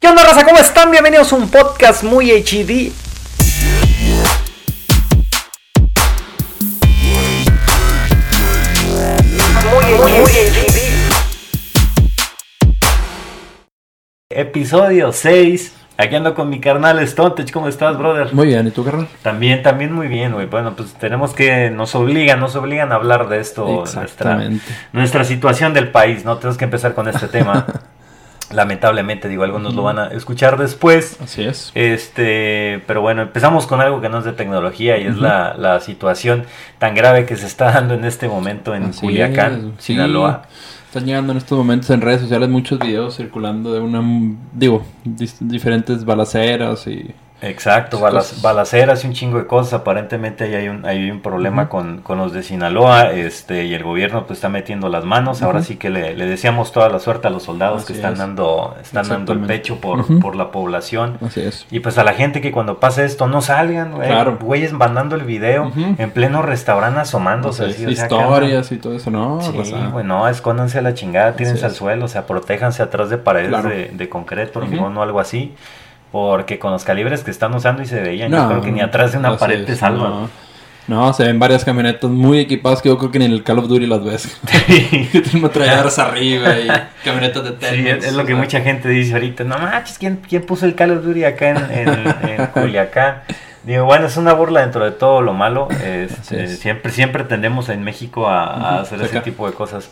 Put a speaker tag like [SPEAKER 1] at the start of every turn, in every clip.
[SPEAKER 1] ¿Qué onda, raza? ¿Cómo están? Bienvenidos a un podcast muy HD. Muy, muy HD. Episodio 6. Aquí ando con mi carnal Stontech. ¿Cómo estás, brother?
[SPEAKER 2] Muy bien, ¿y tú, carnal?
[SPEAKER 1] También, también muy bien, güey. Bueno, pues tenemos que, nos obligan, nos obligan a hablar de esto, nuestra,
[SPEAKER 2] Exactamente.
[SPEAKER 1] nuestra situación del país, ¿no? Tenemos que empezar con este tema. Lamentablemente, digo, algunos lo van a escuchar después.
[SPEAKER 2] Así es.
[SPEAKER 1] Este, pero bueno, empezamos con algo que no es de tecnología y es la, la situación tan grave que se está dando en este momento en
[SPEAKER 2] Así
[SPEAKER 1] Culiacán,
[SPEAKER 2] es, sí.
[SPEAKER 1] Sinaloa.
[SPEAKER 2] Están llegando en estos momentos en redes sociales muchos videos circulando de una, digo, diferentes balaceras y...
[SPEAKER 1] Exacto, balas- balaceras y un chingo de cosas. Aparentemente ahí hay un, hay un problema con, con los de Sinaloa este, y el gobierno pues está metiendo las manos. Ahora sí que le, le deseamos toda la suerte a los soldados que están
[SPEAKER 2] es.
[SPEAKER 1] dando, están dando el pecho por, por la población.
[SPEAKER 2] Así es.
[SPEAKER 1] Y pues a la gente que cuando pase esto no salgan, güey.
[SPEAKER 2] Claro.
[SPEAKER 1] Güeyes mandando el video en pleno restaurante asomándose.
[SPEAKER 2] Así
[SPEAKER 1] así, o sea,
[SPEAKER 2] historias y todo eso, ¿no?
[SPEAKER 1] Sí, bueno, escóndanse a la chingada, tírense
[SPEAKER 2] Así
[SPEAKER 1] al
[SPEAKER 2] es.
[SPEAKER 1] suelo, o sea, protéjanse atrás de paredes
[SPEAKER 2] Claro.
[SPEAKER 1] de, de concreto, hormigón o algo así, porque con los calibres que están usando y se veían, yo
[SPEAKER 2] No,
[SPEAKER 1] creo que ni atrás de una pared te salvan.
[SPEAKER 2] No. No, se ven varias camionetas muy equipadas que yo creo que ni en el Call of Duty las ves. que metralladoras arriba y camionetas de
[SPEAKER 1] Sí,
[SPEAKER 2] Telmex,
[SPEAKER 1] es, es lo que mucha gente dice ahorita, no manches, ¿quién, quién puso el Call of Duty acá en, en, en Culiacán? Digo, bueno, es una burla dentro de todo lo malo. Este,
[SPEAKER 2] es.
[SPEAKER 1] siempre, siempre tendemos en México a, hacer ese tipo de cosas.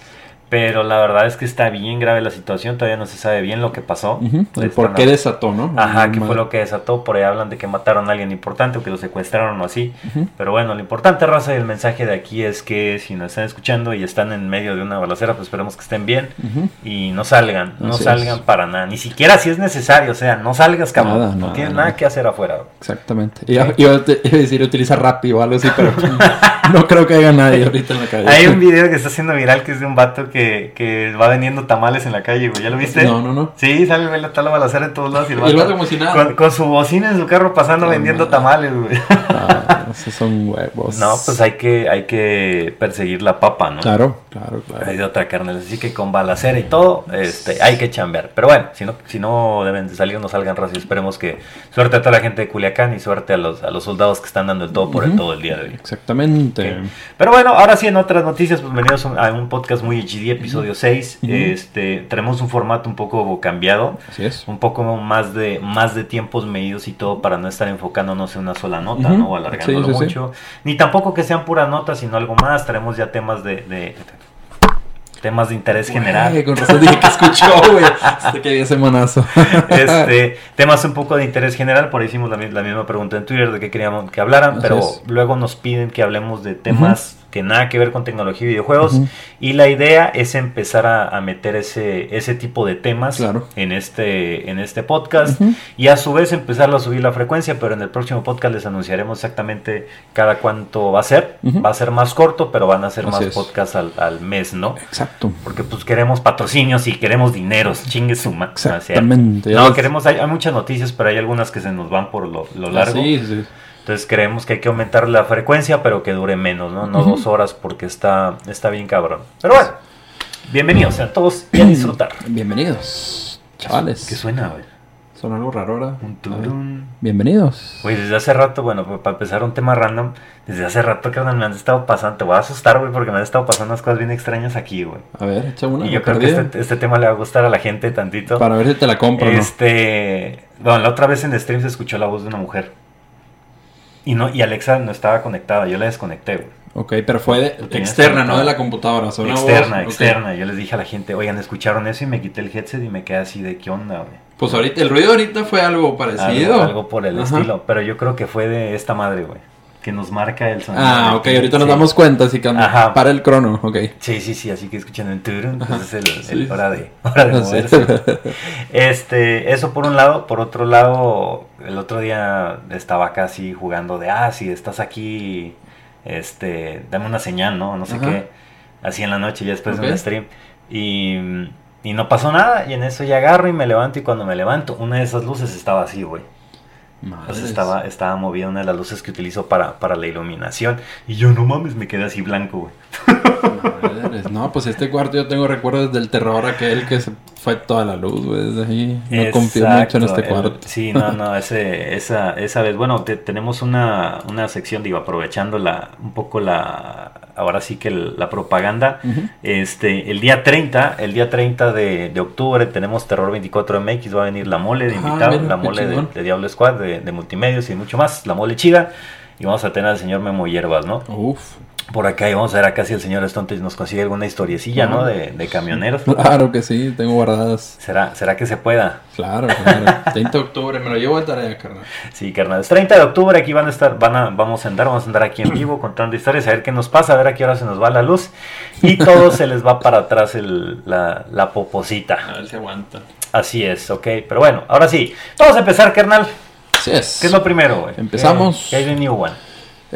[SPEAKER 1] Pero la verdad es que está bien grave la situación, todavía no se sabe bien lo que pasó.
[SPEAKER 2] El
[SPEAKER 1] Están
[SPEAKER 2] por qué desató, ¿no?
[SPEAKER 1] Ajá, que
[SPEAKER 2] Mal.
[SPEAKER 1] fue lo que desató. Por ahí hablan de que mataron a alguien importante o que lo secuestraron o así. Pero bueno, lo importante, raza, y el mensaje de aquí es que si nos están escuchando y están en medio de una balacera, pues esperemos que estén bien y no salgan, no
[SPEAKER 2] Así
[SPEAKER 1] salgan
[SPEAKER 2] es.
[SPEAKER 1] para nada. Ni siquiera si es necesario, o sea, no salgas, cabrón.
[SPEAKER 2] Nada,
[SPEAKER 1] no
[SPEAKER 2] nada,
[SPEAKER 1] tienes
[SPEAKER 2] nada.
[SPEAKER 1] nada que hacer afuera.
[SPEAKER 2] Exactamente. A te- iba a decir utiliza Rappi o algo así, pero no creo que haya nadie ahorita en la calle.
[SPEAKER 1] Hay un video que está haciendo viral que es de un vato que, que va vendiendo tamales en la calle, güey. ¿Ya lo viste?
[SPEAKER 2] No, no, no.
[SPEAKER 1] Sí, sale está la balacera en todos lados y el vato,
[SPEAKER 2] el vato como si nada.
[SPEAKER 1] con, con su bocina en su carro pasando
[SPEAKER 2] No,
[SPEAKER 1] vendiendo tamales, güey.
[SPEAKER 2] Ah, esos son huevos.
[SPEAKER 1] No, pues hay que, hay que perseguir la papa, ¿no?
[SPEAKER 2] Claro, claro, claro.
[SPEAKER 1] Hay de otra carne, así que con balacera y todo, este, hay que chambear. Pero bueno, si no, si no deben de salir, no salgan y esperemos que suerte a toda la gente de Culiacán y suerte a los, a los soldados que están dando el todo por el todo el día de hoy.
[SPEAKER 2] Exactamente.
[SPEAKER 1] Pero bueno, ahora sí en otras noticias, pues bienvenidos a un podcast muy Episodio 6.
[SPEAKER 2] Ujú.
[SPEAKER 1] Este, tenemos un formato un poco cambiado,
[SPEAKER 2] Así es.
[SPEAKER 1] un poco más de, más de tiempos medidos y todo para no estar enfocándonos en una sola nota. ¿no? O alargándolo
[SPEAKER 2] Sí, sí, sí.
[SPEAKER 1] mucho. Ni tampoco que sean puras notas, sino algo más. Traemos ya temas de, de- temas de interés general.
[SPEAKER 2] Güey, con razón dije que escuchó, güey. Hasta que había ese manazo.
[SPEAKER 1] este, temas un poco de interés general, por ahí hicimos la, mi- la misma pregunta en Twitter de que queríamos que hablaran,
[SPEAKER 2] Así
[SPEAKER 1] pero
[SPEAKER 2] es.
[SPEAKER 1] luego nos piden que hablemos de temas que nada que ver con tecnología y videojuegos. Y la idea es empezar a, a meter ese, ese tipo de temas
[SPEAKER 2] Claro.
[SPEAKER 1] en, este, en este podcast y a su vez empezarlo a subir la frecuencia, pero en el próximo podcast les anunciaremos exactamente cada cuánto va a ser. Va a ser más corto, pero van a ser más podcasts al, al mes, ¿no?
[SPEAKER 2] Exacto.
[SPEAKER 1] Porque pues queremos patrocinios y queremos dineros, chingue su ma-
[SPEAKER 2] Exactamente.
[SPEAKER 1] No, queremos, hay, hay muchas noticias, pero hay algunas que se nos van por lo, lo largo.
[SPEAKER 2] Ah, Sí, sí.
[SPEAKER 1] Entonces creemos que hay que aumentar la frecuencia, pero que dure menos, ¿no? No dos horas porque está, está bien cabrón. Pero bueno, bienvenidos a todos y a disfrutar.
[SPEAKER 2] Bienvenidos, chavales.
[SPEAKER 1] ¿Qué suena, güey?
[SPEAKER 2] Son algo raro ahora.
[SPEAKER 1] Un turun.
[SPEAKER 2] Bienvenidos.
[SPEAKER 1] Güey, desde hace rato, bueno, para empezar un tema random, desde hace rato, carnal, me han estado pasando, te voy a asustar, güey, porque me han estado pasando unas cosas bien extrañas aquí, güey.
[SPEAKER 2] A ver, echa una.
[SPEAKER 1] Y yo creo que este, este tema le va a gustar a la gente tantito.
[SPEAKER 2] Para ver si te la compro, ¿no?
[SPEAKER 1] Este, bueno, la otra vez en stream se escuchó la voz de una mujer. Y no y Alexa no estaba conectada, yo la desconecté, güey.
[SPEAKER 2] Ok, pero fue de- externa, no de la computadora.
[SPEAKER 1] Externa,
[SPEAKER 2] voz-
[SPEAKER 1] externa. Yo les dije a la gente, oigan, escucharon eso y me quité el headset y me quedé así de qué onda, güey.
[SPEAKER 2] Pues ahorita, el ruido ahorita fue algo parecido.
[SPEAKER 1] Algo, algo por el
[SPEAKER 2] Ajá.
[SPEAKER 1] estilo, pero yo creo que fue de esta madre, güey, que nos marca el sonido.
[SPEAKER 2] Ah, ok, ahorita nos damos cuenta, así que
[SPEAKER 1] Ajá.
[SPEAKER 2] para el crono, ok.
[SPEAKER 1] Sí, sí, sí, así que escuchan el turun,
[SPEAKER 2] Ajá.
[SPEAKER 1] pues es el,
[SPEAKER 2] Sí.
[SPEAKER 1] el hora de, hora de
[SPEAKER 2] Sí.
[SPEAKER 1] moverse. Este, eso por un lado, por otro lado, el otro día estaba casi jugando de, ah, si estás aquí, este, dame una señal, ¿no? No sé
[SPEAKER 2] Ajá.
[SPEAKER 1] qué, así en la noche, ya después de
[SPEAKER 2] Ok.
[SPEAKER 1] un stream, y, y no pasó nada, y en eso ya agarro y me levanto, y cuando me levanto, una de esas luces estaba así, güey. Entonces estaba, estaba movida una de las luces que utilizo para, para la iluminación, y yo, no mames, me quedé así blanco, güey.
[SPEAKER 2] Madres. No, pues este cuarto yo tengo recuerdos del terror aquel que se fue toda la luz, güey, desde ahí. No confío mucho en este cuarto.
[SPEAKER 1] sí, no, no, ese, esa, esa vez, bueno, tenemos una, una sección, digo, aprovechando la, un poco la, ahora sí que la propaganda, este, el día 30, el día 30 de, de, octubre tenemos Terror 24 MX, va a venir la mole de ah, invitado, la mole de, de, Diablo Squad, de, de multimedios y mucho más, la mole chida, y vamos a tener al señor Memo Hierbas, ¿no? Uf por acá y vamos a ver acá si el señor Stontes nos consigue alguna historiecilla, ¿no? De, de, camioneros.
[SPEAKER 2] Claro que sí, tengo guardadas.
[SPEAKER 1] ¿Será, será que se pueda?
[SPEAKER 2] Claro, claro. 30 de octubre, me lo llevo a tarea, carnal.
[SPEAKER 1] Sí, carnal. Es 30 de octubre, aquí van a estar, van a, vamos a andar, vamos a andar aquí en vivo contando historias, a ver qué nos pasa, a ver a qué hora se nos va la luz. Y todo se les va para atrás el, la, la poposita.
[SPEAKER 2] A ver si aguanta.
[SPEAKER 1] Así es, ok. Pero bueno, ahora sí. Vamos a empezar, carnal.
[SPEAKER 2] Así es.
[SPEAKER 1] ¿Qué es lo primero, güey?
[SPEAKER 2] Empezamos.
[SPEAKER 1] ¿Qué hay de New One?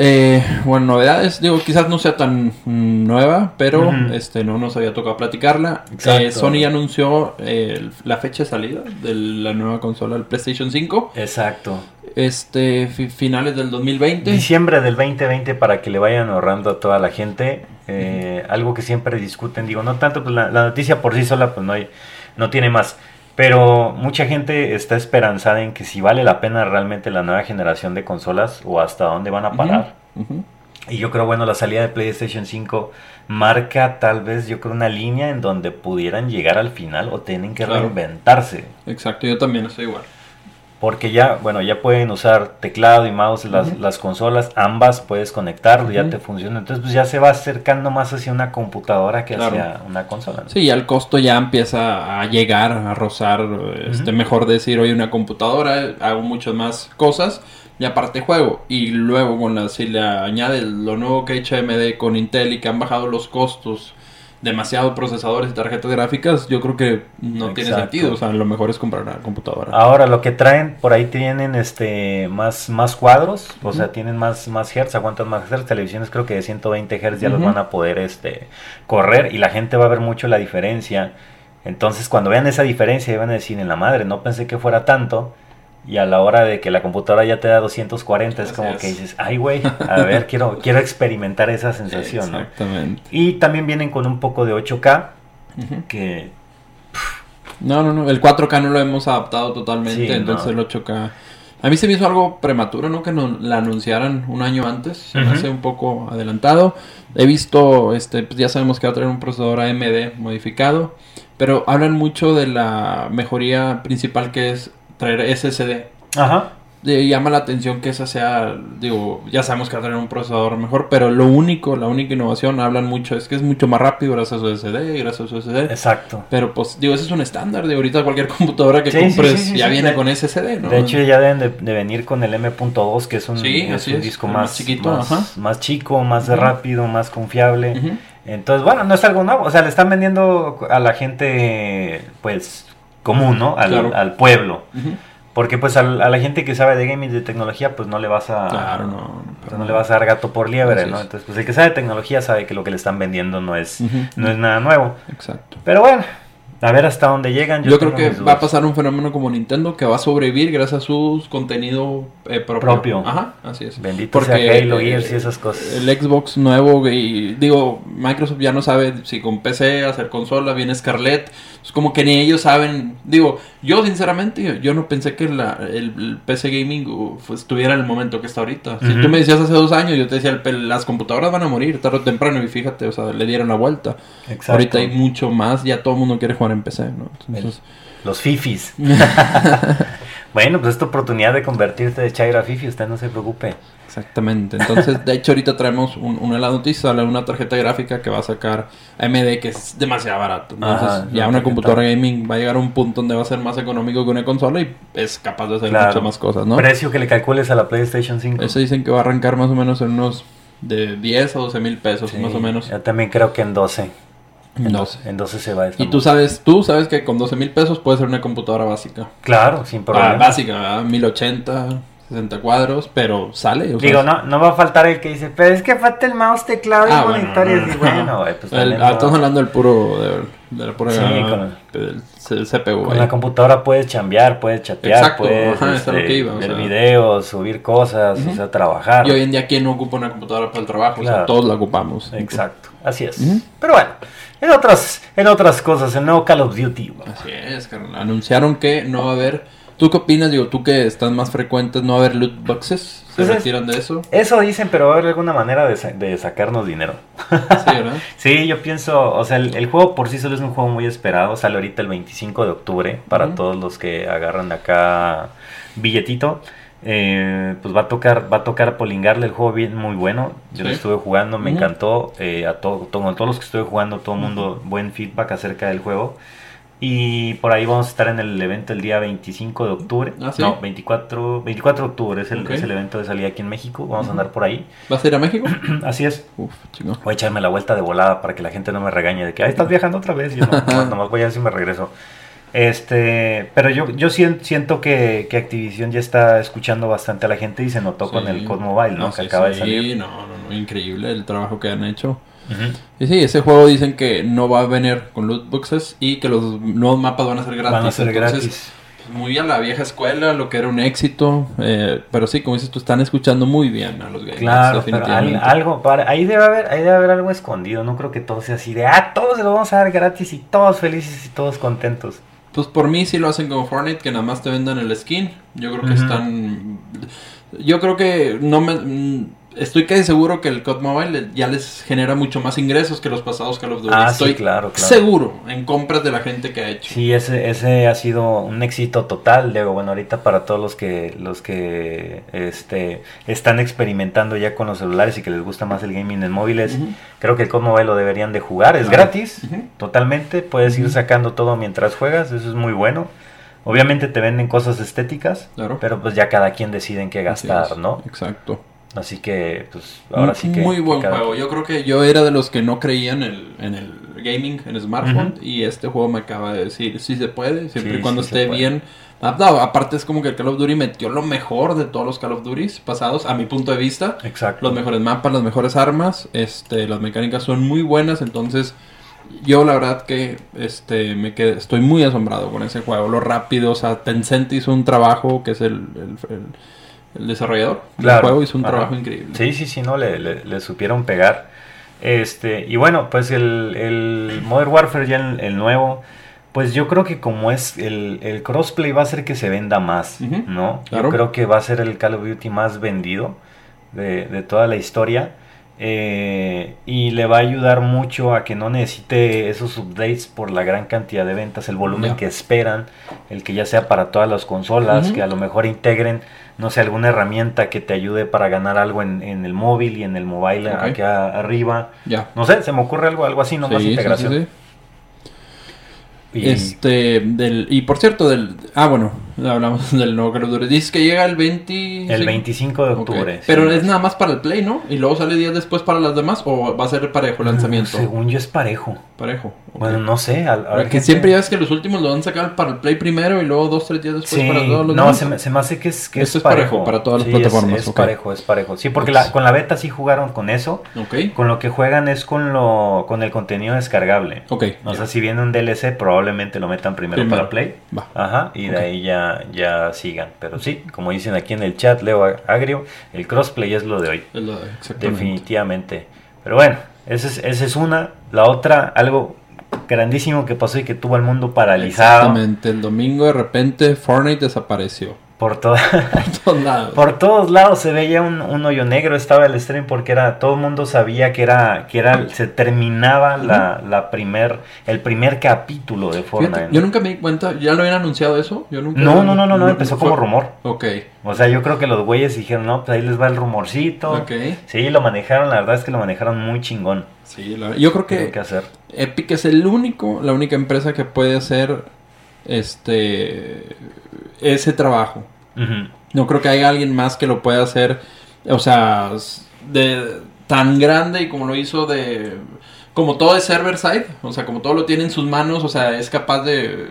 [SPEAKER 2] Eh, bueno, novedades, digo, quizás no sea tan nueva, pero este no nos había tocado platicarla. Eh, Sony anunció eh, la fecha de salida de la nueva consola, el PlayStation 5.
[SPEAKER 1] Exacto.
[SPEAKER 2] Este, finales del 2020.
[SPEAKER 1] Diciembre del 2020 para que le vayan ahorrando a toda la gente. Eh, algo que siempre discuten, digo, no tanto, pues la, noticia por sí sola, pues no, hay, no tiene más. Pero mucha gente está esperanzada en que si vale la pena realmente la nueva generación de consolas o hasta dónde van a parar. Y yo creo, bueno, la salida de PlayStation 5 marca tal vez, yo creo, una línea en donde pudieran llegar al final o tienen que reinventarse.
[SPEAKER 2] Exacto, yo también estoy igual
[SPEAKER 1] porque ya, bueno, ya pueden usar teclado y mouse las, las consolas, ambas puedes conectarlo, ya te funciona, entonces pues ya se va acercando más hacia una computadora que hacia una consola.
[SPEAKER 2] Sí, ya el costo ya empieza a llegar, a rozar, este, mejor decir, hoy una computadora, hago muchas más cosas, y aparte juego, y luego con la, si le añade lo nuevo que ha hecho AMD con Intel y que han bajado los costos, demasiado procesadores y tarjetas gráficas, yo creo que no tiene sentido. O sea, lo mejor es comprar una computadora.
[SPEAKER 1] Ahora, lo que traen, por ahí tienen este más, más cuadros, o sea, tienen más, más hertz, aguantan más hertz. Televisiones creo que de 120 hertz ya los van a poder este, correr y la gente va a ver mucho la diferencia. Entonces, cuando vean esa diferencia, van a decir en la madre, no pensé que fuera tanto. Y a la hora de que la computadora ya te da 240, es como que dices, ay, güey, a ver, quiero, quiero experimentar esa sensación, Exactamente. Y también vienen con un poco de 8K, que...
[SPEAKER 2] No, no, no, el 4K no lo hemos adaptado totalmente, entonces el 8K... A mí se me hizo algo prematuro, ¿no? Que no, la anunciaran un año antes. Se me hace un poco adelantado. He visto, este, pues ya sabemos que va a traer un procesador AMD modificado. Pero hablan mucho de la mejoría principal que es traer SSD. Ajá. llama la atención que esa sea, digo, ya sabemos que va a tener un procesador mejor, pero lo único, la única innovación, hablan mucho, es que es mucho más rápido gracias a su SSD, gracias a su SSD.
[SPEAKER 1] Exacto.
[SPEAKER 2] Pero pues, digo, ese es un estándar de ahorita cualquier computadora que compres ya viene con SSD, ¿no?
[SPEAKER 1] De hecho, ya deben de, venir con el M.2, que es un, disco más, chiquito, más, chico, más rápido, más confiable. Entonces, bueno, no es algo nuevo, o sea, le están vendiendo a la gente, pues, común, ¿no? Al, al pueblo. Porque pues a, la gente que sabe de gaming, de tecnología, pues no le vas a...
[SPEAKER 2] Claro, no.
[SPEAKER 1] no le vas a dar gato por liebre, ¿no? Entonces, pues el que sabe de tecnología sabe que lo que le están vendiendo no es, no es nada nuevo.
[SPEAKER 2] Exacto.
[SPEAKER 1] Pero bueno, a ver hasta dónde llegan.
[SPEAKER 2] Yo, creo que va a pasar un fenómeno como Nintendo que va a sobrevivir gracias a su contenido eh, propio.
[SPEAKER 1] Ajá, así es. Bendito Porque, sea Halo, Gears y esas cosas.
[SPEAKER 2] El Xbox nuevo, y digo, Microsoft ya no sabe si con PC hacer consola, viene Scarlett. Es como que ni ellos saben. Digo, yo sinceramente, yo no pensé que el, PC Gaming estuviera en el momento que está ahorita. Si tú me decías hace dos años, yo te decía, las computadoras van a morir tarde o temprano. Y fíjate, o sea, le dieron la vuelta. Exacto. Ahorita hay mucho más, ya todo el mundo quiere jugar en PC, ¿no?
[SPEAKER 1] los fifis. bueno, pues esta oportunidad de convertirte de Chaira a fifi, usted no se preocupe.
[SPEAKER 2] Exactamente. Entonces, de hecho, ahorita traemos una de las noticias, una tarjeta gráfica que va a sacar AMD, que es demasiado barato. Entonces, ya una computadora gaming va a llegar a un punto donde va a ser más económico que una consola y es capaz de hacer muchas más cosas, ¿no?
[SPEAKER 1] Precio que le calcules a la PlayStation 5.
[SPEAKER 2] Eso dicen que va a arrancar más o menos en unos de 10 a 12 mil pesos, más o menos.
[SPEAKER 1] Yo también creo que en 12.
[SPEAKER 2] En 12.
[SPEAKER 1] En 12 se va.
[SPEAKER 2] Y tú sabes, tú sabes que con 12 mil pesos puede ser una computadora básica.
[SPEAKER 1] Claro, sin problema.
[SPEAKER 2] Ah, básica, 1080, 60 cuadros, pero sale.
[SPEAKER 1] Digo, no, no va a faltar el que dice, pero es que falta el mouse, teclado y ah, monitor. y bueno,
[SPEAKER 2] pues ah, estamos hablando del puro, de, la pura, sí, con el, CPU.
[SPEAKER 1] Con la computadora puedes chambear, puedes chatear, puedes este, ver videos, subir cosas, o sea, trabajar.
[SPEAKER 2] Y hoy en día, ¿quién no ocupa una computadora para el trabajo? O sea, todos la ocupamos.
[SPEAKER 1] Exacto, así es. Pero bueno, en otras, en otras cosas, el nuevo Call of Duty.
[SPEAKER 2] Así es, carnal. Anunciaron que no va a haber ¿Tú qué opinas? Digo, tú que estás más frecuentes, ¿no va a haber loot boxes? ¿Se retiran de eso?
[SPEAKER 1] Eso dicen, pero va a haber alguna manera de, sacarnos dinero. Sí, ¿verdad? sí, yo pienso, o sea, el, juego por sí solo es un juego muy esperado. Sale ahorita el 25 de octubre para todos los que agarran de acá billetito. Eh, pues va a tocar va a tocar polingarle el juego bien muy bueno yo lo estuve jugando me encantó eh, a todo, todos los que estuve jugando todo el mundo buen feedback acerca del juego y por ahí vamos a estar en el evento el día 25 de octubre. Ah, no, 24, 24 de octubre es el, el, evento de salida aquí en México. Vamos a andar por ahí.
[SPEAKER 2] ¿Vas a ir a México?
[SPEAKER 1] Así es. Uf, Voy a echarme la vuelta de volada para que la gente no me regañe de que, ahí estás viajando otra vez. Yo no, nomás voy a ver si me regreso. Este, pero yo, yo siento que, que, Activision ya está escuchando bastante a la gente y se notó con el Code Mobile, ¿no? que acaba de salir.
[SPEAKER 2] No, no, no, increíble el trabajo que han hecho. Y sí, ese juego dicen que no va a venir con loot boxes y que los nuevos mapas van a ser gratis. Van a ser gratis. Muy a la vieja escuela, lo que era un éxito. Eh, pero sí, como dices tú, están escuchando muy bien a los gamers.
[SPEAKER 1] Claro, algo, ahí, debe haber, ahí debe haber algo escondido. No creo que todo sea así de, ah, todos se lo vamos a dar gratis y todos felices y todos contentos.
[SPEAKER 2] Pues por mí sí lo hacen con Fortnite, que nada más te vendan el skin. Yo creo que están... Yo creo que no me estoy casi seguro que el COD Mobile ya les genera mucho más ingresos que los pasados Call of Duty. Ah, estoy claro, claro. seguro en compras de la gente que ha hecho.
[SPEAKER 1] Sí, ese, ese ha sido un éxito total, Diego. Bueno, ahorita para todos los que los que este están experimentando ya con los celulares y que les gusta más el gaming en móviles, creo que el COD Mobile lo deberían de jugar. Es gratis, totalmente. Puedes ir sacando todo mientras juegas, eso es muy bueno. Obviamente te venden cosas estéticas, pero pues ya cada quien decide en qué gastar, ¿no?
[SPEAKER 2] Exacto.
[SPEAKER 1] Así que, pues, ahora sí que...
[SPEAKER 2] Muy buen juego. Yo creo que yo era de los que no creían en el, en el gaming, en smartphone, y este juego me acaba de decir, sí se puede, siempre y cuando esté bien Aparte es como que el Call of Duty metió lo mejor de todos los Call of Duty pasados, a mi punto de vista.
[SPEAKER 1] Exacto.
[SPEAKER 2] Los mejores mapas, las mejores armas, este, las mecánicas son muy buenas, entonces yo la verdad que este me quedé, estoy muy asombrado con ese juego. Lo rápido, o sea, Tencent hizo un trabajo que es el el desarrollador del juego hizo un trabajo increíble.
[SPEAKER 1] Sí, sí, sí, no, le, le, supieron pegar. Este, y bueno, pues el, el Modern Warfare ya el, nuevo, pues yo creo que como es el, el, crossplay va a hacer que se venda más, ¿no? Yo creo que va a ser el Call of Duty más vendido de, de toda la historia. Eh, y le va a ayudar mucho a que no necesite esos updates por la gran cantidad de ventas, el volumen que esperan, el que ya sea para todas las consolas, que a lo mejor integren no sé, alguna herramienta que te ayude para ganar algo en, el móvil y en el mobile aquí arriba. Ya. No sé, se me ocurre algo, algo así, nomás integración.
[SPEAKER 2] Y... Este, del, y por cierto, del, ah, bueno, hablamos del nuevo Call of Duty. Dices que llega el 20...
[SPEAKER 1] El 25 de octubre.
[SPEAKER 2] Pero es nada más para el Play, ¿no? Y luego sale días después para las demás, o va a ser parejo el lanzamiento.
[SPEAKER 1] según yo es parejo.
[SPEAKER 2] Parejo.
[SPEAKER 1] Bueno, no sé.
[SPEAKER 2] que siempre ya es que los últimos lo van a sacar para el Play primero y luego dos, tres días después para todos los
[SPEAKER 1] No, se me, se me, hace que es, que
[SPEAKER 2] es, parejo. para todas las plataformas.
[SPEAKER 1] Es, es parejo, es parejo. Sí, porque la, con la beta sí jugaron con eso. Ok. Con lo que juegan es con lo con el contenido descargable.
[SPEAKER 2] Ok.
[SPEAKER 1] O sea, si viene un DLC, probablemente lo metan primero, para Play. Va. Ajá. Y de ahí ya, ya sigan. Pero sí, como dicen aquí en el chat, Leo Agrio, el crossplay es lo de hoy. Definitivamente. Pero bueno, esa es, esa es una. La otra, algo grandísimo que pasó y que tuvo el mundo paralizado.
[SPEAKER 2] Exactamente, el domingo de repente Fortnite desapareció.
[SPEAKER 1] Por, todos lados. Por todos lados se veía un, hoyo negro, estaba el stream porque era todo el mundo sabía que era que era se terminaba la, la primer el primer capítulo de Fortnite.
[SPEAKER 2] yo nunca me di cuenta, ¿ya lo habían anunciado eso?
[SPEAKER 1] Yo nunca no, no, no, no, no, empezó como rumor.
[SPEAKER 2] Ok.
[SPEAKER 1] O sea, yo creo que los güeyes dijeron, no, pues ahí les va el rumorcito. Ok. Sí, lo manejaron, la verdad es que lo manejaron muy chingón.
[SPEAKER 2] Sí, yo creo que,
[SPEAKER 1] que hacer.
[SPEAKER 2] Epic es el único, la única empresa que puede hacer este ese trabajo. No creo que haya alguien más que lo pueda hacer, o sea, de tan grande y como lo hizo de como todo es server side, o sea, como todo lo tiene en sus manos, o sea, es capaz de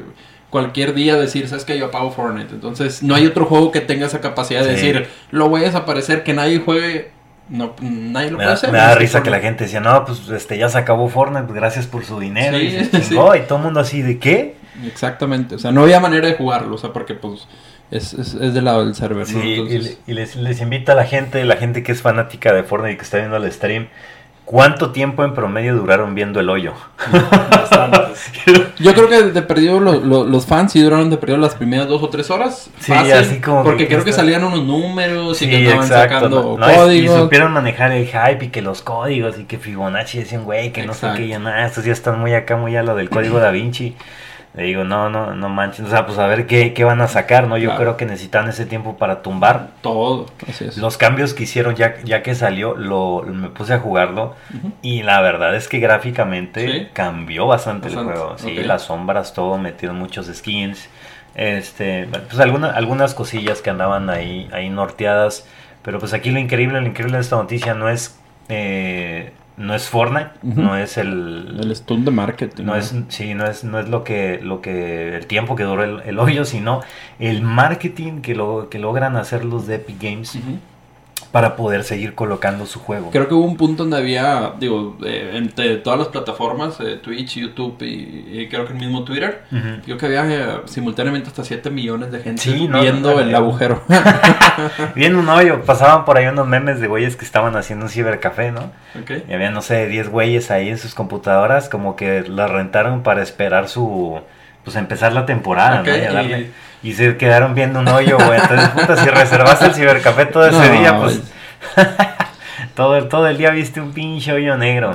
[SPEAKER 2] cualquier día decir, sabes que yo apago Fortnite. Entonces, no hay otro juego que tenga esa capacidad de decir, lo voy a desaparecer, que nadie juegue. No, nadie lo
[SPEAKER 1] me
[SPEAKER 2] puede hacer.
[SPEAKER 1] Me da risa que la gente decía, no, pues este ya se acabó Fortnite, gracias por su dinero. y, y todo el mundo así, ¿de qué?
[SPEAKER 2] Exactamente, o sea, no había manera de jugarlo, o sea, porque pues es, es, es del lado del server.
[SPEAKER 1] Sí, y, les, les invita a la gente, la gente que es fanática de Fortnite y que está viendo el stream, ¿Cuánto tiempo en promedio duraron viendo el hoyo?
[SPEAKER 2] Yo creo que de perdido los fans sí duraron de perdido las primeras dos o tres horas.
[SPEAKER 1] Sí, así como.
[SPEAKER 2] Porque creo que salían unos números y que estaban sacando códigos.
[SPEAKER 1] Y, supieron manejar el hype y que los códigos y que Fibonacci decían, güey, que no sé qué, ya nada, estos ya están muy acá, muy a lo del código da Vinci. Le digo, no, no, no manches. O sea, pues a ver qué, qué van a sacar, ¿no? Yo creo que necesitan ese tiempo para tumbar.
[SPEAKER 2] Todo.
[SPEAKER 1] Los cambios que hicieron ya, ya que salió, lo, me puse a jugarlo. Y la verdad es que gráficamente cambió bastante, el juego. Sí, las sombras, todo, metieron muchos skins. Este, pues algunas algunas cosillas que andaban ahí, ahí norteadas. Pero pues aquí lo increíble, lo increíble de esta noticia no es eh, no es Fortnite, no es el
[SPEAKER 2] el stunt de marketing.
[SPEAKER 1] No, es sí, no es no es lo que lo que el tiempo que duró el, hoyo, sino el marketing que lo que logran hacer los de Epic Games para poder seguir colocando su juego.
[SPEAKER 2] Creo que hubo un punto donde había, digo, eh, entre todas las plataformas, eh, Twitch, YouTube y, creo que el mismo Twitter, creo que había eh, simultáneamente hasta 7 millones de gente viendo el agujero.
[SPEAKER 1] viendo un hoyo, pasaban por ahí unos memes de güeyes que estaban haciendo un cibercafé, ¿no? Y había, no sé, 10 güeyes ahí en sus computadoras, como que la rentaron para esperar su, pues empezar la temporada, ¿no? y se quedaron viendo un hoyo, güey. Entonces, puta, si reservaste el cibercafé todo ese día, pues. todo, el, todo el día viste un pinche hoyo negro.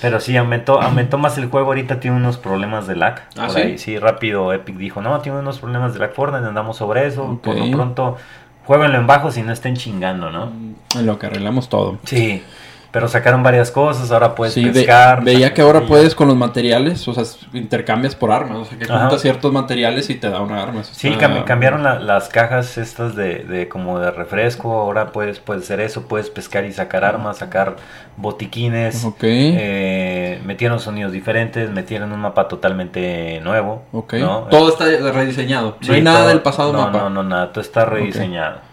[SPEAKER 1] Pero sí, aumentó, aumentó más el juego. Ahorita tiene unos problemas de lag.
[SPEAKER 2] ¿Ah, por ahí,
[SPEAKER 1] sí, rápido Epic dijo, no, tiene unos problemas de lag Fortnite, andamos sobre eso. Por lo pronto, jueguenlo en bajo si no estén chingando, ¿no?
[SPEAKER 2] En lo que arreglamos todo.
[SPEAKER 1] Sí. Pero sacaron varias cosas, ahora puedes pescar.
[SPEAKER 2] veía que ahora puedes con los materiales, o sea, intercambias por armas, o sea, que juntas ciertos materiales y te da una arma.
[SPEAKER 1] sí, cambiaron las cajas estas de, de, como de refresco, ahora puedes, puedes hacer eso, puedes pescar y sacar armas, sacar botiquines.
[SPEAKER 2] Ok.
[SPEAKER 1] Eh, metieron sonidos diferentes, metieron un mapa totalmente nuevo.
[SPEAKER 2] Ok. Todo está rediseñado, no hay nada del pasado
[SPEAKER 1] no,
[SPEAKER 2] mapa.
[SPEAKER 1] No, no, nada, todo está rediseñado.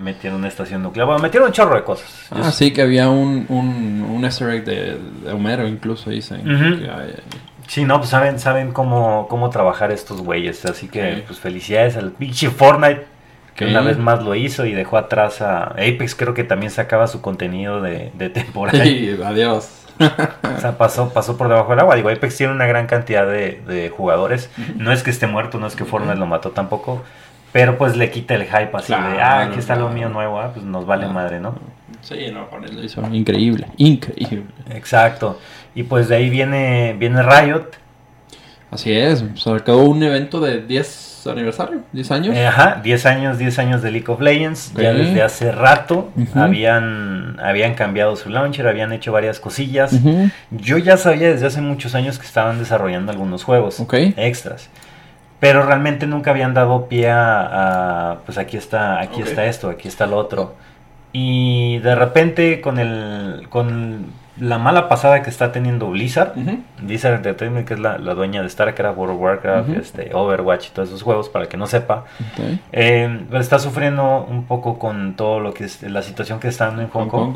[SPEAKER 1] Metieron una estación nuclear. Bueno, metieron un chorro de cosas.
[SPEAKER 2] Ah, sí, que había un, un, un easter egg de, Homero, incluso dicen.
[SPEAKER 1] Sí, no, pues saben, saben cómo, cómo trabajar estos güeyes. Así que, pues felicidades al pinche Fortnite, que una vez más lo hizo y dejó atrás a Apex. Creo que también sacaba su contenido de, de temporada.
[SPEAKER 2] Sí, adiós.
[SPEAKER 1] o sea, pasó, pasó por debajo del agua. Digo, Apex tiene una gran cantidad de, de jugadores. No es que esté muerto, no es que Fortnite lo mató tampoco. Pero pues le quita el hype así de, ah, aquí está lo mío nuevo, ah, pues nos vale madre, ¿no?
[SPEAKER 2] Sí, no, con lo hizo increíble, increíble.
[SPEAKER 1] Exacto. Y pues de ahí viene, viene Riot.
[SPEAKER 2] Así es, se acabó un evento de 10 aniversario, 10 años.
[SPEAKER 1] Eh, ajá, 10 años, 10 años de League of Legends. Ya desde hace rato habían, habían cambiado su launcher, habían hecho varias cosillas. Yo ya sabía desde hace muchos años que estaban desarrollando algunos juegos extras pero realmente nunca habían dado pie a, pues aquí está, aquí está esto, aquí está lo otro. Y de repente con el con la mala pasada que está teniendo Blizzard, Blizzard Entertainment, que es la, dueña de StarCraft, World of Warcraft, este, Overwatch y todos esos juegos, para que no sepa, eh, está sufriendo un poco con todo lo que es la situación que está en Hong, Kong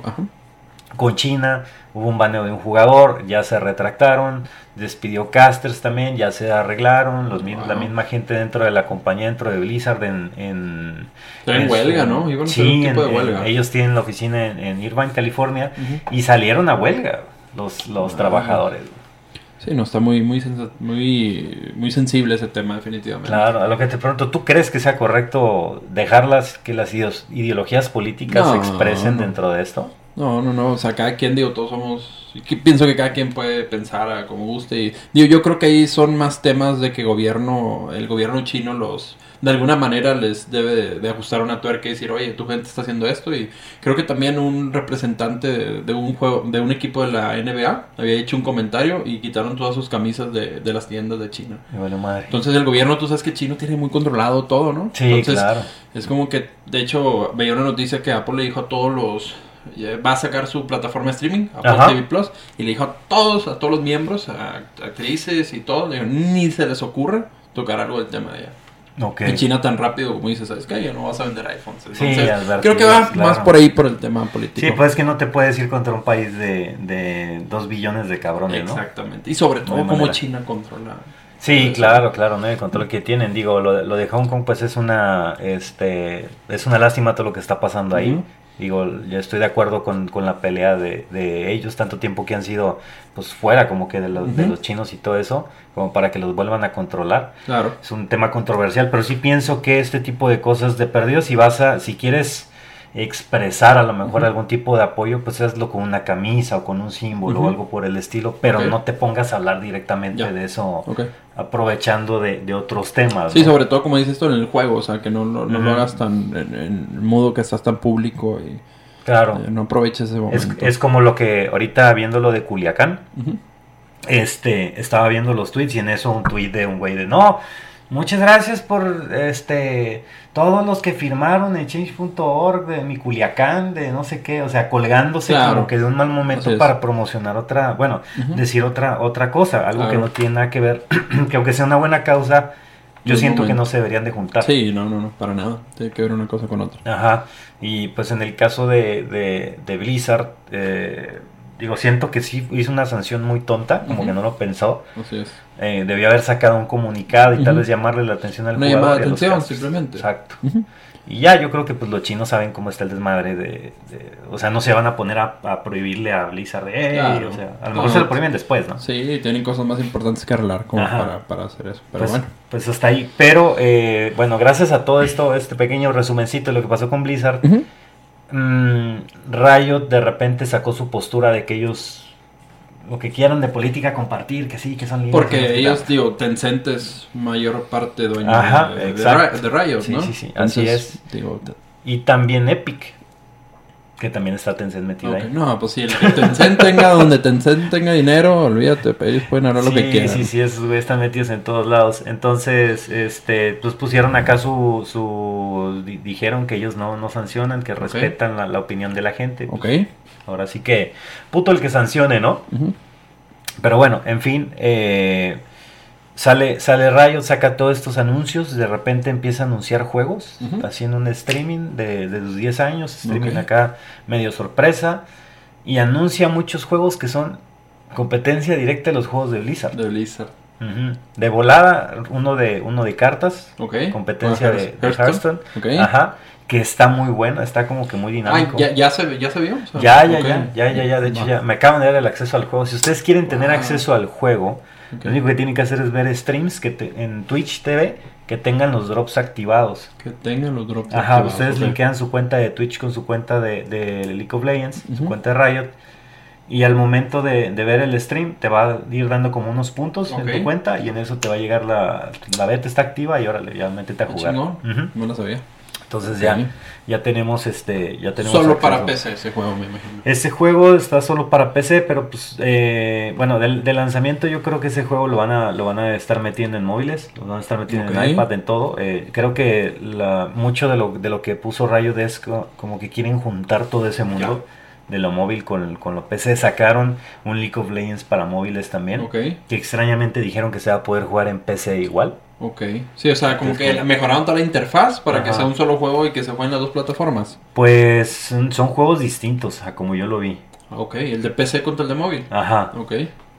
[SPEAKER 1] con China, hubo un baneo de un jugador, ya se retractaron, despidió casters también, ya se arreglaron, los la misma gente dentro de la compañía, dentro de Blizzard en... En,
[SPEAKER 2] en, huelga, ¿no?
[SPEAKER 1] sí, ellos tienen la oficina en, Irvine, California, y salieron a huelga los, los trabajadores.
[SPEAKER 2] Sí, no, está muy, muy, muy, muy sensible ese tema, definitivamente.
[SPEAKER 1] Claro, a lo que te pregunto, ¿tú crees que sea correcto dejarlas que las ideologías políticas se expresen dentro de esto?
[SPEAKER 2] No, no, no, o sea, cada quien, digo, todos somos, pienso que cada quien puede pensar como guste y, digo, yo creo que ahí son más temas de que gobierno, el gobierno chino los, de alguna manera les debe de, ajustar una tuerca y decir, oye, tu gente está haciendo esto y creo que también un representante de, un juego, de un equipo de la NBA había hecho un comentario y quitaron todas sus camisas de, de las tiendas de China. Entonces el gobierno, tú sabes que Chino tiene muy controlado todo, ¿no?
[SPEAKER 1] Sí,
[SPEAKER 2] Entonces,
[SPEAKER 1] claro.
[SPEAKER 2] Es como que, de hecho, veía una noticia que Apple le dijo a todos los va a sacar su plataforma de streaming, Apple TV Plus, y le dijo a todos, a todos los miembros, a actrices y todo, ni se les ocurra tocar algo del tema de allá. En China tan rápido como dices, ¿sabes qué? Ya no vas a vender iPhones. sí, creo que va más por ahí por el tema político.
[SPEAKER 1] Sí, pues es que no te puedes ir contra un país de, de dos billones de cabrones,
[SPEAKER 2] ¿no? Exactamente. Y sobre todo como China controla.
[SPEAKER 1] Sí, claro, claro, ¿no? El control que tienen. Digo, lo, lo, de Hong Kong pues es una, este, es una lástima todo lo que está pasando ahí. Digo, yo estoy de acuerdo con, con la pelea de, de, ellos, tanto tiempo que han sido pues fuera como que de los, de los chinos y todo eso, como para que los vuelvan a controlar.
[SPEAKER 2] Claro.
[SPEAKER 1] Es un tema controversial, pero sí pienso que este tipo de cosas de perdido, si vas a, si quieres expresar a lo mejor algún tipo de apoyo, pues hazlo con una camisa o con un símbolo o algo por el estilo, pero no te pongas a hablar directamente de eso, aprovechando de, otros temas.
[SPEAKER 2] Sí, sobre todo como dices esto en el juego, o sea, que no, lo hagas tan en, modo que estás tan público y
[SPEAKER 1] claro.
[SPEAKER 2] Eh, no aproveches ese momento.
[SPEAKER 1] Es, como lo que ahorita viendo lo de Culiacán, este, estaba viendo los tweets y en eso un tweet de un güey de no Muchas gracias por este todos los que firmaron en change.org de mi Culiacán, de no sé qué, o sea, colgándose como que de un mal momento para promocionar otra, bueno, decir otra otra cosa, algo que no tiene nada que ver, que aunque sea una buena causa, yo siento que no se deberían de juntar.
[SPEAKER 2] Sí, no, no, no, para nada. Tiene que ver una cosa con otra.
[SPEAKER 1] Ajá. Y pues en el caso de, de, de Blizzard, eh, digo, siento que sí hizo una sanción muy tonta, como que no lo pensó.
[SPEAKER 2] Así es.
[SPEAKER 1] Eh, debió haber sacado un comunicado y tal vez llamarle la atención al
[SPEAKER 2] Una jugador. Una atención, simplemente.
[SPEAKER 1] Exacto. Y ya yo creo que pues los chinos saben cómo está el desmadre de... o sea, no se van a poner a, prohibirle a Blizzard de... o sea, a lo mejor se lo prohíben después, ¿no?
[SPEAKER 2] Sí, tienen cosas más importantes que arreglar como para, para, hacer eso. Pero
[SPEAKER 1] pues,
[SPEAKER 2] bueno.
[SPEAKER 1] Pues hasta ahí. Pero eh, bueno, gracias a todo esto, este pequeño resumencito de lo que pasó con Blizzard, mmm, Riot de repente sacó su postura de que ellos lo que quieran de política compartir, que sí, que son
[SPEAKER 2] libres. Porque ellos, digo, Tencent es mayor parte dueño de, de, Riot, ¿no?
[SPEAKER 1] Sí, sí, sí, así es. y también Epic, que también está Tencent metido ahí.
[SPEAKER 2] No, pues si el que Tencent tenga, donde Tencent tenga dinero, olvídate, ellos pueden hacer lo que quieran.
[SPEAKER 1] Sí, sí, esos güeyes están metidos en todos lados. Entonces, este, pues pusieron acá su, su dijeron que ellos no, no sancionan, que respetan la, opinión de la gente.
[SPEAKER 2] ok.
[SPEAKER 1] Ahora sí que, puto el que sancione, ¿no? Pero bueno, en fin, eh, sale, sale Rayo, saca todos estos anuncios, de repente empieza a anunciar juegos, haciendo un streaming de, de los 10 años, streaming acá medio sorpresa, y anuncia muchos juegos que son competencia directa de los juegos de Blizzard.
[SPEAKER 2] De Blizzard.
[SPEAKER 1] De volada, uno de, uno de cartas, competencia de, Hearthstone. Ajá que está muy bueno, está como que muy dinámico.
[SPEAKER 2] ¿ya, ya, se, ¿Ya se vio?
[SPEAKER 1] ya, ya, ya, ya, ya, ya, de hecho ya, me acaban de dar el acceso al juego. Si ustedes quieren tener acceso al juego, lo único que tienen que hacer es ver streams que en Twitch TV que tengan los drops activados.
[SPEAKER 2] Que tengan los drops
[SPEAKER 1] Ajá, ustedes linkean su cuenta de Twitch con su cuenta de, de League of Legends, su cuenta de Riot. Y al momento de, ver el stream te va a ir dando como unos puntos en tu cuenta y en eso te va a llegar la, la beta está activa y ahora ya métete a jugar.
[SPEAKER 2] No, no lo sabía.
[SPEAKER 1] Entonces ya, ya tenemos este, ya tenemos
[SPEAKER 2] solo para PC ese juego, me imagino.
[SPEAKER 1] Ese juego está solo para PC, pero pues eh, bueno, del, lanzamiento yo creo que ese juego lo van a, lo van a estar metiendo en móviles, lo van a estar metiendo en iPad, en todo. Eh, creo que la, mucho de lo, de lo que puso Rayo Desk como que quieren juntar todo ese mundo. de lo móvil con, con lo PC. Sacaron un League of Legends para móviles también. Que extrañamente dijeron que se va a poder jugar en PC igual.
[SPEAKER 2] Ok. Sí, o sea, como que mejoraron toda la interfaz para que sea un solo juego y que se jueguen las dos plataformas.
[SPEAKER 1] Pues son juegos distintos a como yo lo vi.
[SPEAKER 2] Ok, el de PC contra el de móvil.
[SPEAKER 1] Ajá.
[SPEAKER 2] Ok.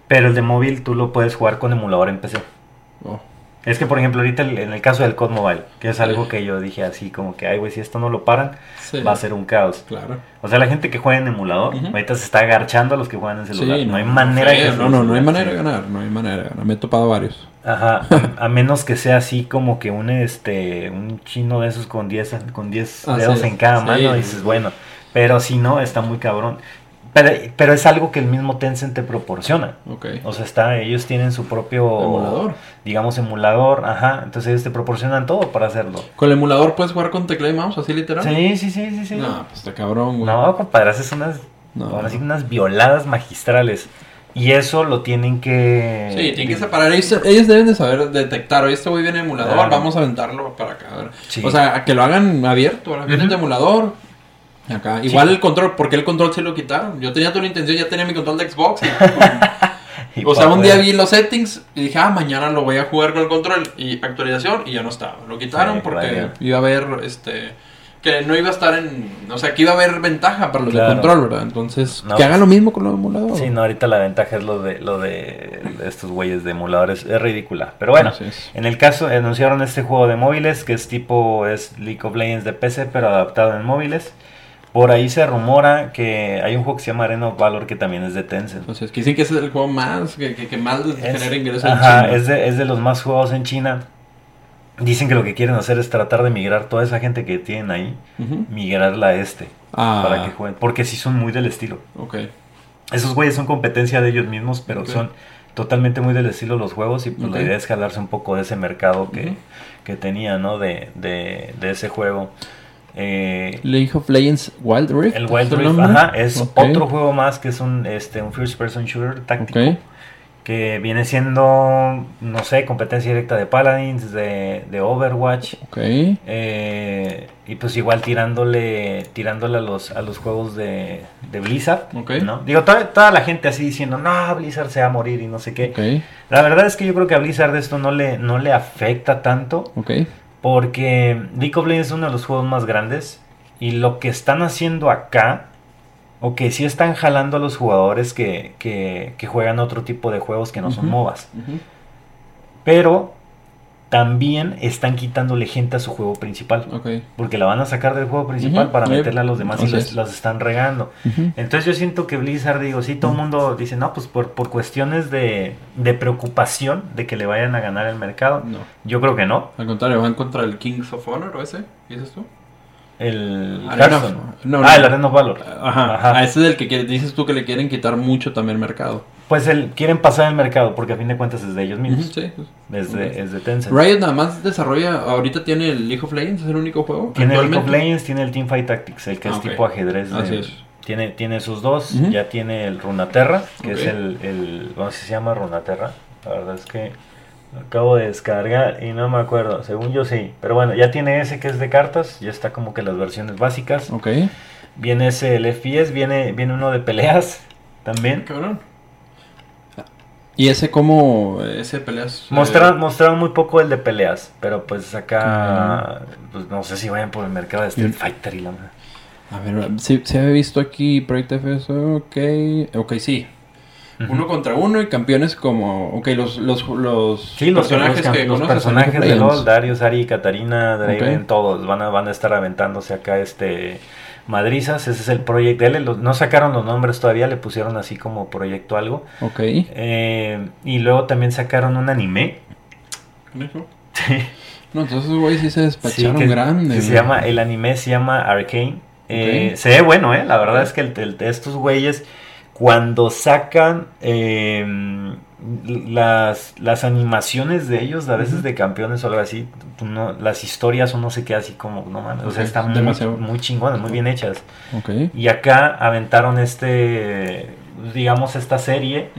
[SPEAKER 1] Pero el de móvil tú lo puedes jugar con emulador en PC.
[SPEAKER 2] Oh.
[SPEAKER 1] Es que, por ejemplo, ahorita en el caso del COD Mobile, que es algo que yo dije así, como que, ay, güey, si esto no lo paran, va a ser un caos.
[SPEAKER 2] Claro.
[SPEAKER 1] O sea, la gente que juega en emulador, ahorita se está agarchando a los que juegan en celular. no, hay manera de
[SPEAKER 2] No, no, no hay manera de ganar, no hay manera de ganar. Me he topado varios.
[SPEAKER 1] Ajá, a, menos que sea así como que un este un chino de esos con 10 con diez dedos en cada mano, dices, bueno, pero si no, está muy cabrón. Pero, pero es algo que el mismo Tencent te proporciona.
[SPEAKER 2] Okay.
[SPEAKER 1] O sea, está, ellos tienen su propio
[SPEAKER 2] emulador.
[SPEAKER 1] Digamos emulador, ajá. Entonces ellos te proporcionan todo para hacerlo.
[SPEAKER 2] ¿Con el emulador puedes jugar con teclado y mouse así literal?
[SPEAKER 1] Sí, sí, sí, sí, sí.
[SPEAKER 2] No, pues está cabrón, güey.
[SPEAKER 1] No, compadre, haces unas, unas violadas magistrales. Y eso lo tienen que...
[SPEAKER 2] Sí, tienen que separar. Ellos, deben de saber detectar, oye, este güey viene emulador, vamos a aventarlo para acá. O sea, que lo hagan abierto, ahora viene de emulador. Acá. Igual el control, porque el control se lo quitaron? Yo tenía toda la intención, ya tenía mi control de Xbox. o sea, un día vi los settings y dije, ah, mañana lo voy a jugar con el control y actualización y ya no estaba. Lo quitaron porque iba a haber este que no iba a estar en. O sea, que iba a haber ventaja para los de control, ¿verdad? Entonces, que hagan lo mismo con los emuladores.
[SPEAKER 1] Sí, no, ahorita la ventaja es lo de, lo de estos güeyes de emuladores. Es ridícula. Pero bueno, en el caso, anunciaron este juego de móviles que es tipo. Es League of Legends de PC, pero adaptado en móviles. Por ahí se rumora que hay un juego que se llama Arena of Valor que también es de Tencent.
[SPEAKER 2] Entonces, que dicen que es el juego más. que, que, más genera ingresos
[SPEAKER 1] en China. Es de, es de los más jugados en China. Dicen que lo que quieren hacer es tratar de migrar toda esa gente que tienen ahí, migrarla a este, ah. para que jueguen, porque sí son muy del estilo.
[SPEAKER 2] Okay.
[SPEAKER 1] Esos güeyes son competencia de ellos mismos, pero son totalmente muy del estilo los juegos y pues la idea es jalarse un poco de ese mercado que, que tenía, ¿no? De, de, de ese juego.
[SPEAKER 2] Eh, League of Legends Wild Rift.
[SPEAKER 1] El Wild Rift, ajá, es otro juego más que es un, este, un first person shooter táctico que viene siendo, no sé, competencia directa de Paladins, de, de Overwatch.
[SPEAKER 2] Ok.
[SPEAKER 1] Eh, y pues igual tirándole tirándole a los, a los juegos de, de Blizzard.
[SPEAKER 2] Okay.
[SPEAKER 1] ¿no? Digo, toda, toda, la gente así diciendo, no, Blizzard se va a morir y no sé qué. La verdad es que yo creo que a Blizzard esto no le, no le afecta tanto. Porque League of Legends es uno de los juegos más grandes. Y lo que están haciendo acá o que sí están jalando a los jugadores que, que, juegan otro tipo de juegos que no son MOBAs. Pero también están quitándole gente a su juego principal. Porque la van a sacar del juego principal para meterla a los demás y las están regando. Entonces yo siento que Blizzard, digo, sí, todo el mundo dice, no, pues por, por cuestiones de, de, preocupación de que le vayan a ganar el mercado. No. Yo creo que no.
[SPEAKER 2] Al contrario, van contra el Kings of Honor o ese. ¿Y es
[SPEAKER 1] El no, ah, el Arena Valor.
[SPEAKER 2] Ajá. Ajá. Ah, ese es el que dices tú que le quieren quitar mucho también mercado.
[SPEAKER 1] Pues el, quieren pasar el mercado porque a fin de cuentas es de ellos mismos. sí. Es de, es de Tencent.
[SPEAKER 2] Riot nada más desarrolla, ahorita tiene el League of Legends, es el único juego.
[SPEAKER 1] Tiene el League of Legends, tiene el Teamfight Tactics, el que es ah, tipo ajedrez. Así es. Tiene, tiene sus dos, ya tiene el Runaterra, que es el, el, ¿cómo se llama Runaterra? La verdad es que acabo de descargar y no me acuerdo. Según yo sí. Pero bueno, ya tiene ese que es de cartas. Ya está como que las versiones básicas.
[SPEAKER 2] Ok.
[SPEAKER 1] Viene ese el FPS. Viene, viene uno de peleas también.
[SPEAKER 2] Cabrón. ¿Y ese cómo? ¿Ese peleas?
[SPEAKER 1] Mostraron, mostraron muy poco el de peleas. Pero pues acá. Pues no sé si vayan por el mercado de Street Fighter y la.
[SPEAKER 2] A ver, si se había visto aquí Project FS. Ok. Ok, sí uno contra uno y campeones como, ok, los, los, los
[SPEAKER 1] sí, los personajes que los personajes de LOL, Darius, Ari, Katarina, Draven, todos van a, van a estar aventándose acá este madrizas, ese es el proyecto, no sacaron los nombres todavía, le pusieron así como proyecto algo.
[SPEAKER 2] Ok.
[SPEAKER 1] Eh, y luego también sacaron un anime.
[SPEAKER 2] Sí. No, entonces güey sí se despacharon grande.
[SPEAKER 1] se llama, el anime se llama Arcane. Eh, se ve bueno, eh. La verdad es que el, estos güeyes cuando sacan em, las, las animaciones de ellos, a veces de campeones o algo así, las historias uno se queda así como, no mames, o sea, están muy, muy chingonas, muy bien hechas. Y acá aventaron este, digamos, esta serie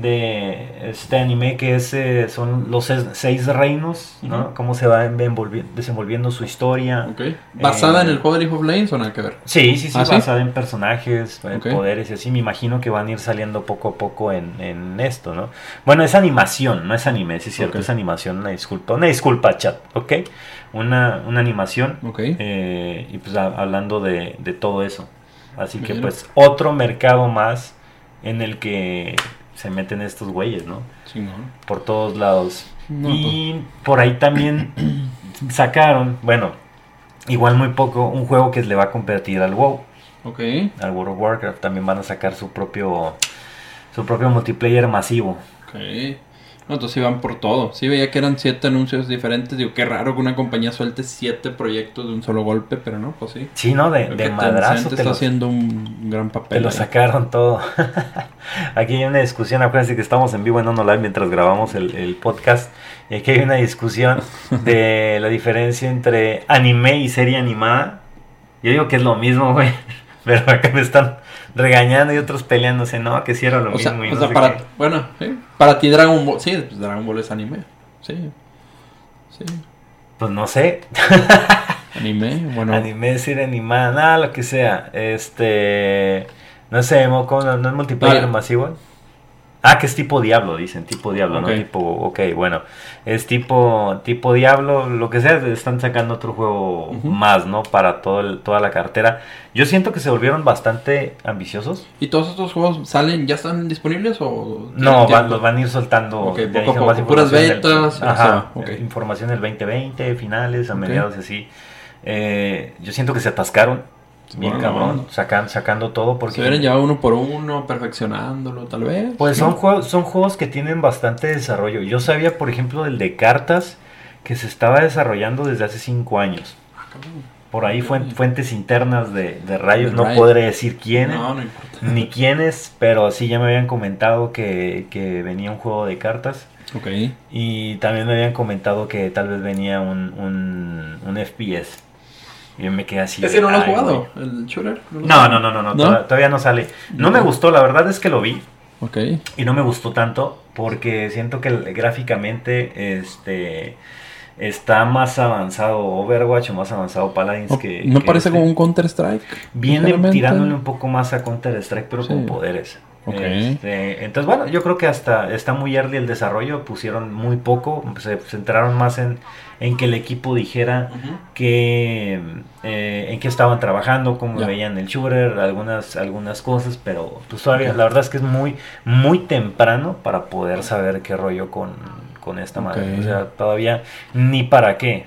[SPEAKER 1] de este anime que es, eh, son los seis reinos, ¿no? Cómo se va desenvolviendo su historia.
[SPEAKER 2] ¿Basada en el juego de League of Legends o nada que ver?
[SPEAKER 1] Sí, sí, sí, ¿Ah, basada en personajes, en poderes y así. Me imagino que van a ir saliendo poco a poco en, en esto, ¿no? Bueno, es animación, no es anime, sí es cierto, es animación, una disculpa. Una disculpa, chat, ¿ok? Una, una animación. Eh, y pues hablando de, de todo eso. Así que pues otro mercado más en el que se meten estos güeyes, ¿no?
[SPEAKER 2] Sí, ¿no?
[SPEAKER 1] Por todos lados. y pues. por ahí también sacaron, bueno, igual muy poco, un juego que le va a competir al WoW.
[SPEAKER 2] Ok.
[SPEAKER 1] Al World of Warcraft también van a sacar su propio su propio multiplayer masivo.
[SPEAKER 2] Ok. No, entonces iban por todo. Sí, veía que eran siete anuncios diferentes. Digo, qué raro que una compañía suelte siete proyectos de un solo golpe, pero no, pues sí.
[SPEAKER 1] Sí, no, de, de madrazo.
[SPEAKER 2] Te está haciendo un gran papel.
[SPEAKER 1] Te lo sacaron todo. aquí hay una discusión, acuérdense que estamos en vivo en Ono Live mientras grabamos el, el podcast. Y aquí hay una discusión de la diferencia entre anime y serie animada. Yo digo que es lo mismo, güey. Pero acá me están regañando y otros peleándose, no, que sí era lo mismo.
[SPEAKER 2] o sea, para, bueno, para ti Dragon Ball, sí, pues Dragon Ball es anime, sí, sí.
[SPEAKER 1] Pues no sé.
[SPEAKER 2] anime, bueno.
[SPEAKER 1] Anime, decir animada, nada, lo que sea. Este, no sé, ¿cómo no, es multiplayer masivo? Ah, que es tipo Diablo, dicen, tipo Diablo, ¿no? Tipo, ok, bueno, es tipo, tipo Diablo, lo que sea, están sacando otro juego más, ¿no? Para todo toda la cartera. Yo siento que se volvieron bastante ambiciosos.
[SPEAKER 2] ¿Y todos estos juegos salen, ya están disponibles o...?
[SPEAKER 1] No, los van a ir soltando.
[SPEAKER 2] Poco poco, puras betas.
[SPEAKER 1] ajá, información del 2020, finales, a mediados así. Eh, yo siento que se atascaron Bien cabrón, sacan, sacando todo porque...
[SPEAKER 2] Se hubieran llevado uno por uno, perfeccionándolo tal vez.
[SPEAKER 1] Pues son, juegos, son juegos que tienen bastante desarrollo. Yo sabía, por ejemplo, del de cartas que se estaba desarrollando desde hace cinco años. Ah, por ahí fuentes internas de, de Rayos, no podré decir quién, ni quiénes, pero sí ya me habían comentado que, venía un juego de cartas.
[SPEAKER 2] Ok.
[SPEAKER 1] Y también me habían comentado que tal vez venía un, un, un FPS. Y yo me quedé así.
[SPEAKER 2] ¿Ese no lo has jugado? ¿El shooter?
[SPEAKER 1] No, no, no, no, no, Todavía, no sale. No, me gustó, la verdad es que lo vi.
[SPEAKER 2] Ok.
[SPEAKER 1] Y no me gustó tanto porque siento que gráficamente este está más avanzado Overwatch o más avanzado Paladins que...
[SPEAKER 2] ¿No parece
[SPEAKER 1] este.
[SPEAKER 2] como un Counter-Strike?
[SPEAKER 1] Viene tirándole un poco más a Counter-Strike, pero con poderes. Este, entonces, bueno, yo creo que hasta está muy early el desarrollo, pusieron muy poco, se centraron más en, en que el equipo dijera que eh, en qué estaban trabajando, cómo veían el shooter, algunas, algunas cosas, pero pues todavía la verdad es que es muy, muy temprano para poder saber qué rollo con, con esta madre. O sea, todavía ni para qué,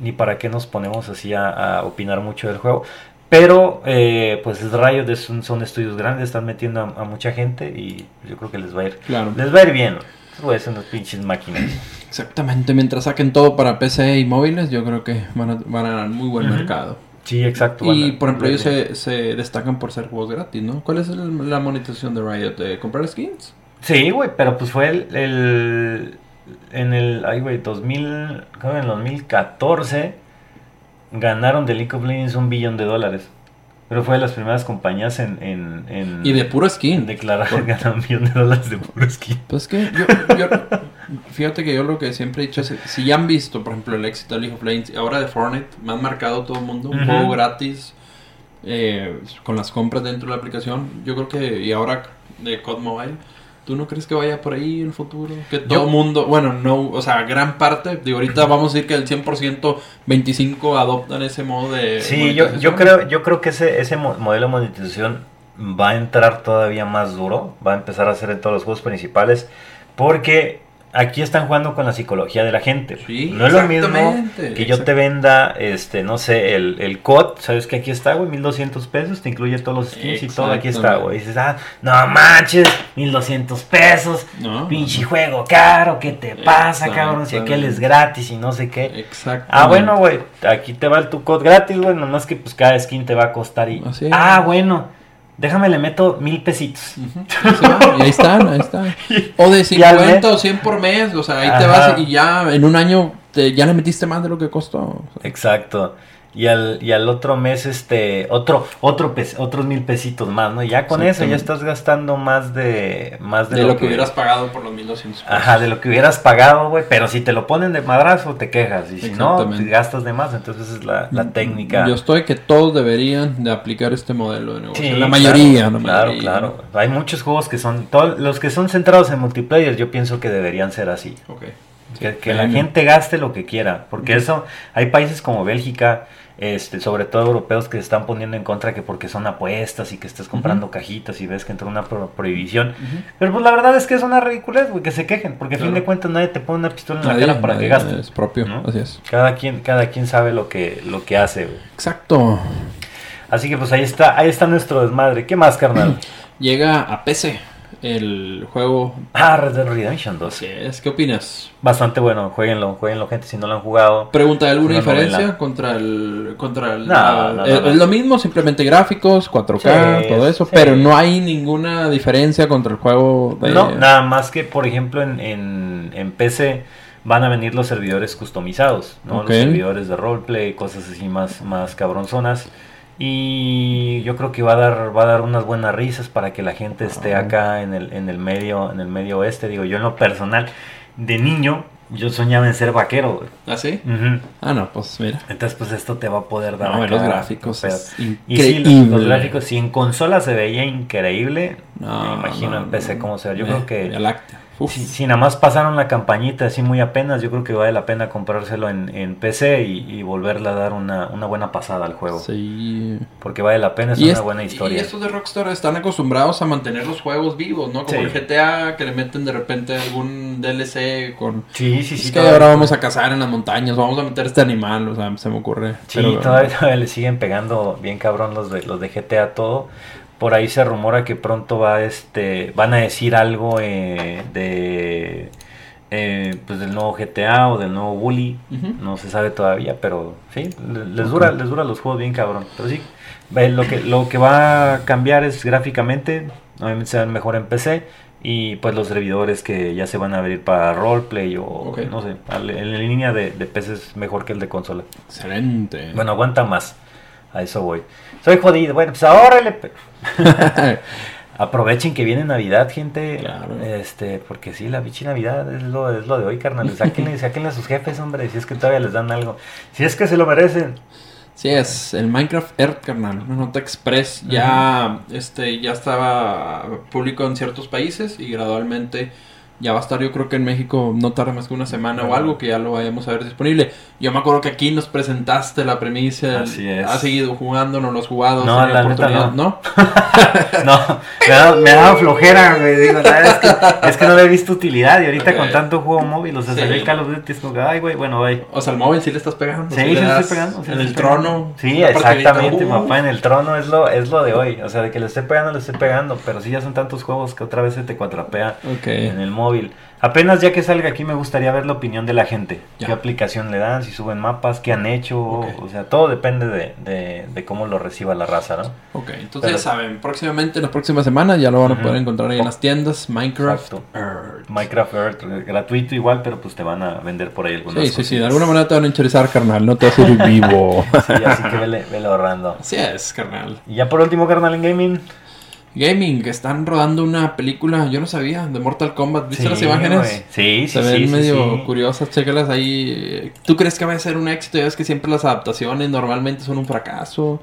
[SPEAKER 1] ni para qué nos ponemos así a opinar mucho del juego. Pero, eh, pues es Riot, son, son, estudios grandes, están metiendo a, mucha gente y yo creo que les va a ir, les va a ir bien. Son unas pinches máquinas.
[SPEAKER 2] Exactamente, mientras saquen todo para PC y móviles, yo creo que van a, van a muy buen mercado.
[SPEAKER 1] Sí, exacto.
[SPEAKER 2] Y por ejemplo, ellos se, se, destacan por ser juegos gratis, ¿no? ¿Cuál es la monetización de Riot? ¿De comprar skins?
[SPEAKER 1] Sí, güey, pero pues fue el, el en el, ay, güey, 2000, creo en el 2014 ganaron de League of Legends un billón de dólares. Pero fue de las primeras compañías en... en,
[SPEAKER 2] y de puro skin.
[SPEAKER 1] declarar ganar un billón de dólares de puro skin.
[SPEAKER 2] Pues que yo, fíjate que yo lo que siempre he dicho es, si ya han visto, por ejemplo, el éxito de League of Legends, ahora de Fortnite, me han marcado todo el mundo, un juego gratis, eh, con las compras dentro de la aplicación, yo creo que, y ahora de COD Mobile, ¿Tú no crees que vaya por ahí el futuro? Que todo el mundo, bueno, no, o sea, gran parte, digo, ahorita vamos a decir que el 100%, 25 adoptan ese modo de
[SPEAKER 1] Sí, yo, yo creo yo creo que ese ese modelo de monetización va a entrar todavía más duro, va a empezar a hacer en todos los juegos principales porque aquí están jugando con la psicología de la gente. no es lo mismo que yo te venda, este, no sé, el, el COD, sabes que aquí está, güey, 1200 pesos, te incluye todos los skins y todo, aquí está, güey. dices, ah, no manches, 1200 pesos, pinche juego caro, ¿qué te pasa, cabrón? Si aquel es gratis y no sé qué.
[SPEAKER 2] Exacto.
[SPEAKER 1] Ah, bueno, güey, aquí te va tu COD gratis, güey, nomás que pues cada skin te va a costar y... ah, bueno déjame le meto mil pesitos.
[SPEAKER 2] y ahí están, ahí están. O de 50 o 100 por mes, o sea, ahí te vas y ya en un año te, ya le metiste más de lo que costó.
[SPEAKER 1] Exacto y al, y al otro mes este otro otro otros mil pesitos más no ya con eso ya estás gastando más de más
[SPEAKER 2] de, lo, que, hubieras pagado por los 1200
[SPEAKER 1] pesos. ajá de lo que hubieras pagado güey pero si te lo ponen de madrazo te quejas y si no te gastas de más entonces esa es la, la, mm, técnica.
[SPEAKER 2] yo estoy que todos deberían de aplicar este modelo de negocio la mayoría
[SPEAKER 1] claro, claro, claro. Hay muchos juegos que son todos los que son centrados en multiplayer yo pienso que deberían ser así.
[SPEAKER 2] Okay.
[SPEAKER 1] que, la gente gaste lo que quiera porque eso hay países como Bélgica este, sobre todo europeos que se están poniendo en contra que porque son apuestas y que estás comprando cajitas y ves que entra una prohibición. Pero pues la verdad es que es una ridiculez, güey, que se quejen, porque a fin de cuentas nadie te pone una pistola en la cara para que gastes.
[SPEAKER 2] Es propio, así es.
[SPEAKER 1] Cada quien, cada quien sabe lo que, lo que hace,
[SPEAKER 2] Exacto.
[SPEAKER 1] Así que pues ahí está, ahí está nuestro desmadre. ¿Qué más, carnal?
[SPEAKER 2] Llega a PC el juego.
[SPEAKER 1] Ah, Red Dead Redemption 2.
[SPEAKER 2] es. ¿Qué opinas?
[SPEAKER 1] Bastante bueno, jueguenlo, jueguenlo gente si no lo han jugado.
[SPEAKER 2] Pregunta, ¿alguna diferencia contra el contra el, no, es lo mismo, simplemente gráficos, 4K, todo eso, pero no hay ninguna diferencia contra el juego
[SPEAKER 1] No, nada más que por ejemplo en, en, en PC van a venir los servidores customizados, ¿no? Los servidores de roleplay, cosas así más más cabronzonas. Y yo creo que va a dar, va a dar unas buenas risas para que la gente esté acá en el, en el medio, en el medio oeste. Digo, yo en lo personal, de niño, yo soñaba en ser vaquero, güey.
[SPEAKER 2] ¿Ah, sí? Ah, no, pues mira.
[SPEAKER 1] Entonces, pues esto te va a poder dar.
[SPEAKER 2] No, los gráficos.
[SPEAKER 1] y sí, los, gráficos, si en consola se veía increíble, no, me imagino en PC cómo se ve. Yo creo que. Si, nada más pasaron la campañita así muy apenas, yo creo que vale la pena comprárselo en, PC y, volverle a dar una, buena pasada al juego.
[SPEAKER 2] Sí.
[SPEAKER 1] Porque vale la pena, es una buena historia.
[SPEAKER 2] Y estos de Rockstar están acostumbrados a mantener los juegos vivos, ¿no? Como el GTA, que le meten de repente algún DLC con...
[SPEAKER 1] Sí, sí,
[SPEAKER 2] sí. Es que ahora vamos a cazar en las montañas, vamos a meter este animal, o sea, se me ocurre.
[SPEAKER 1] Sí, todavía, le siguen pegando bien cabrón los de, los de GTA todo por ahí se rumora que pronto va este van a decir algo eh, de eh, pues del nuevo GTA o del nuevo Bully. No se sabe todavía pero sí les dura les dura los juegos bien cabrón. Pero sí lo que lo que va a cambiar es gráficamente obviamente se ven mejor en PC y pues los servidores que ya se van a abrir para roleplay o no sé en línea de, de PC es mejor que el de consola.
[SPEAKER 2] Excelente.
[SPEAKER 1] Bueno aguanta más a eso voy soy jodido. Bueno, pues ahora le... Aprovechen que viene Navidad, gente. Este, porque sí, la bichi Navidad es lo, es lo de hoy, carnal. Sáquenle, sáquenle a sus jefes, hombre, si es que todavía les dan algo. Si es que se lo merecen.
[SPEAKER 2] Sí, es el Minecraft Earth, carnal. Una nota express. Ya, este, ya estaba público en ciertos países y gradualmente ya va a estar yo creo que en México no tarda más que una semana o algo que ya lo vayamos a ver disponible. Yo me acuerdo que aquí nos presentaste la premisa.
[SPEAKER 1] Así es.
[SPEAKER 2] ¿Has seguido jugando? ¿No lo has jugado?
[SPEAKER 1] No, la oportunidad? no. ¿No? me ha dado flojera, güey. Digo, es que, es que no le he visto utilidad y ahorita con tanto juego móvil, o sea, se ve el Call of Duty, es como ay, güey, bueno, bye.
[SPEAKER 2] O sea, el móvil sí le estás pegando.
[SPEAKER 1] Sí, sí, le estoy pegando.
[SPEAKER 2] en el trono.
[SPEAKER 1] Sí, exactamente, papá, en el trono es lo, es lo de hoy. O sea, de que le esté pegando, le estoy pegando, pero sí ya son tantos juegos que otra vez se te cuatrapea en el móvil. Apenas ya que salga aquí me gustaría ver la opinión de la gente. ¿Qué aplicación le dan? Si suben mapas, qué han hecho. O sea, todo depende de, de, cómo lo reciba la raza, ¿no?
[SPEAKER 2] Ok, entonces ya saben, próximamente, en las próximas semanas ya lo van a poder encontrar ahí en las tiendas. Minecraft Earth.
[SPEAKER 1] Minecraft Earth, gratuito igual, pero pues te van a vender por ahí algunas
[SPEAKER 2] Sí, sí, sí, de alguna manera te van a interesar, carnal. No te vas a ir vivo.
[SPEAKER 1] sí, así que vele, vele ahorrando.
[SPEAKER 2] Así es, carnal.
[SPEAKER 1] Y ya por último, carnal, en gaming.
[SPEAKER 2] Gaming, están rodando una película, yo no sabía, de Mortal Kombat. ¿Viste las imágenes?
[SPEAKER 1] Sí, sí,
[SPEAKER 2] Se ven medio curiosas, chécalas ahí. ¿Tú crees que va a ser un éxito? Ya ves que siempre las adaptaciones normalmente son un fracaso.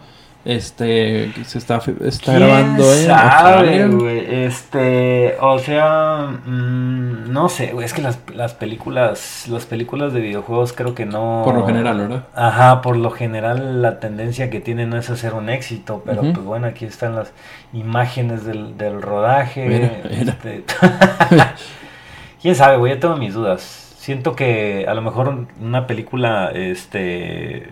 [SPEAKER 2] Este, se está, está grabando
[SPEAKER 1] sabe, Este, o sea, mm, no sé, güey, es que las, las películas, las películas de videojuegos creo que no...
[SPEAKER 2] Por lo general, ¿verdad?
[SPEAKER 1] Ajá, por lo general la tendencia que tienen no es hacer un éxito, pero pues bueno, aquí están las imágenes del, del rodaje. Este, Quién sabe, güey, yo tengo mis dudas. Siento que a lo mejor una película, este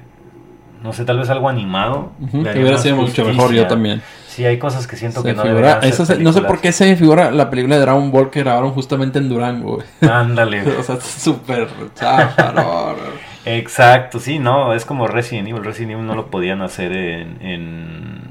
[SPEAKER 1] no sé, tal vez algo animado.
[SPEAKER 2] que hubiera sido mucho mejor, yo también.
[SPEAKER 1] Sí, hay cosas que siento que no
[SPEAKER 2] figura, No sé por qué se me figura la película de Dragon Ball que grabaron justamente en Durango,
[SPEAKER 1] Ándale.
[SPEAKER 2] o sea, súper
[SPEAKER 1] Exacto, sí, no, es como Resident Evil. Resident Evil no lo podían hacer en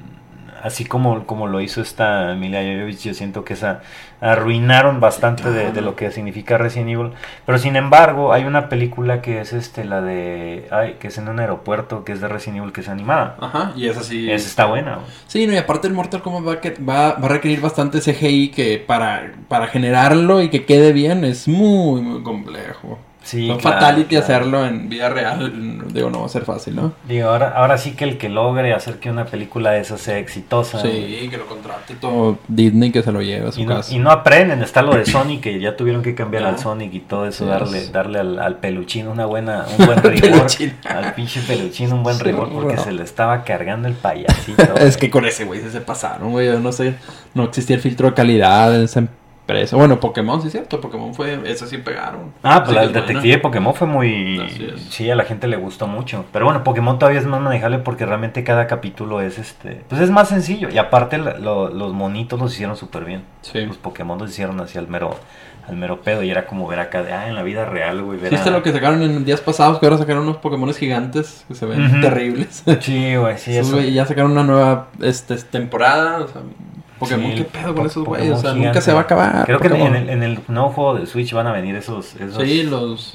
[SPEAKER 1] así como, como lo hizo esta Emilia Jovovich, yo siento que esa arruinaron bastante de, lo que significa Resident Evil. Pero sin embargo, hay una película que es este, la de, ay, que es en un aeropuerto, que es de Resident Evil, que es animada.
[SPEAKER 2] Ajá, y esa sí.
[SPEAKER 1] Esa está buena.
[SPEAKER 2] Sí, no, y aparte el Mortal Kombat va, va, a requerir bastante CGI que para, para generarlo y que quede bien es muy, muy complejo. Sí, fatality hacerlo en vida real, digo, no va a ser fácil, ¿no?
[SPEAKER 1] Digo, ahora, ahora sí que el que logre hacer que una película de esa sea exitosa.
[SPEAKER 2] Sí, que lo contrate todo Disney que se lo lleve a su
[SPEAKER 1] y
[SPEAKER 2] casa.
[SPEAKER 1] No, y no aprenden, está lo de Sonic, que ya tuvieron que cambiar al Sonic y todo eso, darle, darle al, al, peluchín una buena, un buen rigor. al pinche peluchín un buen rigor porque se le estaba cargando el payasito.
[SPEAKER 2] es que con ese güey se, se pasaron, güey, no sé, no existía el filtro de calidad en ese eso, Bueno, Pokémon, sí es cierto. Pokémon fue. Eso sí pegaron.
[SPEAKER 1] Ah, pues el detective de Pokémon fue muy. Sí, a la gente le gustó mucho. Pero bueno, Pokémon todavía es más manejable porque realmente cada capítulo es este. Pues es más sencillo. Y aparte, los monitos los hicieron súper bien. Sí. Los Pokémon los hicieron hacia el mero. Al mero pedo y era como ver acá de, ah, en la vida real, güey.
[SPEAKER 2] ¿Viste lo que sacaron en días pasados? Que ahora sacaron unos Pokémon gigantes que se ven terribles.
[SPEAKER 1] Sí, güey, sí, eso.
[SPEAKER 2] Y ya sacaron una nueva este, temporada. O sea, Pokémon, ¿qué pedo con esos güeyes? O sea, nunca se va a acabar.
[SPEAKER 1] Creo que en el, en el, nuevo juego de Switch van a venir esos. esos...
[SPEAKER 2] Sí, los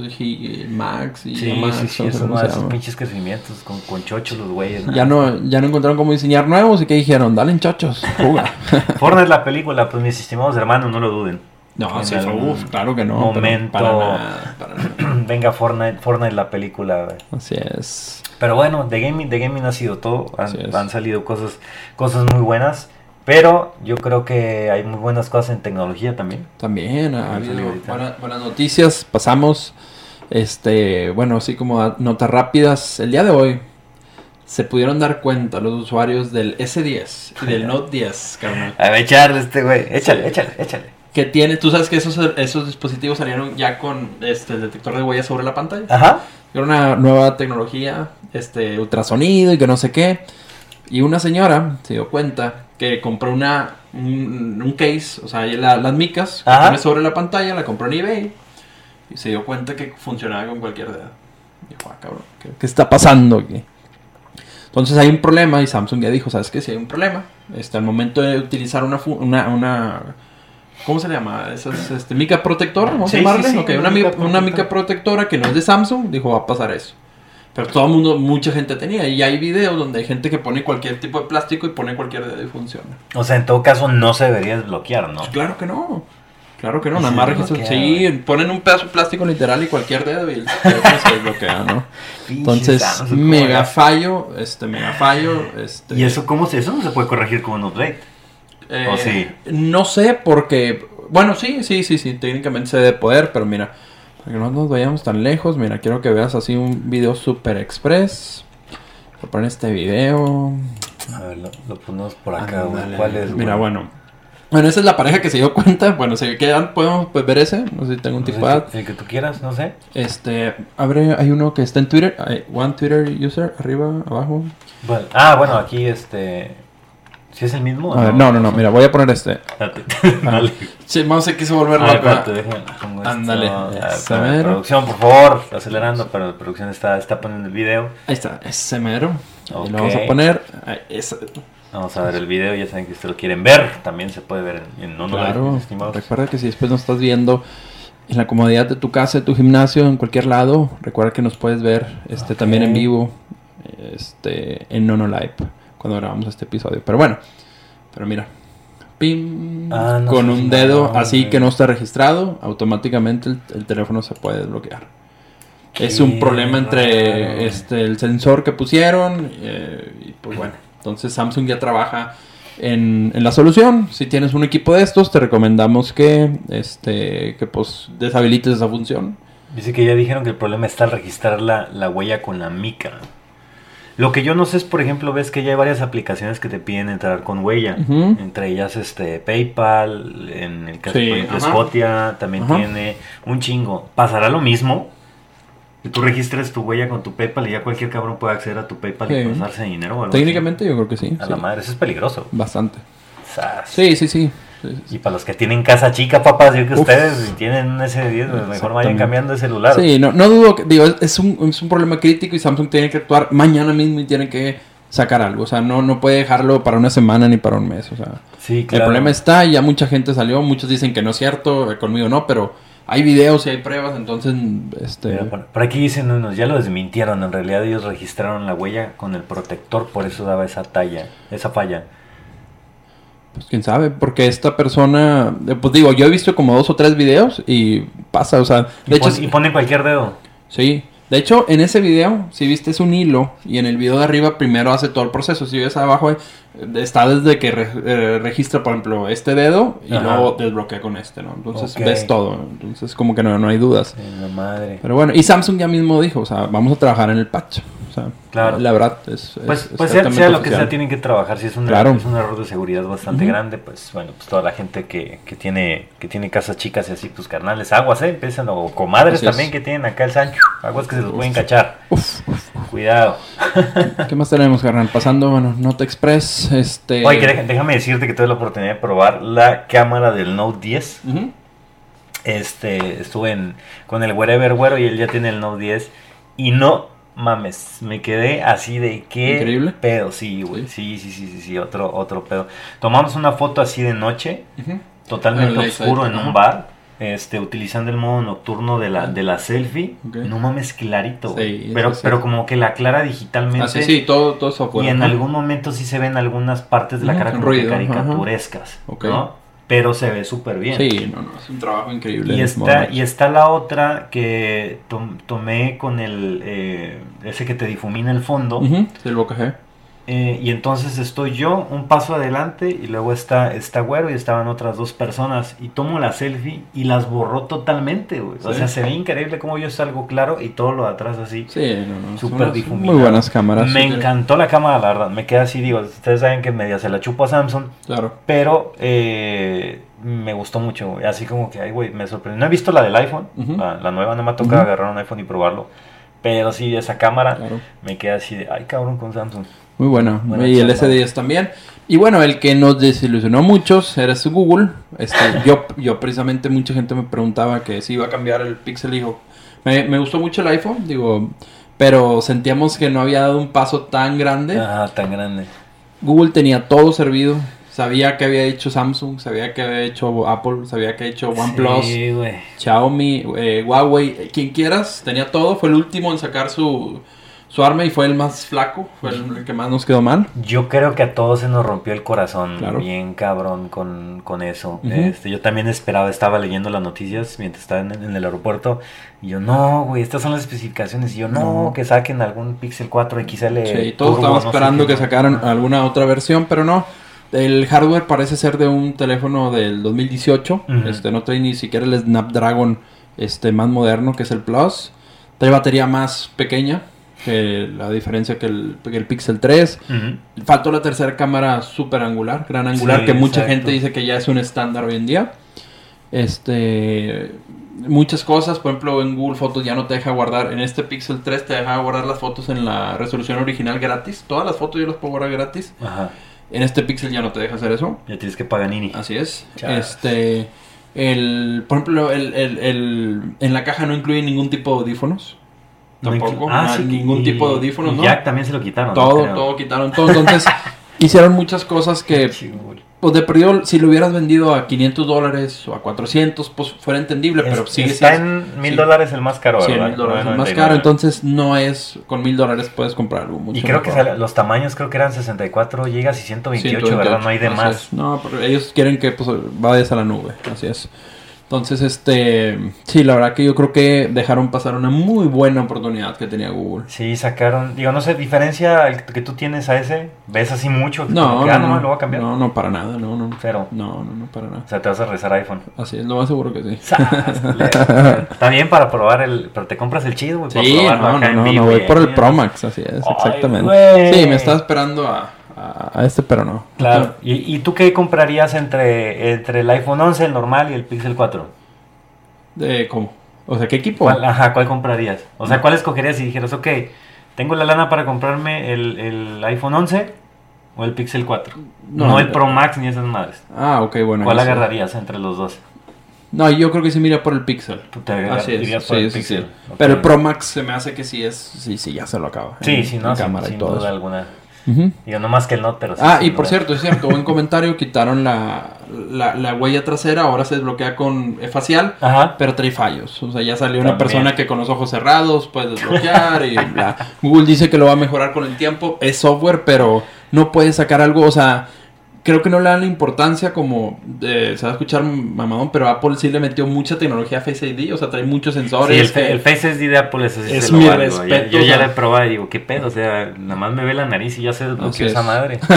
[SPEAKER 2] Max y
[SPEAKER 1] sí,
[SPEAKER 2] Max,
[SPEAKER 1] sí, sí, esos, pinches crecimientos con, con chochos los güeyes.
[SPEAKER 2] Ya no, ya no encontraron cómo diseñar nuevos y que dijeron, dale chochos, juga.
[SPEAKER 1] Fortnite la película, pues mis estimados hermanos, no lo duden.
[SPEAKER 2] No, sí, uf, claro que no.
[SPEAKER 1] Momento. Para nada, para nada. Venga, Fortnite, Fortnite la película. Güey.
[SPEAKER 2] Así es.
[SPEAKER 1] Pero bueno, de gaming, de gaming ha sido todo. Han, han, salido cosas, cosas muy buenas. Pero yo creo que hay muy buenas cosas en tecnología también.
[SPEAKER 2] También ha habido buenas, noticias. Pasamos, este, bueno, así como notas rápidas. El día de hoy se pudieron dar cuenta los usuarios del S10 y del Note 10, carnal.
[SPEAKER 1] A ver, echarle este güey. Échale, échale, échale.
[SPEAKER 2] Que tiene, tú sabes que esos, esos dispositivos salieron ya con este el detector de huellas sobre la pantalla.
[SPEAKER 1] Ajá.
[SPEAKER 2] Era una nueva tecnología, este, ultrasonido y que no sé qué. Y una señora se dio cuenta que compró una, un, case, o sea, las micas, que sobre la pantalla, la compró en eBay. Y se dio cuenta que funcionaba con cualquier dedo. Dijo, ah, cabrón, ¿qué, está pasando aquí? Entonces hay un problema y Samsung ya dijo, ¿sabes qué? Si hay un problema, este, al momento de utilizar una, una, una ¿Cómo se llama? ¿Es, este, mica protectora? ¿Vamos a llamarle? una, una, mica protectora que no es de Samsung, dijo, va a pasar eso. Pero todo el mundo, mucha gente tenía. Y hay videos donde hay gente que pone cualquier tipo de plástico y pone cualquier dedo y funciona.
[SPEAKER 1] O sea, en todo caso no se debería desbloquear, ¿no?
[SPEAKER 2] claro que no. Claro que no, nada más registro. Sí, ponen un pedazo de plástico literal y cualquier dedo y el se desbloquea, ¿no? Entonces, mega fallo, este, mega fallo, este...
[SPEAKER 1] ¿Y eso cómo se, eso no se puede corregir con un update? ¿O sí?
[SPEAKER 2] Eh, no sé, porque, bueno, sí, sí, sí, sí, técnicamente se debe poder, pero mira, para que no nos vayamos tan lejos, mira, quiero que veas así un video super express. Voy a poner este video.
[SPEAKER 1] A ver, lo, ponemos por acá, ¿Cuál es?
[SPEAKER 2] Mira, bueno. Bueno, esa es la pareja que se dio cuenta. Bueno, si quedan, podemos pues, ver ese. No sé si tengo un tipo
[SPEAKER 1] El que tú quieras, no sé.
[SPEAKER 2] Este, abre, hay uno que está en Twitter. Hay one Twitter user, arriba, abajo.
[SPEAKER 1] Bueno, ah, bueno, aquí este. ¿Si es el mismo?
[SPEAKER 2] A ver, no, no, no, mira, voy a poner este. Dale. Sí, vamos a quiso volver
[SPEAKER 1] loco. Ándale. producción, por favor, acelerando, pero la producción está, está poniendo el video.
[SPEAKER 2] Ahí está, ese mero. Y lo vamos a poner.
[SPEAKER 1] Vamos a ver el video, ya saben que ustedes lo quieren ver, también se puede ver en no
[SPEAKER 2] Claro, recuerda que si después nos estás viendo en la comodidad de tu casa, de tu gimnasio, en cualquier lado, recuerda que nos puedes ver este también en vivo este en Nono Live cuando grabamos este episodio. Pero bueno, pero mira, pim, ah, con un dedo así que no está registrado, automáticamente el, teléfono se puede desbloquear. Es un problema entre este el sensor que pusieron eh, y pues bueno, entonces Samsung ya trabaja en, la solución. Si tienes un equipo de estos, te recomendamos que este que pues deshabilites esa función.
[SPEAKER 1] Dice que ya dijeron que el problema está al registrar la, la huella con la mica. Lo que yo no sé es, por ejemplo, ves que ya hay varias aplicaciones que te piden entrar con huella. Entre ellas este PayPal, en el caso de Spotia también tiene un chingo. ¿Pasará lo mismo? Que tú registres tu huella con tu PayPal y ya cualquier cabrón puede acceder a tu PayPal y pasarse dinero o algo
[SPEAKER 2] Técnicamente yo creo que sí.
[SPEAKER 1] A la madre, eso es peligroso.
[SPEAKER 2] Bastante. Sí, sí, sí.
[SPEAKER 1] Y para los que tienen casa chica, papás, yo que ustedes si tienen un S10, pues mejor vayan cambiando de celular.
[SPEAKER 2] Sí, no, no dudo que, digo, es un, es un problema crítico y Samsung tiene que actuar mañana mismo y tiene que sacar algo. O sea, no, no puede dejarlo para una semana ni para un mes. O sea,
[SPEAKER 1] sí,
[SPEAKER 2] el problema está, ya mucha gente salió, muchos dicen que no es cierto, eh, conmigo no, pero hay videos y hay pruebas, entonces, este...
[SPEAKER 1] por, aquí dicen unos, ya lo desmintieron, en realidad ellos registraron la huella con el protector, por eso daba esa talla, esa falla.
[SPEAKER 2] Pues quién sabe, porque esta persona, eh, pues digo, yo he visto como dos o tres videos y pasa, o sea,
[SPEAKER 1] de hecho... y pone cualquier dedo.
[SPEAKER 2] Sí, de hecho, en ese video, si viste es un hilo y en el video de arriba primero hace todo el proceso. Si ves abajo, eh, está desde que eh, registra, por ejemplo, este dedo y luego desbloquea con este, ¿no? Entonces ves todo. Entonces, como que no, no hay dudas.
[SPEAKER 1] madre.
[SPEAKER 2] Pero bueno, y Samsung ya mismo dijo, o sea, vamos a trabajar en el patch. O sea,
[SPEAKER 1] claro.
[SPEAKER 2] la verdad es.
[SPEAKER 1] Pues, pues sea, lo que sea, tienen que trabajar. Si es un, es un error de seguridad bastante grande, pues bueno, pues toda la gente que, que, tiene que tiene casas chicas y así, pues carnales, aguas, ¿eh? Empiezan, o comadres también que tienen acá el Sancho, aguas que se los pueden cachar. Cuidado.
[SPEAKER 2] ¿Qué más tenemos, carnal? Pasando, bueno, Note Express. Este...
[SPEAKER 1] Oye, déjame decirte que tuve la oportunidad de probar la cámara del Note 10. Este, estuve en, con el Wherever Güero y él ya tiene el Note 10. Y no mames, me quedé así de qué
[SPEAKER 2] Increíble.
[SPEAKER 1] pedo, sí, güey. Sí, sí, sí, sí, sí, otro, otro pedo. Tomamos una foto así de noche, totalmente oscuro en un bar, este, utilizando el modo nocturno de la, de la selfie. No mames, clarito. pero, pero como que la clara digitalmente. Ah,
[SPEAKER 2] sí, sí, todo, todo eso
[SPEAKER 1] Y en algún momento sí se ven algunas partes de la cara como caricaturescas, ¿no? pero se ve súper bien.
[SPEAKER 2] Sí, no, no, es un trabajo increíble.
[SPEAKER 1] Y está, y está la otra que tomé con el, eh, ese que te difumina el fondo.
[SPEAKER 2] el Boca
[SPEAKER 1] eh, y entonces estoy yo un paso adelante y luego está, está güero y estaban otras dos personas y tomo la selfie y las borró totalmente, güey. O sea, se ve increíble como yo salgo claro y todo lo de atrás así.
[SPEAKER 2] Sí, no, no.
[SPEAKER 1] Súper difuminado.
[SPEAKER 2] Muy buenas cámaras.
[SPEAKER 1] Me encantó la cámara, la verdad. Me queda así, digo, ustedes saben que media se la chupo a Samsung.
[SPEAKER 2] Claro.
[SPEAKER 1] Pero eh, me gustó mucho, güey. Así como que, ay, güey, me sorprendió. No he visto la del iPhone, la, nueva, no me ha tocado agarrar un iPhone y probarlo. Pero sí, esa cámara me queda así de, ay, cabrón, con Samsung.
[SPEAKER 2] Muy bueno. y el S10 también. Y bueno, el que nos desilusionó a muchos era su Google. Este, yo, yo precisamente mucha gente me preguntaba que si iba a cambiar el Pixel. Hijo, me, me gustó mucho el iPhone, digo, pero sentíamos que no había dado un paso tan grande.
[SPEAKER 1] Ah, tan grande.
[SPEAKER 2] Google tenía todo servido. Sabía que había hecho Samsung, sabía que había hecho Apple, sabía que había hecho OnePlus, Xiaomi, eh, Huawei, quien quieras, tenía todo. Fue el último en sacar su, su arma y fue el más flaco, fue el, que más nos quedó mal.
[SPEAKER 1] Yo creo que a todos se nos rompió el corazón bien cabrón con, con eso. este, yo también esperaba, estaba leyendo las noticias mientras estaba en, el aeropuerto y yo, no, güey, estas son las especificaciones. Y yo, no, que saquen algún Pixel 4 XL.
[SPEAKER 2] Sí, todos estaban esperando que sacaran alguna otra versión, pero no. El hardware parece ser de un teléfono del 2018. Este no trae ni siquiera el Snapdragon este más moderno que es el Plus. Trae batería más pequeña, que la diferencia que el, el Pixel 3. Faltó la tercera cámara super angular, gran angular, que mucha gente dice que ya es un estándar hoy en día. Este, muchas cosas, por ejemplo, en Google Fotos ya no te deja guardar, en este Pixel 3 te deja guardar las fotos en la resolución original gratis. Todas las fotos yo las puedo guardar gratis. En este Pixel ya no te deja hacer eso.
[SPEAKER 1] Ya tienes que pagar Nini.
[SPEAKER 2] Así es. Este, el, por ejemplo, el, el, en la caja no incluye ningún tipo de audífonos. Tampoco. Ah, ningún tipo de audífonos, ¿no?
[SPEAKER 1] Jack también se lo quitaron.
[SPEAKER 2] Todo, todo quitaron todo. Entonces, hicieron muchas cosas que, pues de perdido, si lo hubieras vendido a 500 dólares o a 400, pues fuera entendible, pero sigue
[SPEAKER 1] Está en mil dólares el más caro,
[SPEAKER 2] sí, mil dólares el más caro, entonces no es, con mil dólares puedes comprar algo
[SPEAKER 1] mucho Y creo que los tamaños creo que eran 64 gigas y 128, ¿verdad? No hay de más.
[SPEAKER 2] No, pero ellos quieren que pues vayas a la nube, así es. Entonces, este, sí, la verdad que yo creo que dejaron pasar una muy buena oportunidad que tenía Google.
[SPEAKER 1] Sí, sacaron, digo, no sé, diferencia el que tú tienes a ese, ves así mucho,
[SPEAKER 2] no, no,
[SPEAKER 1] ah,
[SPEAKER 2] no,
[SPEAKER 1] lo va a cambiar.
[SPEAKER 2] No, no, para nada, no, no.
[SPEAKER 1] Cero.
[SPEAKER 2] No, no, no, para nada.
[SPEAKER 1] O sea, te vas a rezar iPhone.
[SPEAKER 2] Así es, lo más seguro que sí.
[SPEAKER 1] Bien para probar el, pero te compras el chido, güey.
[SPEAKER 2] Sí, no, no, no, no, voy por el Pro Max, así es, exactamente. Sí, me estaba esperando a a, este, pero no.
[SPEAKER 1] Claro. ¿Y, ¿Y, tú qué comprarías entre, entre el iPhone 11, el normal, y el Pixel 4?
[SPEAKER 2] ¿De cómo? O sea, ¿qué equipo?
[SPEAKER 1] ¿Cuál, ajá, ¿cuál comprarías? O sea, ¿cuál escogerías si dijeras, ok, tengo la lana para comprarme el, el iPhone 11 o el Pixel 4? No, el Pro Max ni esas madres.
[SPEAKER 2] Ah, ok, bueno.
[SPEAKER 1] ¿Cuál agarrarías entre los dos?
[SPEAKER 2] No, yo creo que sí mira por el Pixel.
[SPEAKER 1] Tú te Así es. por el Pixel.
[SPEAKER 2] Pero el Pro Max se me hace que sí es. Sí, sí, ya se lo acaba.
[SPEAKER 1] Sí, sí, no. cámara sin, y todo duda alguna. Digo, no más que el Note, pero
[SPEAKER 2] Ah, y por cierto, es cierto, buen comentario, quitaron la, la, huella trasera, ahora se desbloquea con facial, pero trae fallos. O sea, ya salió una persona que con los ojos cerrados puede desbloquear y Google dice que lo va a mejorar con el tiempo, es software, pero no puede sacar algo, o sea, creo que no le dan la importancia como se va a escuchar mamadón, pero Apple sí le metió mucha tecnología a Face ID, o sea, trae muchos sensores.
[SPEAKER 1] Sí, el, Face ID de Apple es,
[SPEAKER 2] es mi respeto.
[SPEAKER 1] Yo, ya lo he probado y digo, ¿qué pedo? O sea, nada más me ve la nariz y ya se desbloqueó esa madre.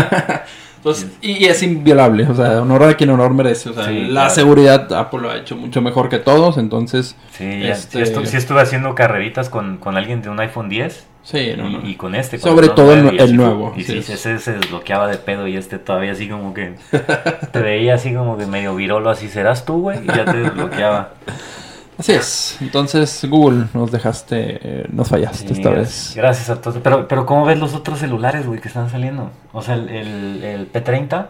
[SPEAKER 2] Entonces, y, es inviolable, o sea, honor a quien honor merece. O sea, la seguridad Apple lo ha hecho mucho mejor que todos, entonces...
[SPEAKER 1] Sí, este... estuve haciendo carreritas con, con alguien de un iPhone 10
[SPEAKER 2] Sí,
[SPEAKER 1] y, con este.
[SPEAKER 2] Sobre todo el, nuevo.
[SPEAKER 1] Y sí, ese se desbloqueaba de pedo y este todavía así como que te veía así como que medio virolo, así serás tú, güey, y ya te desbloqueaba.
[SPEAKER 2] Así es. Entonces, Google, nos dejaste, eh, nos fallaste esta vez.
[SPEAKER 1] Gracias a todos. Pero, pero ¿cómo ves los otros celulares, güey, que están saliendo? O sea, el, el, P30.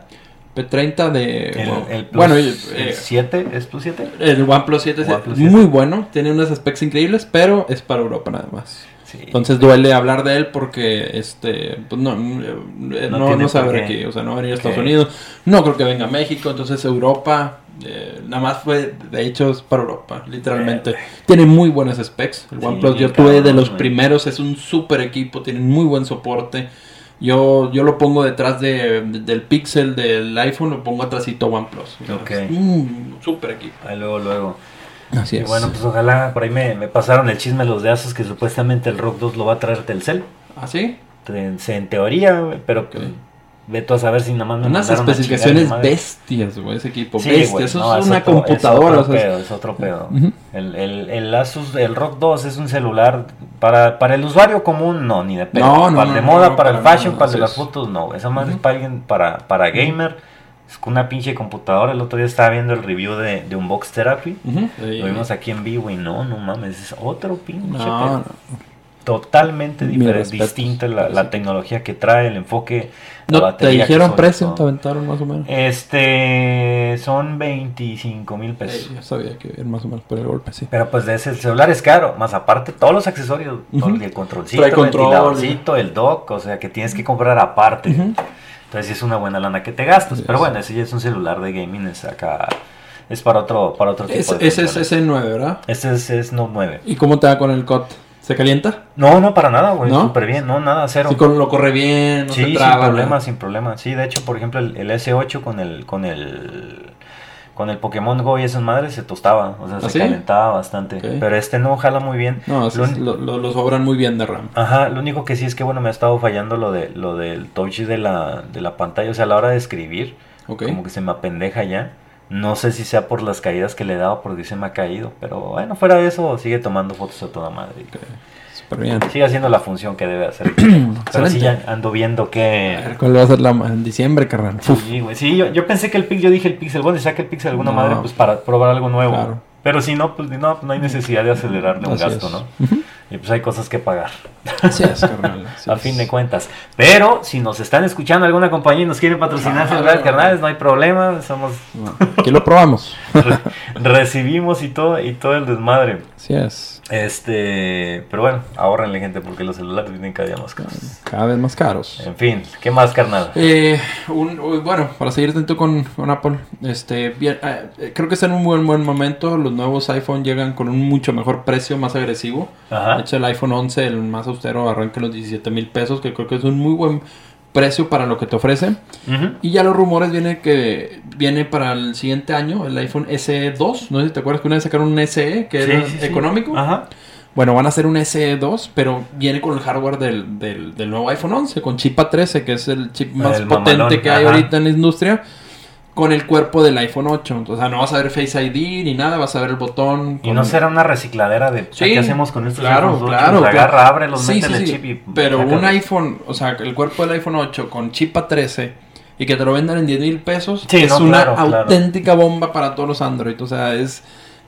[SPEAKER 2] P30 de...
[SPEAKER 1] El, bueno, el, 7, ¿es Plus 7?
[SPEAKER 2] El OnePlus 7 es muy bueno, tiene unos aspectos increíbles, pero es para Europa nada más. Entonces duele hablar de él porque este pues no, eh, no, no, sabe aquí, o sea, no va a venir a Estados Unidos, no creo que venga a México, entonces Europa, eh, nada más fue, de hecho es para Europa, literalmente. Eh. Tiene muy buenos specs, el OnePlus yo tuve de los primeros, es un super equipo, tiene muy buen soporte. Yo, yo lo pongo detrás de, del Pixel del iPhone, lo pongo atrásito OnePlus.
[SPEAKER 1] Ok.
[SPEAKER 2] Un super equipo.
[SPEAKER 1] Ahí luego, luego.
[SPEAKER 2] Así
[SPEAKER 1] Y
[SPEAKER 2] es.
[SPEAKER 1] bueno, pues ojalá, por ahí me, me pasaron el chisme los de Asus que supuestamente el Rock 2 lo va a traer Telcel.
[SPEAKER 2] ¿Ah, sí?
[SPEAKER 1] En, en teoría, pero
[SPEAKER 2] Ok.
[SPEAKER 1] Ve tú a saber si nada más me
[SPEAKER 2] Unas especificaciones
[SPEAKER 1] madre.
[SPEAKER 2] bestias, güey, ese equipo.
[SPEAKER 1] Sí,
[SPEAKER 2] Bestia.
[SPEAKER 1] güey,
[SPEAKER 2] Eso
[SPEAKER 1] no,
[SPEAKER 2] es una
[SPEAKER 1] otro-
[SPEAKER 2] computadora.
[SPEAKER 1] Es
[SPEAKER 2] o
[SPEAKER 1] otro
[SPEAKER 2] sea, es-
[SPEAKER 1] pedo, es otro pedo.
[SPEAKER 2] Ujú.
[SPEAKER 1] el, el, el Asus, el Rock 2 es un celular para, para el usuario común, no, ni de pedo.
[SPEAKER 2] No, no,
[SPEAKER 1] para el de moda, para el fashion, para el de las
[SPEAKER 2] es.
[SPEAKER 1] fotos, no. Esa más es
[SPEAKER 2] Ujú.
[SPEAKER 1] para alguien, para, para gamer. Es con una pinche computadora. El otro día estaba viendo el review de, de Unbox Therapy.
[SPEAKER 2] Ujú.
[SPEAKER 1] Lo vimos aquí en vivo y no, no mames, es otro pinche
[SPEAKER 2] No,
[SPEAKER 1] pedo. Totalmente diferente, distinta la, la tecnología que trae, el enfoque. la
[SPEAKER 2] No, ¿Te dijeron precio? ¿Te aventaron más o menos?
[SPEAKER 1] Este, son 25 mil pesos.
[SPEAKER 2] Eh, yo sabía que era más o menos por el golpe, sí.
[SPEAKER 1] Pero pues de ese el celular es caro, más aparte todos los accesorios,
[SPEAKER 2] Ujú.
[SPEAKER 1] el controlcito,
[SPEAKER 2] Trae
[SPEAKER 1] el
[SPEAKER 2] control.
[SPEAKER 1] ventiladorcito, el dock, o sea que tienes que comprar aparte. Entonces sí es una buena lana que te gastas, pero bueno, ese ya es un celular de gaming, es acá es para otro para otro tipo
[SPEAKER 2] Es-
[SPEAKER 1] de
[SPEAKER 2] Ese es
[SPEAKER 1] controles.
[SPEAKER 2] ese 9, ¿verdad?
[SPEAKER 1] Este es, es Note 9.
[SPEAKER 2] ¿Y cómo te va con el COT? ¿Se calienta?
[SPEAKER 1] No, no para nada, güey,
[SPEAKER 2] ¿No?
[SPEAKER 1] súper bien, no nada, cero.
[SPEAKER 2] Sí, con, lo corre bien, no
[SPEAKER 1] Sí,
[SPEAKER 2] se
[SPEAKER 1] sin
[SPEAKER 2] traba.
[SPEAKER 1] problema,
[SPEAKER 2] ¿no?
[SPEAKER 1] sin problema. Sí, de hecho, por ejemplo, el, el S8 con el con el con el Pokémon Go y esas madres se tostaba, o sea,
[SPEAKER 2] ¿Ah,
[SPEAKER 1] se
[SPEAKER 2] sí?
[SPEAKER 1] calentaba bastante. Pero este no jala muy bien.
[SPEAKER 2] No,
[SPEAKER 1] Lo
[SPEAKER 2] sobran muy bien de RAM.
[SPEAKER 1] Ajá, lo único que sí es que bueno, me ha estado fallando lo de lo del touch de la de la pantalla, o sea, a la hora de escribir, como que se me apendeja ya. No sé si sea por las caídas que le he dado porque se me ha caído, pero bueno, fuera de eso sigue tomando fotos a toda madre.
[SPEAKER 2] Ok, Súper bien.
[SPEAKER 1] Sigue haciendo la función que debe hacer. pero sí ya ando viendo
[SPEAKER 2] A ver,
[SPEAKER 1] que
[SPEAKER 2] ¿Cuál va a ser la en diciembre, carnal?
[SPEAKER 1] Sí, güey. Sí, yo, yo pensé que el Pixel, yo dije el Pixel, bueno, saque el Pixel alguna
[SPEAKER 2] No.
[SPEAKER 1] madre pues para probar algo nuevo.
[SPEAKER 2] Claro.
[SPEAKER 1] Pero si no, pues no, no hay necesidad de acelerarle un
[SPEAKER 2] así
[SPEAKER 1] gasto,
[SPEAKER 2] es.
[SPEAKER 1] ¿no? Y pues hay cosas que pagar.
[SPEAKER 2] Así es, carnal. así
[SPEAKER 1] a
[SPEAKER 2] es.
[SPEAKER 1] fin de cuentas. Pero si nos están escuchando alguna compañía y nos quieren patrocinar
[SPEAKER 2] Ah,
[SPEAKER 1] celulares
[SPEAKER 2] claro.
[SPEAKER 1] carnales, no hay problema. Somos
[SPEAKER 2] aquí lo probamos.
[SPEAKER 1] re- recibimos y todo y todo el desmadre.
[SPEAKER 2] Así es.
[SPEAKER 1] Este, pero bueno, ahorrenle gente porque los celulares vienen cada día más caros.
[SPEAKER 2] Cada vez más caros.
[SPEAKER 1] En fin, ¿qué más carnal?
[SPEAKER 2] Eh, un- bueno, para seguir atento con, con Apple, este, bien, eh, eh, creo que está en un buen, buen momento. Los nuevos iPhone llegan con un mucho mejor precio, más agresivo. De
[SPEAKER 1] Ajá.
[SPEAKER 2] hecho, el iPhone 11, el más austero, arranca los 17 mil pesos, que creo que es un muy buen precio para lo que te ofrece.
[SPEAKER 1] Ujú.
[SPEAKER 2] Y ya los rumores vienen que viene para el siguiente año el iPhone SE2. No sé si te acuerdas que una vez sacaron un SE, que
[SPEAKER 1] Sí,
[SPEAKER 2] era
[SPEAKER 1] sí, sí.
[SPEAKER 2] económico.
[SPEAKER 1] Ajá.
[SPEAKER 2] Bueno, van a hacer un SE2, pero viene con el hardware del, del, del nuevo iPhone 11, con chip A13, que es el chip más
[SPEAKER 1] El
[SPEAKER 2] potente
[SPEAKER 1] mamalón,
[SPEAKER 2] que hay
[SPEAKER 1] ajá.
[SPEAKER 2] ahorita en la industria, con el cuerpo del iPhone 8. O sea, no vas a ver Face ID ni nada, vas a ver el botón.
[SPEAKER 1] Y no será una recicladera de
[SPEAKER 2] Sí,
[SPEAKER 1] ¿qué hacemos con estos
[SPEAKER 2] claro,
[SPEAKER 1] iPhones
[SPEAKER 2] claro, claro.
[SPEAKER 1] agarra, abre, los
[SPEAKER 2] Sí,
[SPEAKER 1] mete
[SPEAKER 2] sí,
[SPEAKER 1] en el
[SPEAKER 2] sí.
[SPEAKER 1] chip y
[SPEAKER 2] Pero un iPhone, o sea, el cuerpo del iPhone 8 con chip A13 y que te lo vendan en 10 mil pesos
[SPEAKER 1] Sí,
[SPEAKER 2] es
[SPEAKER 1] no,
[SPEAKER 2] una
[SPEAKER 1] claro.
[SPEAKER 2] auténtica bomba para todos los Android. O sea, es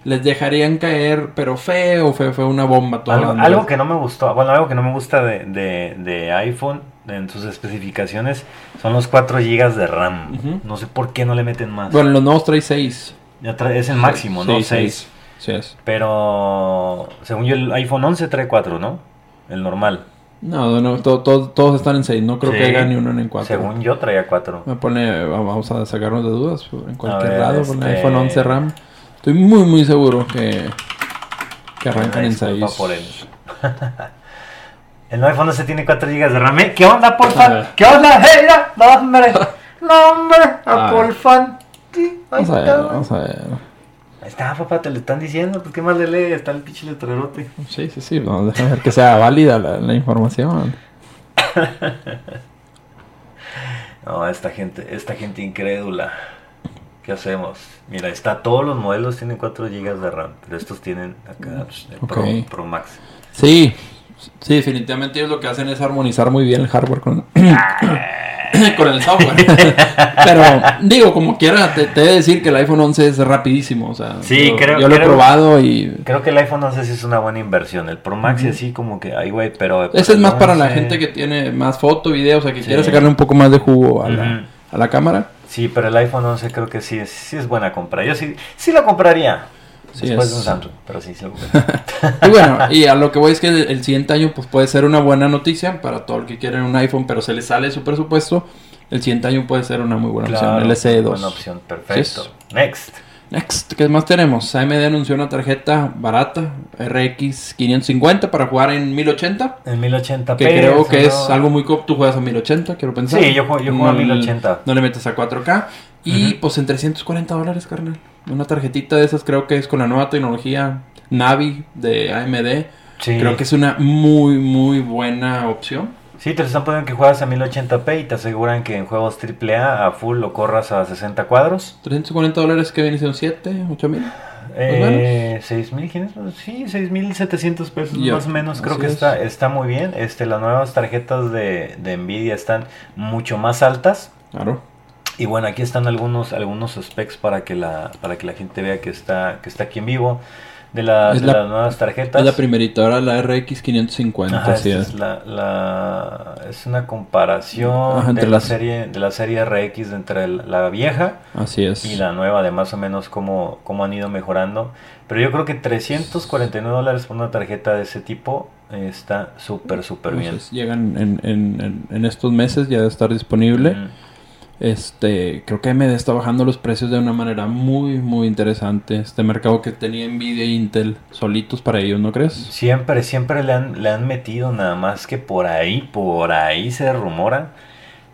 [SPEAKER 2] les dejarían caer, pero feo, feo, feo, una bomba todo
[SPEAKER 1] Algo, algo que no me gustó, bueno, algo que no me gusta de, de, de iPhone en sus especificaciones son los 4 GB de RAM. No sé por qué no le meten más.
[SPEAKER 2] Bueno, los nuevos trae 6.
[SPEAKER 1] Ya trae- es el máximo, ¿no?
[SPEAKER 2] Sí,
[SPEAKER 1] 6.
[SPEAKER 2] seis. Sí es.
[SPEAKER 1] Pero según yo el iPhone 11 trae 4, ¿no? El normal.
[SPEAKER 2] No, no, to- to- todos están en 6. No creo
[SPEAKER 1] Sí.
[SPEAKER 2] que haya ni uno en 4.
[SPEAKER 1] Según yo traía 4.
[SPEAKER 2] Me pone, vamos a sacarnos de dudas en cualquier
[SPEAKER 1] ver,
[SPEAKER 2] lado con el
[SPEAKER 1] este-
[SPEAKER 2] iPhone 11 RAM. Estoy muy, muy seguro que, que arrancan en 6.
[SPEAKER 1] por él. El iPhone 11 tiene 4 GB de RAM. ¿eh? ¿Qué onda,
[SPEAKER 2] A
[SPEAKER 1] porfa?
[SPEAKER 2] ver.
[SPEAKER 1] ¿Qué onda? Hey, mira, no, hombre. No, hombre. Apple fan.
[SPEAKER 2] Vamos a ver, vamos a ver.
[SPEAKER 1] Ahí está, papá, te lo están diciendo. Pues qué más le lee. Está el pinche letrerote.
[SPEAKER 2] Sí, sí, sí. Vamos a ver que sea válida la, la información.
[SPEAKER 1] No, esta gente, esta gente incrédula. ¿Qué hacemos? Mira, está, todos los modelos tienen 4 GB de RAM, pero estos tienen acá el Pro, Max.
[SPEAKER 2] Sí, sí, definitivamente ellos lo que hacen es armonizar muy bien el hardware con, con el software. Pero digo, como quiera, te, te he de decir que el iPhone 11 es rapidísimo. O sea,
[SPEAKER 1] Sí,
[SPEAKER 2] yo,
[SPEAKER 1] creo-
[SPEAKER 2] yo lo he probado y
[SPEAKER 1] Creo que el iPhone 11 sí es una buena inversión. El Pro Max y así como que, ay, güey, pero...
[SPEAKER 2] ese es más para la
[SPEAKER 1] 11
[SPEAKER 2] gente que tiene más foto, video, o sea, que
[SPEAKER 1] Sí.
[SPEAKER 2] quiere sacarle un poco más de jugo a la, a la cámara.
[SPEAKER 1] Sí, pero el iPhone 11 creo que sí es, sí es buena compra. Yo sí, sí lo compraría.
[SPEAKER 2] Sí,
[SPEAKER 1] Después
[SPEAKER 2] es-
[SPEAKER 1] de un Samsung, pero sí, sí lo compraría.
[SPEAKER 2] Y bueno, y a lo que voy es que el, el siguiente año pues puede ser una buena noticia para todo el que quiere un iPhone, pero se le sale su presupuesto. El siguiente año puede ser una muy buena
[SPEAKER 1] Claro,
[SPEAKER 2] opción, el SE2.
[SPEAKER 1] Buena opción, perfecto.
[SPEAKER 2] Sí
[SPEAKER 1] Next.
[SPEAKER 2] Next, ¿qué más tenemos? AMD anunció una tarjeta barata, RX 550 para jugar en 1080.
[SPEAKER 1] En 1080p.
[SPEAKER 2] Que creo que es algo muy... Tú juegas a 1080, quiero pensar.
[SPEAKER 1] Sí, yo, juego, yo juego a 1080.
[SPEAKER 2] No le metes a 4K. Y pues en 340 dólares, carnal. Una tarjetita de esas creo que es con la nueva tecnología Navi de AMD. Creo que es una muy, muy buena opción.
[SPEAKER 1] Sí, te están poniendo que juegas a 1080p y te aseguran que en juegos AAA a full lo corras a 60 cuadros.
[SPEAKER 2] 340 dólares que viene siendo 7, 8 mil.
[SPEAKER 1] Eh, 6.500, sí, 6.700 pesos más o menos, creo que está, está muy bien. Este, las nuevas tarjetas de, de Nvidia están mucho más altas.
[SPEAKER 2] Claro.
[SPEAKER 1] Y bueno, aquí están algunos, algunos specs para que la, para que la gente vea que está, que está aquí en vivo de, las nuevas tarjetas.
[SPEAKER 2] Es la primerita, ahora la RX 550.
[SPEAKER 1] es. La, es una comparación entre de, la serie, de la serie RX entre la vieja
[SPEAKER 2] así es.
[SPEAKER 1] y la nueva, de más o menos cómo, cómo han ido mejorando. Pero yo creo que 349 dólares por una tarjeta de ese tipo está súper, súper bien.
[SPEAKER 2] Llegan en, en, en, estos meses, ya debe estar disponible. Este, creo que AMD está bajando los precios de una manera muy, muy interesante. Este mercado que tenía Nvidia e Intel solitos para ellos, ¿no crees?
[SPEAKER 1] Siempre, siempre le han, le han metido, nada más que por ahí, por ahí se rumora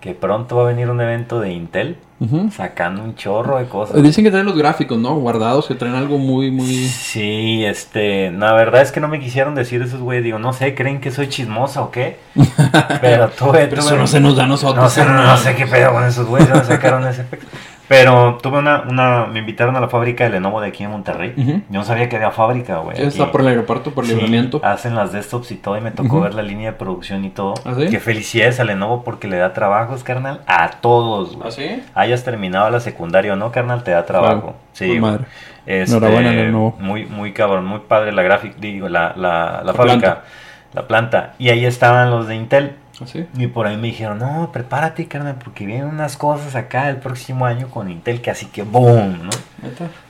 [SPEAKER 1] que pronto va a venir un evento de Intel sacando un chorro de cosas.
[SPEAKER 2] Dicen que traen los gráficos, ¿no? Guardados, que traen algo muy, muy...
[SPEAKER 1] Sí, este, la verdad es que no me quisieron decir esos güeyes, digo, no sé, ¿creen que soy chismosa o qué? Pero tuve...
[SPEAKER 2] Pero eso no se nos da a nosotros.
[SPEAKER 1] No sé, no, sé qué pedo con esos güeyes, sacaron ese efecto. Pero tuve una, una, me invitaron a la fábrica de Lenovo de aquí en Monterrey. Yo no sabía que había fábrica, güey.
[SPEAKER 2] está por el aeropuerto, por el libramiento.
[SPEAKER 1] Hacen las desktops y todo y me tocó ver la línea de producción y todo. ¿Ah, sí? Que felicidades a Lenovo porque le da trabajos, carnal, a todos,
[SPEAKER 2] güey. ¿Ah, sí?
[SPEAKER 1] Hayas terminado la secundaria o no, carnal, te da trabajo. Sí,
[SPEAKER 2] madre.
[SPEAKER 1] Este, Enhorabuena, Lenovo. Muy, muy cabrón, muy padre la gráfica, digo, la, la, la, fábrica, la planta. Y ahí estaban los de Intel. Y por ahí me dijeron, no, prepárate, carnal, porque vienen unas cosas acá el próximo año con Intel que así que boom, ¿no?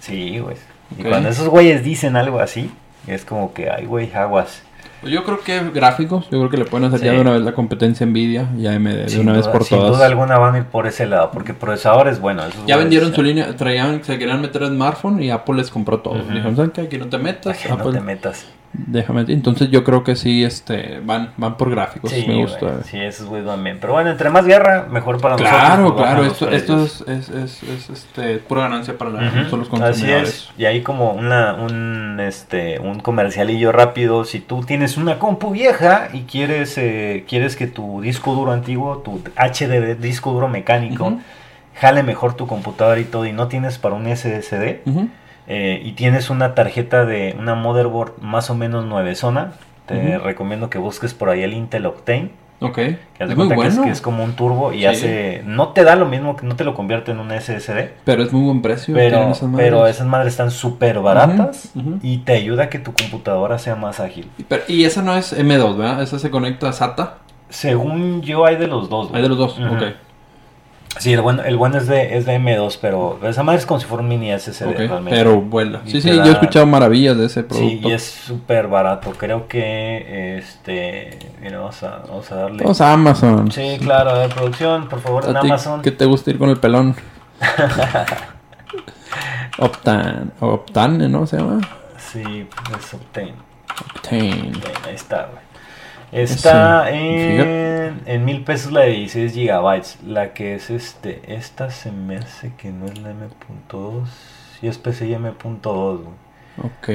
[SPEAKER 1] Sí, güey. Y cuando esos güeyes dicen algo así, es como que, ay, güey, aguas.
[SPEAKER 2] Pues yo creo que gráficos, yo creo que le pueden hacer ya de una vez la competencia Nvidia y AMD de una vez por
[SPEAKER 1] sin
[SPEAKER 2] todas.
[SPEAKER 1] Sin duda alguna van a ir por ese lado, porque procesadores, bueno.
[SPEAKER 2] ya vendieron su línea, traían, se querían meter en smartphone y Apple les compró todo. Dijeron, ¿saben qué? Aquí no te metas.
[SPEAKER 1] Aquí no te metas.
[SPEAKER 2] Déjame, entonces yo creo que sí, este, van, van por gráficos, me gusta.
[SPEAKER 1] sí, eso es muy bien. Pero bueno, entre más guerra, mejor para
[SPEAKER 2] nosotros. Claro, claro, esto, esto es, es, es, este, pura ganancia para la, los consumidores. Así es,
[SPEAKER 1] y ahí como una, un, este, un comercialillo rápido, si tú tienes una compu vieja y quieres, eh, quieres que tu disco duro antiguo, tu HDD, disco duro mecánico, jale mejor tu computadora y todo, y no tienes para un SSD, eh, y tienes una tarjeta de una motherboard más o menos nueve zona, te recomiendo que busques por ahí el Intel Octane.
[SPEAKER 2] Ok.
[SPEAKER 1] Que es muy bueno. que, es, como un turbo y hace. No te da lo mismo, que no te lo convierte en un SSD.
[SPEAKER 2] Pero es muy buen precio.
[SPEAKER 1] Pero esas madres, pero esas madres están súper baratas y te ayuda a que tu computadora sea más ágil.
[SPEAKER 2] Y, esa no es M2, ¿verdad? Esa se conecta a SATA.
[SPEAKER 1] Según yo, hay de los dos.
[SPEAKER 2] Hay de los dos, ok.
[SPEAKER 1] Sí, el bueno, el bueno es, de, es de M2, pero esa madre es como si fuera un mini SSD realmente.
[SPEAKER 2] Pero vuela. Sí, sí, yo he escuchado maravillas de ese producto.
[SPEAKER 1] Sí, y es súper barato. Creo que, este, mira, vamos a, vamos a darle...
[SPEAKER 2] Vamos a Amazon.
[SPEAKER 1] Sí, claro, de producción, por favor, en Amazon.
[SPEAKER 2] ¿Qué te gusta ir con el pelón? Optan, Optane, ¿no se llama?
[SPEAKER 1] Sí, es Optane.
[SPEAKER 2] Optane.
[SPEAKER 1] Ahí está, güey. Está en, en mil pesos la de 16 gigabytes. La que es este. Esta se me hace que no es la M.2. Si es PCI M.2.
[SPEAKER 2] Ok.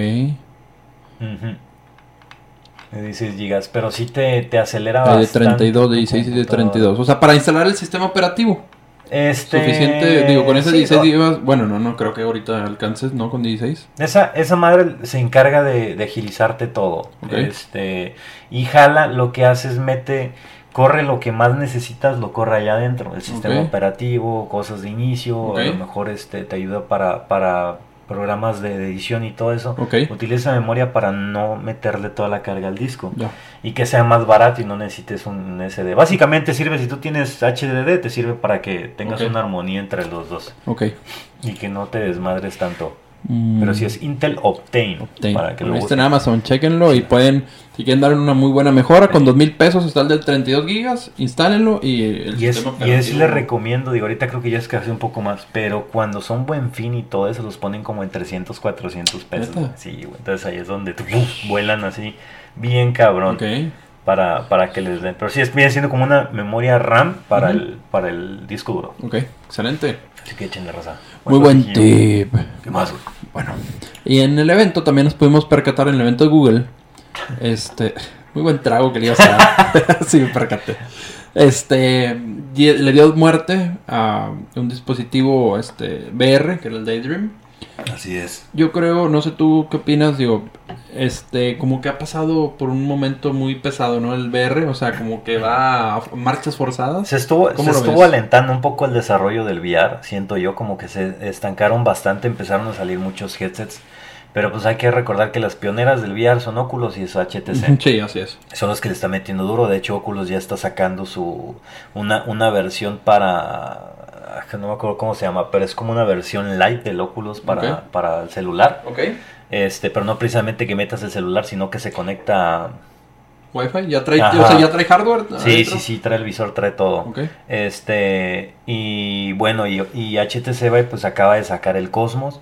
[SPEAKER 1] De 16 gigas. Pero sí te, te acelera
[SPEAKER 2] bastante. De 32, de 16 y de 32. O sea, para instalar el sistema operativo.
[SPEAKER 1] Este...
[SPEAKER 2] Suficiente, digo, con esas 16 GB, bueno, no, no creo que ahorita alcances, ¿no? Con 16.
[SPEAKER 1] Esa, esa madre se encarga de, agilizarte todo. Este, y jala, lo que hace es mete, corre lo que más necesitas, lo corre allá adentro. El sistema operativo, cosas de inicio, a lo mejor este, te ayuda para, para programas de, edición y todo eso, utiliza memoria para no meterle toda la carga al disco y que sea más barato y no necesites un SD. Básicamente sirve, si tú tienes HDD, te sirve para que tengas una armonía entre los dos.
[SPEAKER 2] Ok.
[SPEAKER 1] Y que no te desmadres tanto. Mm. Pero si es Intel Optane.
[SPEAKER 2] Para que lo está en Amazon, chequenlo y pueden, si quieren dar una muy buena mejora, con dos mil pesos está el del 32 gigas, instálenlo y el
[SPEAKER 1] y es, y es les recomiendo, digo, ahorita creo que ya es casi un poco más, pero cuando son buen fin y todo eso, los ponen como en 300, 400 pesos. Sí, entonces ahí es donde vuelan así, bien cabrón. Para, para que les den. Pero sí, viene siendo como una memoria RAM para, el, para el disco duro.
[SPEAKER 2] Ok, excelente.
[SPEAKER 1] Así que echen la raza.
[SPEAKER 2] Muy buen tip. ¿Qué más? Bueno, y en el evento también nos pudimos percatar en el evento de Google. Este, muy buen trago que le ibas a dar. sí, me percaté. Este, le dio muerte a un dispositivo este, VR, que era el Daydream.
[SPEAKER 1] Así es.
[SPEAKER 2] Yo creo, no sé tú qué opinas, digo, este, como que ha pasado por un momento muy pesado, ¿no? El VR, o sea, como que va a marchas forzadas.
[SPEAKER 1] Se estuvo, se estuvo alentando un poco el desarrollo del VR, siento yo, como que se estancaron bastante, empezaron a salir muchos headsets. Pero pues hay que recordar que las pioneras del VR son Oculus y es HTC.
[SPEAKER 2] Sí, así es.
[SPEAKER 1] Son los que le están metiendo duro. De hecho, Oculus ya está sacando su una, una versión para no me acuerdo cómo se llama, pero es como una versión light del Oculus para, para el celular.
[SPEAKER 2] Ok.
[SPEAKER 1] Este, pero no precisamente que metas el celular, sino que se conecta
[SPEAKER 2] Wi-Fi, ya trae, o sea, ya trae hardware.
[SPEAKER 1] Sí, sí, sí, trae el visor, trae todo. Este, y bueno, y, y, HTC pues acaba de sacar el Cosmos,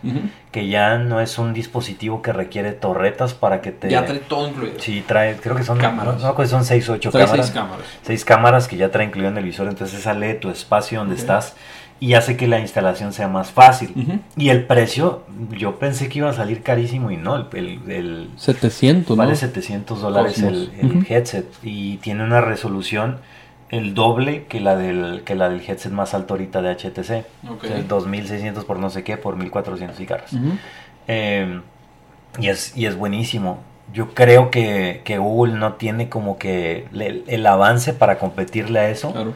[SPEAKER 1] que ya no es un dispositivo que requiere torretas para que te...
[SPEAKER 2] Ya trae todo incluido.
[SPEAKER 1] Sí, trae, creo que son...
[SPEAKER 2] Cámaras.
[SPEAKER 1] No, no son 6 o 8
[SPEAKER 2] cámaras. 6 cámaras.
[SPEAKER 1] 6 cámaras que ya trae incluido en el visor, entonces sale tu espacio donde estás y hace que la instalación sea más fácil. Y el precio, yo pensé que iba a salir carísimo y no, el... el,
[SPEAKER 2] 700,
[SPEAKER 1] Vale 700 dólares el, headset y tiene una resolución el doble que la del que la del headset más alto ahorita de HTC. Okay. 2600 por no sé qué, por 1400 y caras. Em, y, es, y es buenísimo. Yo creo que, que Google no tiene como que el, el avance para competirle a eso. Claro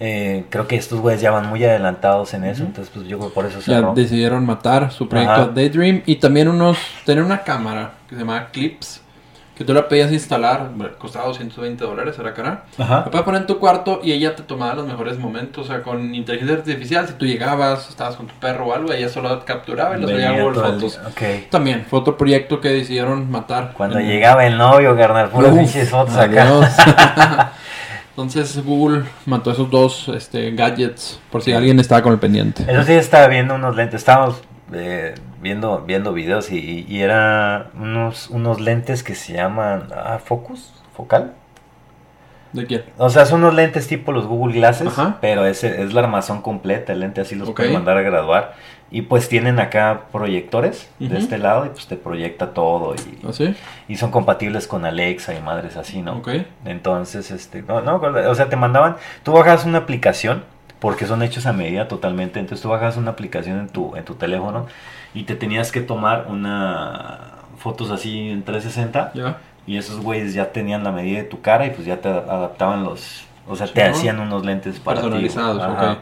[SPEAKER 1] eh, creo que estos güeyes ya van muy adelantados en eso, entonces pues yo creo por eso
[SPEAKER 2] se Ya decidieron matar su proyecto Daydream y también unos tener una cámara que se llama Clips que tú la pedías instalar, costaba 220 dólares, era cara. Ajá. La puedes poner en tu cuarto y ella te tomaba los mejores momentos, o sea, con inteligencia artificial, si tú llegabas, estabas con tu perro o algo, ella solo capturaba y los veía Fotos. Okay. También, fue otro proyecto que decidieron matar.
[SPEAKER 1] Cuando llegaba el novio, carnal, puras pinches fotos acá.
[SPEAKER 2] Entonces Google mató esos dos este, gadgets por si alguien estaba con el pendiente.
[SPEAKER 1] Eso sí estaba viendo unos lentes. Estábamos eh, viendo, viendo videos y, y, era unos, unos lentes que se llaman ah, Focus, Focal.
[SPEAKER 2] ¿De quién?
[SPEAKER 1] O sea, son unos lentes tipo los Google Glasses, pero es, es la armazón completa, el lente así los puede mandar a graduar. Y pues tienen acá proyectores de este lado y pues te proyecta todo. Y,
[SPEAKER 2] ¿Ah,
[SPEAKER 1] y son compatibles con Alexa y madres así, ¿no? Entonces, este, no, no, o sea, te mandaban, tú bajas una aplicación, porque son hechos a medida totalmente, entonces tú bajas una aplicación en tu, en tu teléfono y te tenías que tomar una fotos así en 360 y esos güeyes ya tenían la medida de tu cara y pues ya te adaptaban los, o sea, te hacían unos lentes
[SPEAKER 2] para personalizados, ok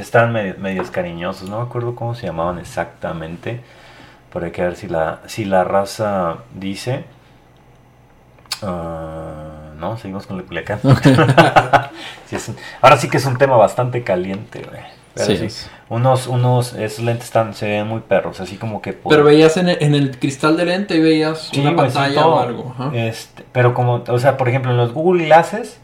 [SPEAKER 1] están medios cariñosos, no me acuerdo cómo se llamaban exactamente. Pero hay que ver si la, si la raza dice. Ah, no, seguimos con el Culiacán. ahora sí que es un tema bastante caliente, unos, unos, esos lentes están, se ven muy perros, así como que...
[SPEAKER 2] Pero veías en el, en el, cristal de lente y veías una pantalla o algo.
[SPEAKER 1] Este, pero como, o sea, por ejemplo, en los Google Glasses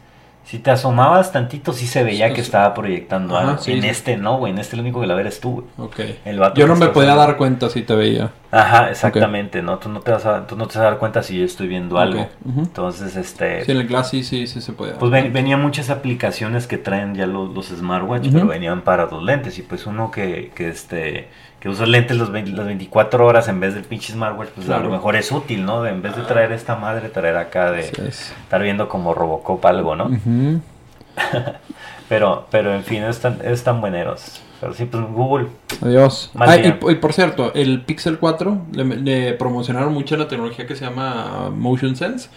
[SPEAKER 1] si te asomabas tantito, sí se veía que estaba proyectando algo. en este no, güey. En este lo único que la ver es tú,
[SPEAKER 2] güey. Yo no me podía dar cuenta si te veía.
[SPEAKER 1] Ajá, exactamente. No, tú no, te vas a, tú no te vas a dar cuenta si yo estoy viendo algo. Entonces, este...
[SPEAKER 2] Sí, en el Glass sí, sí, sí se puede.
[SPEAKER 1] Pues venían muchas aplicaciones que traen ya los, los smartwatch, pero venían para los lentes. Y pues uno que, que este que usa lentes los las 24 horas en vez del pinche smartwatch, pues a lo mejor es útil, ¿no? en vez de traer esta madre, traer acá de estar viendo como Robocop algo, ¿no? pero, pero en fin, están, están bueneros. Pero sí, pues Google.
[SPEAKER 2] Adiós. Ah, y, por cierto, el Pixel 4 le, promocionaron mucho la tecnología que se llama Motion Sense,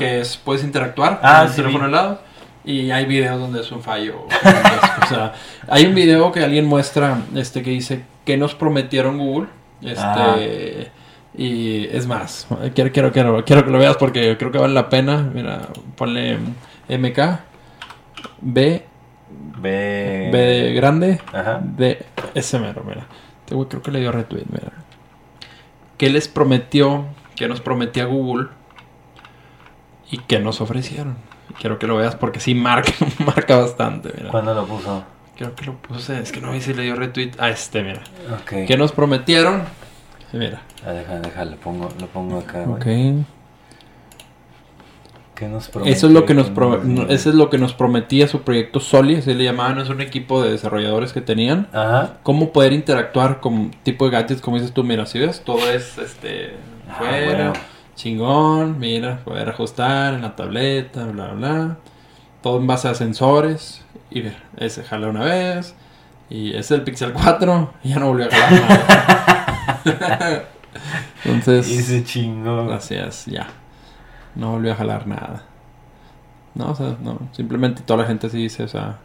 [SPEAKER 2] que es puedes interactuar
[SPEAKER 1] ah, con
[SPEAKER 2] el teléfono al lado. Y hay videos donde es un fallo. o sea, hay un video que alguien muestra este que dice que nos prometieron Google. Este. Y es más, quiero, quiero, quiero, quiero que lo veas porque creo que vale la pena. Mira, ponle MK, B,
[SPEAKER 1] B,
[SPEAKER 2] B grande, Ajá. B, ese mero, mira. Este güey creo que le dio retweet, mira. qué les prometió, qué nos prometía Google y qué nos ofrecieron. Quiero que lo veas porque sí marca, marca bastante. Mira.
[SPEAKER 1] ¿Cuándo lo puso?
[SPEAKER 2] Creo que lo puse, es que no vi si le dio retweet a este, mira. Okay. ¿Qué nos prometieron? Mira.
[SPEAKER 1] Ah, deja, deja, lo pongo, lo pongo acá.
[SPEAKER 2] Ok. ¿Qué nos eso es lo que nos eso es lo que nos prometía su proyecto Soli, así le llamaban, es un equipo de desarrolladores que tenían. Ajá. Cómo poder interactuar con tipo de gadgets, como dices tú, mira, si ves, todo es este ah, fuera, chingón, mira, poder ajustar en la tableta, bla bla. Todo en base a sensores. Y mira, ese jala una vez. Y ese es el Pixel 4. Y ya no volvió a jalar Entonces.
[SPEAKER 1] Y se chingó.
[SPEAKER 2] Gracias, ya. No volvió a jalar nada. No, o sea, no. Simplemente toda la gente sí dice, o sea.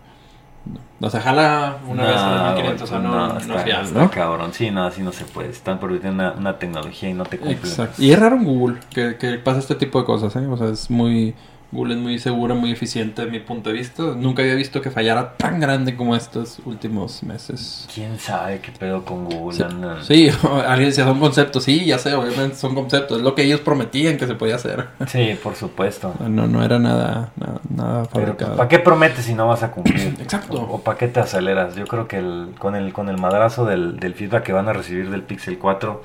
[SPEAKER 2] No, se jala una vez a 1500, o sea, no, no,
[SPEAKER 1] está, fiel, ¿no? cabrón, sí, no, así no se puede. Están produciendo una, una tecnología y no te cumplen. Exacto.
[SPEAKER 2] Y es raro en Google que, que pasa este tipo de cosas, ¿eh? O sea, es muy Google es muy segura, muy eficiente de mi punto de vista. Nunca había visto que fallara tan grande como estos últimos meses.
[SPEAKER 1] ¿Quién sabe qué pedo con Google?
[SPEAKER 2] Sí, alguien decía, son conceptos. Sí, ya sé, obviamente son conceptos. Es lo que ellos prometían que se podía hacer.
[SPEAKER 1] Sí, por supuesto.
[SPEAKER 2] No, no era nada, nada, fabricado.
[SPEAKER 1] ¿Para qué prometes si no vas a cumplir?
[SPEAKER 2] Exacto.
[SPEAKER 1] O, para qué te aceleras. Yo creo que el, con, el, con el madrazo del, del feedback que van a recibir del Pixel 4,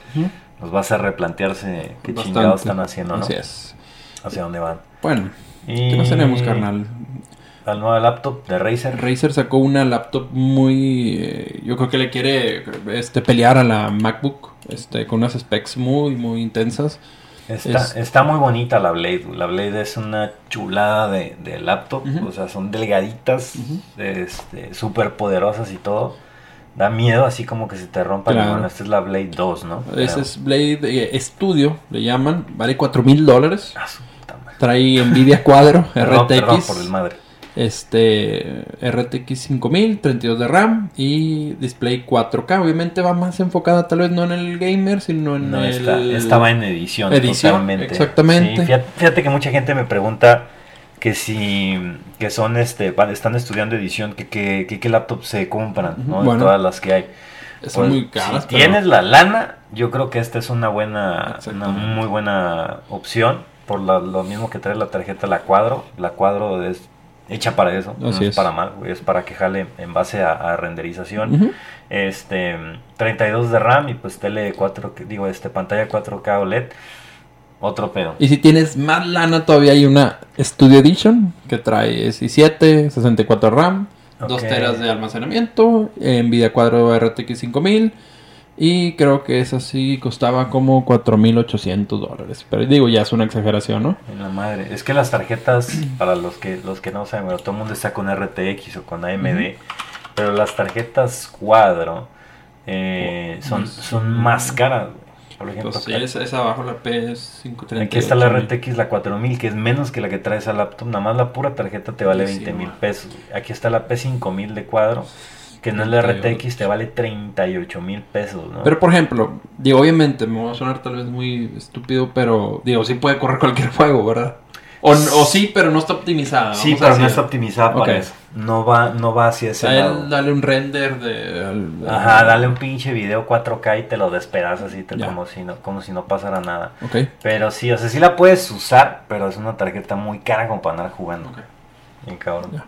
[SPEAKER 1] nos va a hacer replantearse qué chingados están haciendo, ¿no?
[SPEAKER 2] Así es.
[SPEAKER 1] Hacia dónde van.
[SPEAKER 2] Bueno, ¿Qué más tenemos, carnal?
[SPEAKER 1] La nueva laptop de Razer.
[SPEAKER 2] Razer sacó una laptop muy. Eh, yo creo que le quiere este, pelear a la MacBook. Este, con unas specs muy, muy intensas.
[SPEAKER 1] Está, muy bonita la Blade. La Blade es una chulada de, laptop. O sea, son delgaditas, este, súper poderosas y todo. Da miedo así como que se te rompa la mano. Esta es la Blade 2, ¿no?
[SPEAKER 2] Esa es Blade eh, Studio, le llaman. Vale 4 mil dólares. Ah, Trae Nvidia Cuadro RTX. por el madre. Este RTX 5000, 32 de RAM y display 4K. Obviamente va más enfocada tal vez no en el gamer, sino en el...
[SPEAKER 1] Está, estaba en edición.
[SPEAKER 2] Edición, exactamente.
[SPEAKER 1] fíjate, que mucha gente me pregunta que si que son este están estudiando edición que qué laptop se compran no de todas las que hay
[SPEAKER 2] son pues, muy caras
[SPEAKER 1] si tienes la lana yo creo que esta es una buena una muy buena opción por lo mismo que trae la tarjeta la cuadro. La cuadro es hecha para eso, no es, para mal, es para que jale en base a, renderización. Este 32 de RAM y pues tele 4, digo, este pantalla 4K OLED. Otro pedo.
[SPEAKER 2] Y si tienes más lana, todavía hay una Studio Edition que trae i7, 64 RAM, 2 teras de almacenamiento, Nvidia Cuadro RTX 5000 y creo que esa sí costaba como 4.800 dólares. Pero digo, ya es una exageración, ¿no?
[SPEAKER 1] En la madre. Es que las tarjetas, para los que los que no saben, todo el mundo está con RTX o con AMD. Pero las tarjetas cuadro eh, son, son más caras. Por ejemplo,
[SPEAKER 2] pues es, abajo la P530.
[SPEAKER 1] Aquí está la RTX, la 4000, que es menos que la que trae esa laptop. Nada más la pura tarjeta te vale 20 mil pesos. Aquí está la P5000 de cuadro que no es la RTX, te vale 38 mil pesos, ¿no?
[SPEAKER 2] Pero por ejemplo, digo, obviamente me va a sonar tal vez muy estúpido, pero digo, sí puede correr cualquier juego, ¿verdad? O, sí, pero no está optimizada.
[SPEAKER 1] Sí, pero no está optimizada para eso. No va, no va hacia ese lado.
[SPEAKER 2] Dale un render de...
[SPEAKER 1] Ajá, dale un pinche video 4K y te lo despedazas así, como, si no, como si no pasara nada.
[SPEAKER 2] Okay.
[SPEAKER 1] Pero sí, o sea, sí la puedes usar, pero es una tarjeta muy cara como para andar jugando. Okay. Bien cabrón.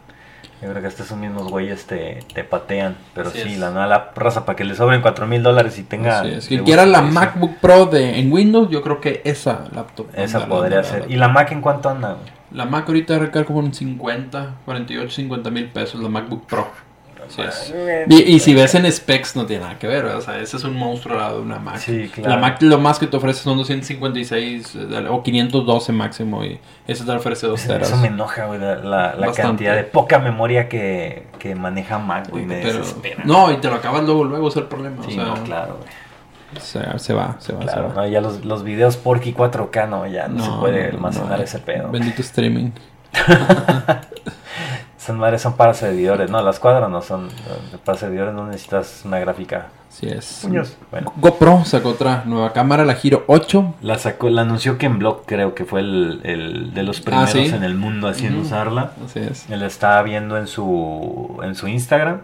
[SPEAKER 1] Yo creo que estos mismos güeyes te, te patean. Pero sí, la nueva raza para que le sobren 4 mil dólares y tenga.
[SPEAKER 2] Si quiera la MacBook Pro de, en Windows, yo creo que esa laptop.
[SPEAKER 1] Esa podría ser. ¿Y la Mac en cuánto anda?
[SPEAKER 2] La Mac ahorita recarga como en 50, 48, 50 mil pesos la MacBook Pro. Y, si ves en specs no tiene nada que ver, o sea, ese es un monstruo de una Mac. La Mac lo más que te ofrece son 256 eh, o 512 máximo y eso te ofrece 2 teras.
[SPEAKER 1] Eso me enoja, güey, la, la, cantidad de poca memoria que, que maneja Mac, güey, me
[SPEAKER 2] No, y te lo acabas luego, luego es el problema.
[SPEAKER 1] Sí, o sea, no, claro, güey.
[SPEAKER 2] Se, se, va, se va.
[SPEAKER 1] Claro, No, ya los, los videos Porky 4K, no, ya no, se puede almacenar ese pedo.
[SPEAKER 2] Bendito streaming.
[SPEAKER 1] Son madres son para servidores, no, las cuadras no son para servidores, no necesitas una gráfica.
[SPEAKER 2] Así es. Bueno. GoPro sacó otra nueva cámara, la Giro 8.
[SPEAKER 1] La sacó, la anunció Ken Block, creo que fue el, de los ah, primeros en el mundo así en usarla.
[SPEAKER 2] Así es.
[SPEAKER 1] Él estaba viendo en su en su Instagram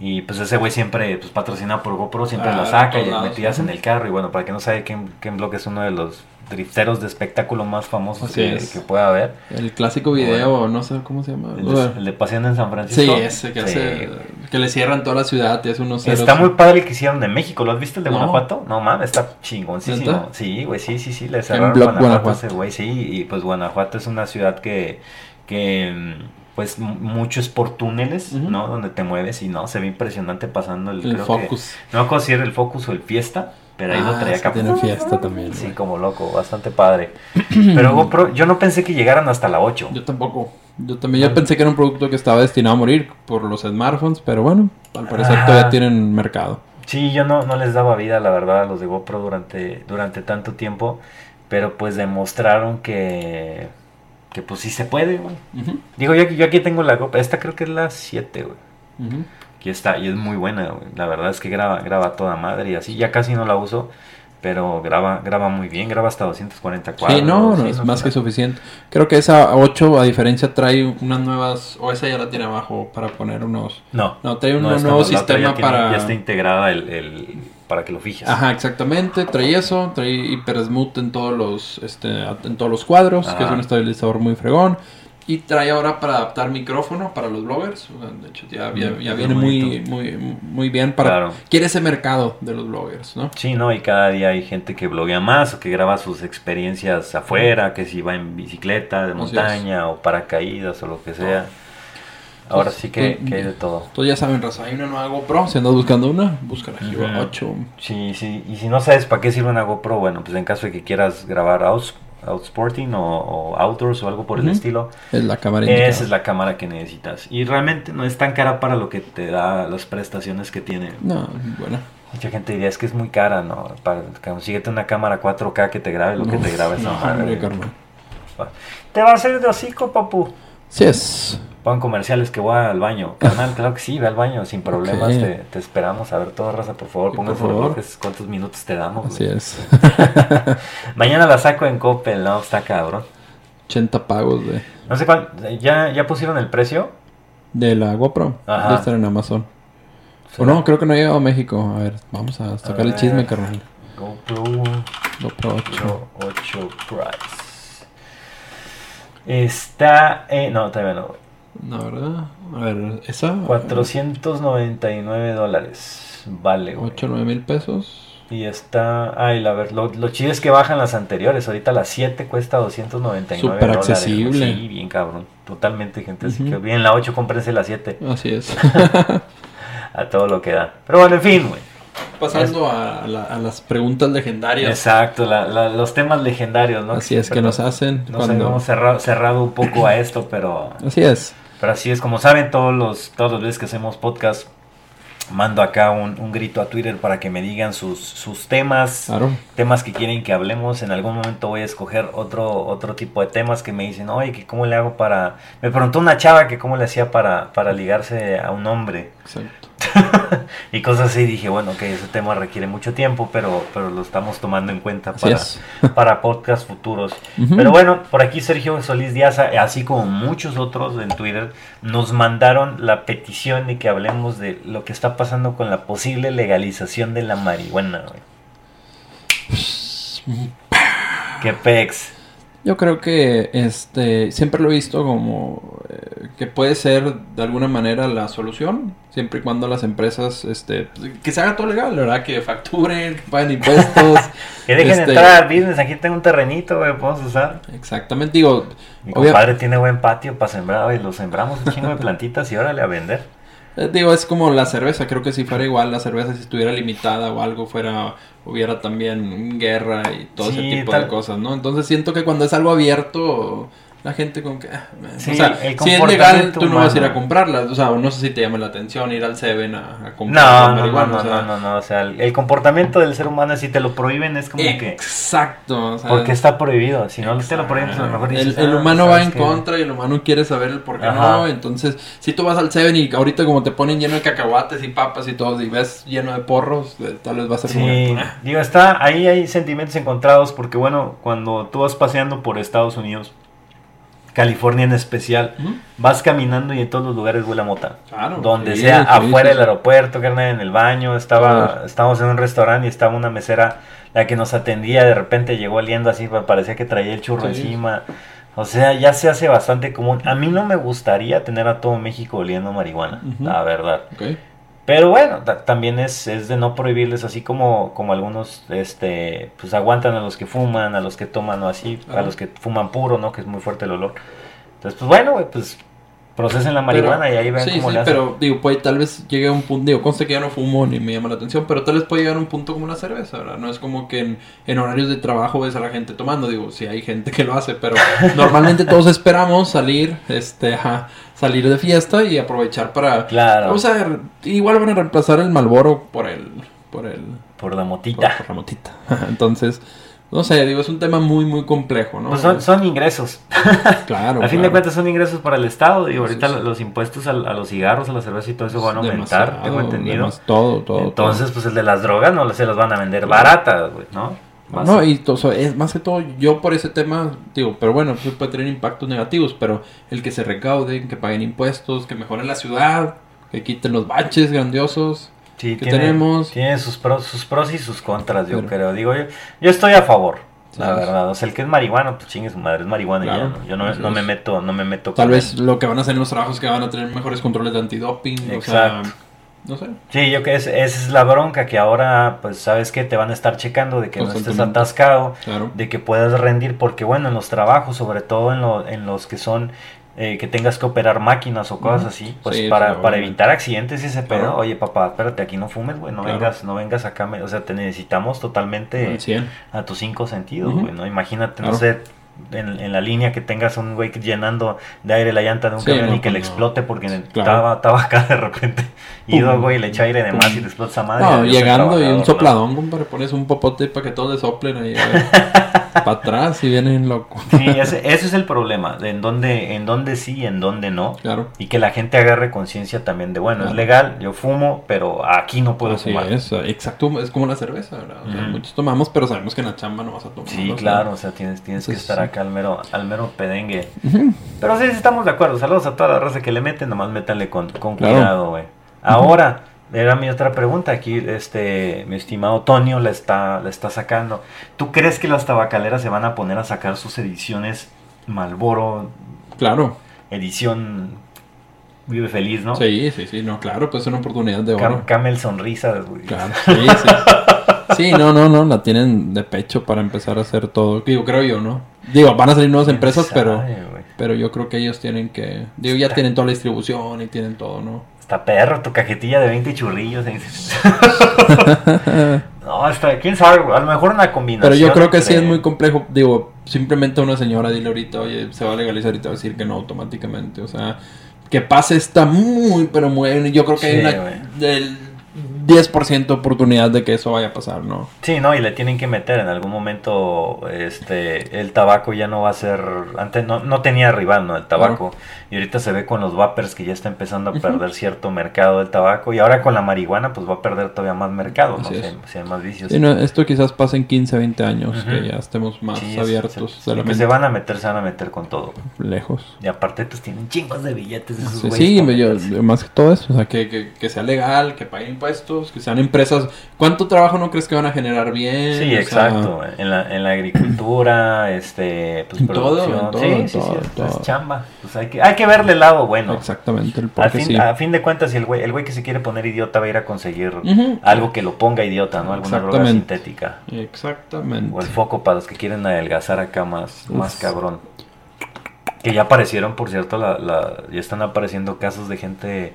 [SPEAKER 1] Y pues ese güey siempre, pues patrocinado por GoPro, siempre la ah, saca y metías en el carro. Y bueno, para que no sabe, Ken, Ken Block es uno de los drifteros de espectáculo más famosos que, pueda haber.
[SPEAKER 2] El clásico video, no sé cómo se llama.
[SPEAKER 1] El de, Pasión en San Francisco.
[SPEAKER 2] Sí, ese que, Hace, que le cierran toda la ciudad y hace unos
[SPEAKER 1] Está muy padre el que hicieron de México. ¿Lo has visto el de Guanajuato? No mames, está chingoncísimo. Sí, güey, sí, sí, sí. Le cerraron Guanajuato, Guanajuato. ese güey, sí. Y pues Guanajuato es una ciudad que. que pues mucho es por túneles, ¿no? Donde te mueves y no, se ve impresionante pasando el,
[SPEAKER 2] el focus.
[SPEAKER 1] no me si era el focus o el fiesta, pero ahí lo ah, traía acá.
[SPEAKER 2] Tiene fiesta también.
[SPEAKER 1] Sí, como loco, bastante padre. pero GoPro, yo no pensé que llegaran hasta la 8.
[SPEAKER 2] Yo tampoco. Yo también ya pensé que era un producto que estaba destinado a morir por los smartphones, pero bueno, al parecer todavía tienen mercado.
[SPEAKER 1] Sí, yo no, no les daba vida, la verdad, a los de GoPro durante, durante tanto tiempo, pero pues demostraron que que pues sí se puede, güey. Digo, yo, yo, aquí tengo la copa. Esta creo que es la 7, güey. Aquí está, y es muy buena, güey. La verdad es que graba, graba toda madre y así. Ya casi no la uso, pero graba, graba muy bien. Graba hasta 244.
[SPEAKER 2] Sí, no, no, es más que suficiente. Creo que esa 8, a diferencia, trae unas nuevas. O esa ya la tiene abajo para poner unos.
[SPEAKER 1] No,
[SPEAKER 2] no trae un nuevo sistema para.
[SPEAKER 1] ya está integrada el para que lo fijes.
[SPEAKER 2] Ajá, exactamente. Trae eso, trae Hyper Smooth en todos los, este, en todos los cuadros, que es un estabilizador muy fregón. Y trae ahora para adaptar micrófono para los bloggers. De hecho, ya, ya, viene muy, muy, muy bien para... Quiere ese mercado de los bloggers, ¿no?
[SPEAKER 1] Sí, ¿no? Y cada día hay gente que bloguea más o que graba sus experiencias afuera, que si va en bicicleta, de montaña o paracaídas o lo que sea. Ahora sí que, hay de todo.
[SPEAKER 2] Todos ya saben, Raza, hay una nueva GoPro. Si andas buscando una, busca la 8.
[SPEAKER 1] Sí, sí. Y si no sabes para qué sirve una GoPro, bueno, pues en caso de que quieras grabar out, outsporting o, outdoors o algo por el estilo.
[SPEAKER 2] Es la cámara
[SPEAKER 1] Esa es la cámara que necesitas. Y realmente no es tan cara para lo que te da las prestaciones que tiene.
[SPEAKER 2] No, bueno.
[SPEAKER 1] Mucha gente diría, es que es muy cara, ¿no? Para, consíguete una cámara 4K que te grabe lo que te grabe esa madre. Te va a hacer de hocico, papu.
[SPEAKER 2] Sí es
[SPEAKER 1] comerciales que voy al baño. Carnal, claro que sí, ve al baño, sin problemas. Te, esperamos. A ver, todo raza, por favor, pónganse relojes. ¿Cuántos minutos te damos?
[SPEAKER 2] Así es.
[SPEAKER 1] Mañana la saco en Coppel, ¿no? Está cabrón.
[SPEAKER 2] 80 pagos, de
[SPEAKER 1] No sé cuál. ¿Ya, ¿Ya pusieron el precio?
[SPEAKER 2] De la GoPro. Ajá. estar en Amazon. O no, creo que no ha llegado a México. A ver, vamos a sacar el chisme, carnal.
[SPEAKER 1] GoPro. GoPro 8. 8 Price. Está. Eh, no, todavía no.
[SPEAKER 2] No, ¿verdad? A ver, ¿esa?
[SPEAKER 1] 499 dólares. Vale,
[SPEAKER 2] güey. 8, 9 mil pesos.
[SPEAKER 1] Y está. Ay, la ver, lo, lo, chido es que bajan las anteriores. Ahorita la 7 cuesta 299
[SPEAKER 2] Súper accesible.
[SPEAKER 1] Sí, bien cabrón. Totalmente, gente. Así que bien, la 8, cómprense la 7.
[SPEAKER 2] Así es.
[SPEAKER 1] a todo lo que da. Pero bueno, en fin, güey.
[SPEAKER 2] Pasando a, las preguntas legendarias.
[SPEAKER 1] Exacto, los temas legendarios, ¿no?
[SPEAKER 2] Así es que nos hacen.
[SPEAKER 1] Nos cuando... hemos cerrado, cerrado un poco a esto, pero.
[SPEAKER 2] Así es.
[SPEAKER 1] Pero así es, como saben, todos los, todas las veces que hacemos podcast, mando acá un, grito a Twitter para que me digan sus, sus temas, temas que quieren que hablemos. En algún momento voy a escoger otro, otro tipo de temas que me dicen, oye, que cómo le hago para... Me preguntó una chava que cómo le hacía para, para ligarse a un hombre.
[SPEAKER 2] Exacto.
[SPEAKER 1] y cosas así, dije, bueno, que ese tema requiere mucho tiempo, pero, pero lo estamos tomando en cuenta para, para podcasts futuros. Pero bueno, por aquí Sergio Solís Díaz, así como muchos otros en Twitter, nos mandaron la petición de que hablemos de lo que está pasando con la posible legalización de la marihuana. ¿Qué pex?
[SPEAKER 2] Yo creo que este siempre lo he visto como eh, que puede ser de alguna manera la solución, siempre y cuando las empresas este que se haga todo legal, ¿verdad? Que facturen, que paguen impuestos.
[SPEAKER 1] que dejen este, entrar al business, aquí tengo un terrenito, güey, podemos usar.
[SPEAKER 2] Exactamente, digo,
[SPEAKER 1] mi compadre tiene buen patio para sembrar, y lo sembramos un chingo de plantitas y órale a vender.
[SPEAKER 2] Eh, digo, es como la cerveza, creo que si fuera igual la cerveza si estuviera limitada o algo fuera hubiera también guerra y todo ese tipo de cosas, ¿no? Entonces siento que cuando es algo abierto la gente con que... Ah, o sea, si es legal, tú no vas a ir a comprarlas. O sea, no sé si te llama la atención ir al Seven a,
[SPEAKER 1] comprar. No, no, no, no, no, no, O sea, el, comportamiento del ser humano, si te lo prohíben, es como
[SPEAKER 2] que... Exacto.
[SPEAKER 1] porque está prohibido. Si no te lo prohíben, pues a lo mejor
[SPEAKER 2] dices, El, el ah, humano va en contra y el humano quiere saber el por qué no. Entonces, si tú vas al Seven y ahorita como te ponen lleno de cacahuates y papas y todo, y ves lleno de porros, eh, tal vez va a ser
[SPEAKER 1] sí. Digo, está, ahí hay sentimientos encontrados porque, bueno, cuando tú vas paseando por Estados Unidos California en especial, vas caminando y en todos los lugares huele a mota. Claro, Donde sea, afuera del aeropuerto, en el baño, estaba, estábamos en un restaurante y estaba una mesera, la que nos atendía, de repente llegó oliendo así, parecía que traía el churro encima. O sea, ya se hace bastante común. A mí no me gustaría tener a todo México oliendo marihuana, la verdad. Pero bueno, también es, es de no prohibirles, así como, como algunos este, pues aguantan a los que fuman, a los que toman o así, a los que fuman puro, ¿no? Que es muy fuerte el olor. Entonces, pues bueno, pues procesen la marihuana y ahí ven cómo le hacen.
[SPEAKER 2] pero digo, pues tal vez llegue a un punto, digo, conste que ya no fumo ni me llama la atención, pero tal vez puede llegar a un punto como la cerveza, ¿verdad? No es como que en, horarios de trabajo ves a la gente tomando, digo, sí hay gente que lo hace, pero normalmente todos esperamos salir, este, a salir de fiesta y aprovechar para...
[SPEAKER 1] Claro.
[SPEAKER 2] O sea, igual van a reemplazar el Malboro por el... Por el...
[SPEAKER 1] Por la motita.
[SPEAKER 2] por la motita. Entonces... No sé, digo, es un tema muy, muy complejo, ¿no?
[SPEAKER 1] Pues son, ingresos.
[SPEAKER 2] Claro.
[SPEAKER 1] a fin de cuentas son ingresos para el Estado. Y ahorita los impuestos a, los cigarros, a la cerveza y todo eso van a aumentar, tengo entendido.
[SPEAKER 2] todo, todo.
[SPEAKER 1] Entonces, pues el de las drogas no se las van a vender baratas, güey, ¿no?
[SPEAKER 2] no, y todo, es más que todo, yo por ese tema, digo, pero bueno, pues puede tener impactos negativos, pero el que se recauden, que paguen impuestos, que mejoren la ciudad, que quiten los baches grandiosos,
[SPEAKER 1] Sí, que tiene, tenemos. Tiene sus pros, sus pros y sus contras, yo creo. Digo, yo, yo estoy a favor, la verdad. O sea, el que es marihuana, pues chingue su madre, es marihuana y ya. Yo no, no me meto, no me meto.
[SPEAKER 2] Tal vez lo que van a hacer en los trabajos es que van a tener mejores controles de antidoping. Exacto. no sé.
[SPEAKER 1] Sí, yo que es, esa es la bronca que ahora, pues, ¿sabes qué? Te van a estar checando de que no estés atascado, de que puedas rendir, porque bueno, en los trabajos, sobre todo en, lo, en los que son eh, que tengas que operar máquinas o cosas así, pues para, para evitar accidentes y ese pedo, oye papá, espérate, aquí no fumes, güey, no vengas, no vengas acá, o sea, te necesitamos totalmente a tus cinco sentidos, güey, ¿no? Imagínate, no sé, en, la línea que tengas un güey llenando de aire la llanta de un camión y que le explote porque estaba, estaba acá de repente. Y luego, güey, le echa aire de más y le explota esa madre.
[SPEAKER 2] No, llegando y un sopladón, compadre, pones un popote para que todos le soplen ahí. para atrás y vienen locos.
[SPEAKER 1] Sí, ese, es el problema, de en dónde, en dónde sí y en dónde no.
[SPEAKER 2] Claro.
[SPEAKER 1] Y que la gente agarre conciencia también de, bueno, es legal, yo fumo, pero aquí no puedo Así fumar.
[SPEAKER 2] Es, exacto, es como la cerveza, ¿verdad? muchos tomamos, pero sabemos que en la chamba no vas a tomar.
[SPEAKER 1] Sí, claro, o sea, tienes, tienes que estar acá al mero, al mero pedengue. Pero sí, estamos de acuerdo. Saludos a toda la raza que le meten, nomás métanle con, con cuidado, güey. Ahora, era mi otra pregunta. Aquí, este, mi estimado Tonio la está, la está sacando. ¿Tú crees que las tabacaleras se van a poner a sacar sus ediciones Malboro?
[SPEAKER 2] Claro.
[SPEAKER 1] Edición Vive Feliz, ¿no?
[SPEAKER 2] Sí, sí, sí, no, claro, pues es una oportunidad de oro.
[SPEAKER 1] Camel Sonrisas, güey.
[SPEAKER 2] Claro, sí, sí. Sí, no, no, no, la tienen de pecho para empezar a hacer todo. Digo, creo yo, ¿no? Digo, van a salir nuevas empresas, pero, pero yo creo que ellos tienen que. Digo, ya tienen toda la distribución y tienen todo, ¿no?
[SPEAKER 1] Está perro, tu cajetilla de 20 churrillos. no, está, quién sabe, a lo mejor una combinación.
[SPEAKER 2] Pero yo creo que sí es muy complejo. Digo, simplemente una señora dile ahorita, oye, se va a legalizar y te va a decir que no automáticamente. O sea, que pase está muy, pero muy. Yo creo que hay una. Del, 10% oportunidad de que eso vaya a pasar, ¿no?
[SPEAKER 1] Sí, no, y le tienen que meter en algún momento, este, el tabaco ya no va a ser, antes no, no tenía rival, ¿no? El tabaco, y ahorita se ve con los vapers que ya está empezando a perder cierto mercado del tabaco, y ahora con la marihuana pues va a perder todavía más mercado, ¿no? Si, hay más vicios.
[SPEAKER 2] Sí, no, esto quizás pase en 15, 20 años, que ya estemos más abiertos.
[SPEAKER 1] Se, que se van a meter, se van a meter con todo.
[SPEAKER 2] Lejos.
[SPEAKER 1] Y aparte pues tienen chingos de billetes esos
[SPEAKER 2] Sí, sí más que todo eso, o sea, que, que, que sea legal, que paguen impuestos que sean empresas. ¿Cuánto trabajo no crees que van a generar bien?
[SPEAKER 1] Sí, exacto. En, la, en la agricultura, este, pues producción. Todo, sí, sí, sí, es chamba. Pues hay que, hay que verle el lado bueno.
[SPEAKER 2] Exactamente. El
[SPEAKER 1] a, fin, a fin de cuentas, el güey, el güey que se quiere poner idiota va a ir a conseguir algo que lo ponga idiota, ¿no? Alguna droga sintética.
[SPEAKER 2] Exactamente.
[SPEAKER 1] O el foco para los que quieren adelgazar acá más, más cabrón. Que ya aparecieron, por cierto, la, la, ya están apareciendo casos de gente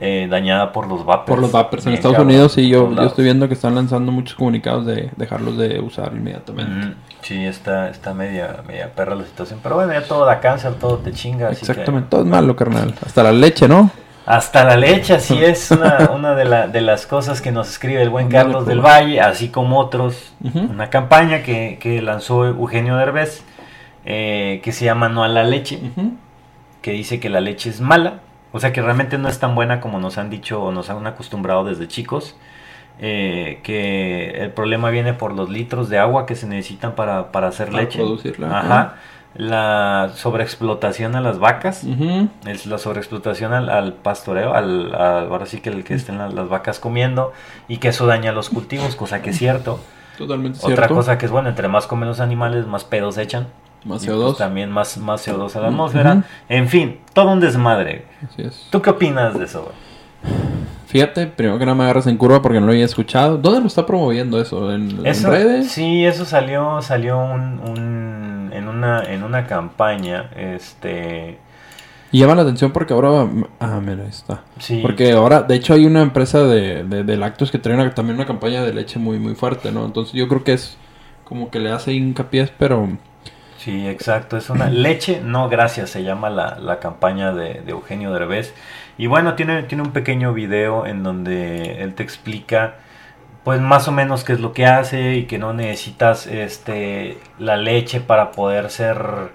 [SPEAKER 1] eh, dañada por los vapers.
[SPEAKER 2] Por los vapers en Estados Unidos, sí, yo, yo estoy viendo que están lanzando muchos comunicados de dejarlos de usar inmediatamente.
[SPEAKER 1] Sí, está, está media, media perra la situación. Pero bueno, ya todo da cáncer, todo te chinga.
[SPEAKER 2] Exactamente, todo es malo, carnal. Hasta la leche, ¿no?
[SPEAKER 1] Hasta la leche, así es una, una de, la, de, las cosas que nos escribe el buen Carlos del Valle, así como otros. Una campaña que, que, lanzó Eugenio Derbez, eh, que se llama No a la leche, que dice que la leche es mala o sea que realmente no es tan buena como nos han dicho o nos han acostumbrado desde chicos. Eh, que el problema viene por los litros de agua que se necesitan para, para hacer leche.
[SPEAKER 2] Producirla.
[SPEAKER 1] Ajá. la sobreexplotación a las vacas, es la sobreexplotación al, pastoreo, al, ahora sí que el que estén las, vacas comiendo y que eso daña los cultivos, cosa que es cierto.
[SPEAKER 2] Totalmente
[SPEAKER 1] Otra cosa que es bueno, entre más comen los animales, más pedos echan.
[SPEAKER 2] Más CO2. Pues
[SPEAKER 1] también más, más CO2 a la atmósfera. En fin, todo un desmadre. Así es. ¿Tú qué opinas de eso?
[SPEAKER 2] Fíjate, primero que no me agarras en curva porque no lo había escuchado. ¿Dónde lo está promoviendo eso? ¿En, redes?
[SPEAKER 1] Sí, eso salió, salió un, en, una, en una campaña. Este.
[SPEAKER 2] Y llama la atención porque ahora. Ah, mira, ahí está. Sí. Porque ahora, de hecho, hay una empresa de, de, lácteos que trae también una campaña de leche muy, muy fuerte, ¿no? Entonces yo creo que es como que le hace hincapié, pero.
[SPEAKER 1] Sí, exacto. Es una leche, no gracias, se llama la, la campaña de, de Eugenio Derbez. Y bueno, tiene, tiene un pequeño video en donde él te explica pues más o menos qué es lo que hace y que no necesitas este la leche para poder ser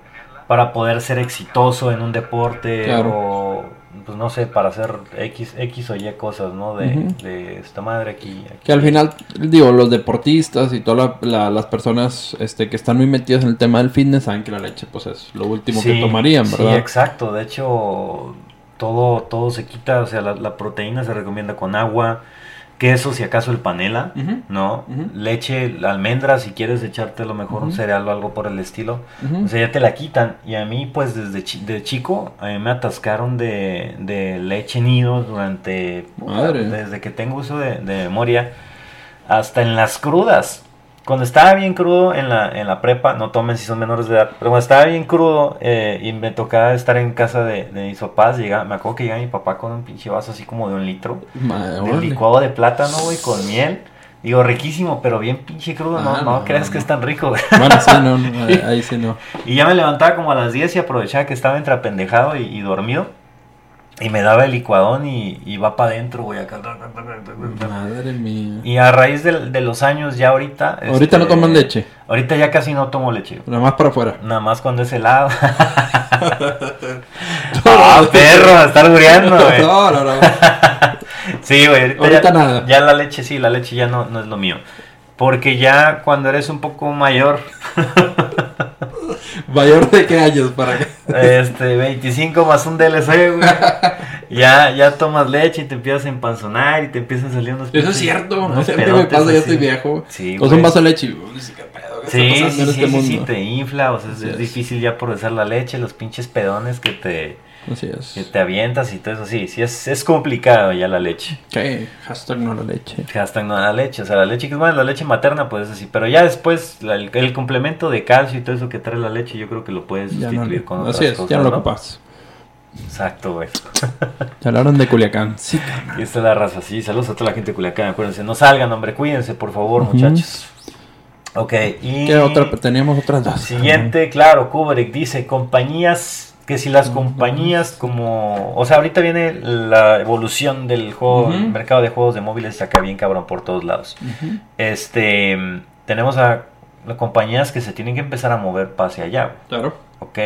[SPEAKER 1] para poder ser exitoso en un deporte o pues no sé para hacer x x o y cosas no de, esta madre aquí,
[SPEAKER 2] que al final digo los deportistas y todas las personas este que están muy metidas en el tema del fitness saben que la leche pues es lo último que tomarían verdad
[SPEAKER 1] sí exacto. De hecho todo, todo se quita, o sea, la, proteína se recomienda con agua, queso si acaso el panela, ¿no? Leche, almendras si quieres echarte a lo mejor un cereal o algo por el estilo, o sea, ya te la quitan. Y a mí, pues desde de chico, me atascaron de, de leche nido durante, desde que tengo uso de, de memoria, hasta en las crudas cuando estaba bien crudo en la, en la prepa, no tomen si son menores de edad, pero cuando estaba bien crudo eh, y me tocaba estar en casa de, de mis papás, llega, me acuerdo que llega mi papá con un pinche vaso así como de un litro, de licuado de plátano, güey, con miel. Digo, riquísimo, pero bien pinche crudo, no, ah, no, creas que es tan rico, güey.
[SPEAKER 2] Bueno, sí, no, ahí sí no.
[SPEAKER 1] Y ya me levantaba como a las 10 y aprovechaba que estaba entre apendejado y dormido. Y me daba el licuadón y, y va para adentro, güey. Acá.
[SPEAKER 2] Madre mía.
[SPEAKER 1] Y a raíz de, de los años, ya ahorita.
[SPEAKER 2] Ahorita no este, toman leche.
[SPEAKER 1] Ahorita ya casi no tomo leche.
[SPEAKER 2] Nada más para afuera.
[SPEAKER 1] Nada más cuando es helado. ¡Ah, perro! Estar muriendo, güey. No, no, no. sí, güey. Ahorita, ya, nada. Ya la leche, sí, la leche ya no, no es lo mío. Porque ya cuando eres un poco mayor.
[SPEAKER 2] ¿Mayor de qué años para qué?
[SPEAKER 1] Este, 25 más un DLC, güey. Ya, ya tomas leche y te empiezas a empanzonar y te empiezan a salir unos
[SPEAKER 2] Eso es cierto, no sé qué me pasa, ya estoy viejo. Sí, o un vaso de leche y
[SPEAKER 1] sí, sí, sí, este sí, sí, te infla, o sea, es, difícil ya procesar la leche, los pinches pedones que te
[SPEAKER 2] Así es.
[SPEAKER 1] Que te avientas y todo eso, sí, sí es, es complicado ya la leche.
[SPEAKER 2] ¿Qué? Hashtag no la leche.
[SPEAKER 1] Hashtag no la leche, o sea, la leche que es más, la leche materna, pues así, pero ya después el, complemento de calcio y todo eso que trae la leche, yo creo que lo puedes sustituir con otras
[SPEAKER 2] así es, ya no lo ocupas.
[SPEAKER 1] Exacto, güey.
[SPEAKER 2] Se hablaron de Culiacán. Sí,
[SPEAKER 1] Y esta es la raza, sí. Saludos a toda la gente de Culiacán. Acuérdense, no salgan, hombre. Cuídense, por favor, muchachos. Ok, y.
[SPEAKER 2] ¿Qué otra? Teníamos otras dos.
[SPEAKER 1] Siguiente, claro, Kubrick dice: compañías que si las compañías como, o sea, ahorita viene la evolución del juego, el mercado de juegos de móviles acá bien cabrón por todos lados. Este, tenemos a las compañías que se tienen que empezar a mover para hacia allá.
[SPEAKER 2] Claro.
[SPEAKER 1] Ok.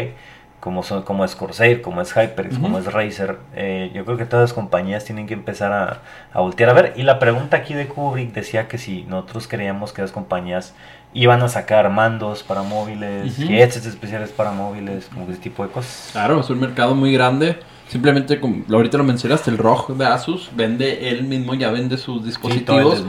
[SPEAKER 1] Como, son, como es Corsair, como es HyperX, como es Razer. Eh, yo creo que todas las compañías tienen que empezar a, a voltear a ver. Y la pregunta aquí de Kubrick decía que si nosotros creíamos que las compañías iban a sacar mandos para móviles, uh especiales para móviles, como ese tipo de cosas.
[SPEAKER 2] Claro, es un mercado muy grande Simplemente, como ahorita lo mencionaste, el ROG de Asus vende él mismo, ya vende sus dispositivos.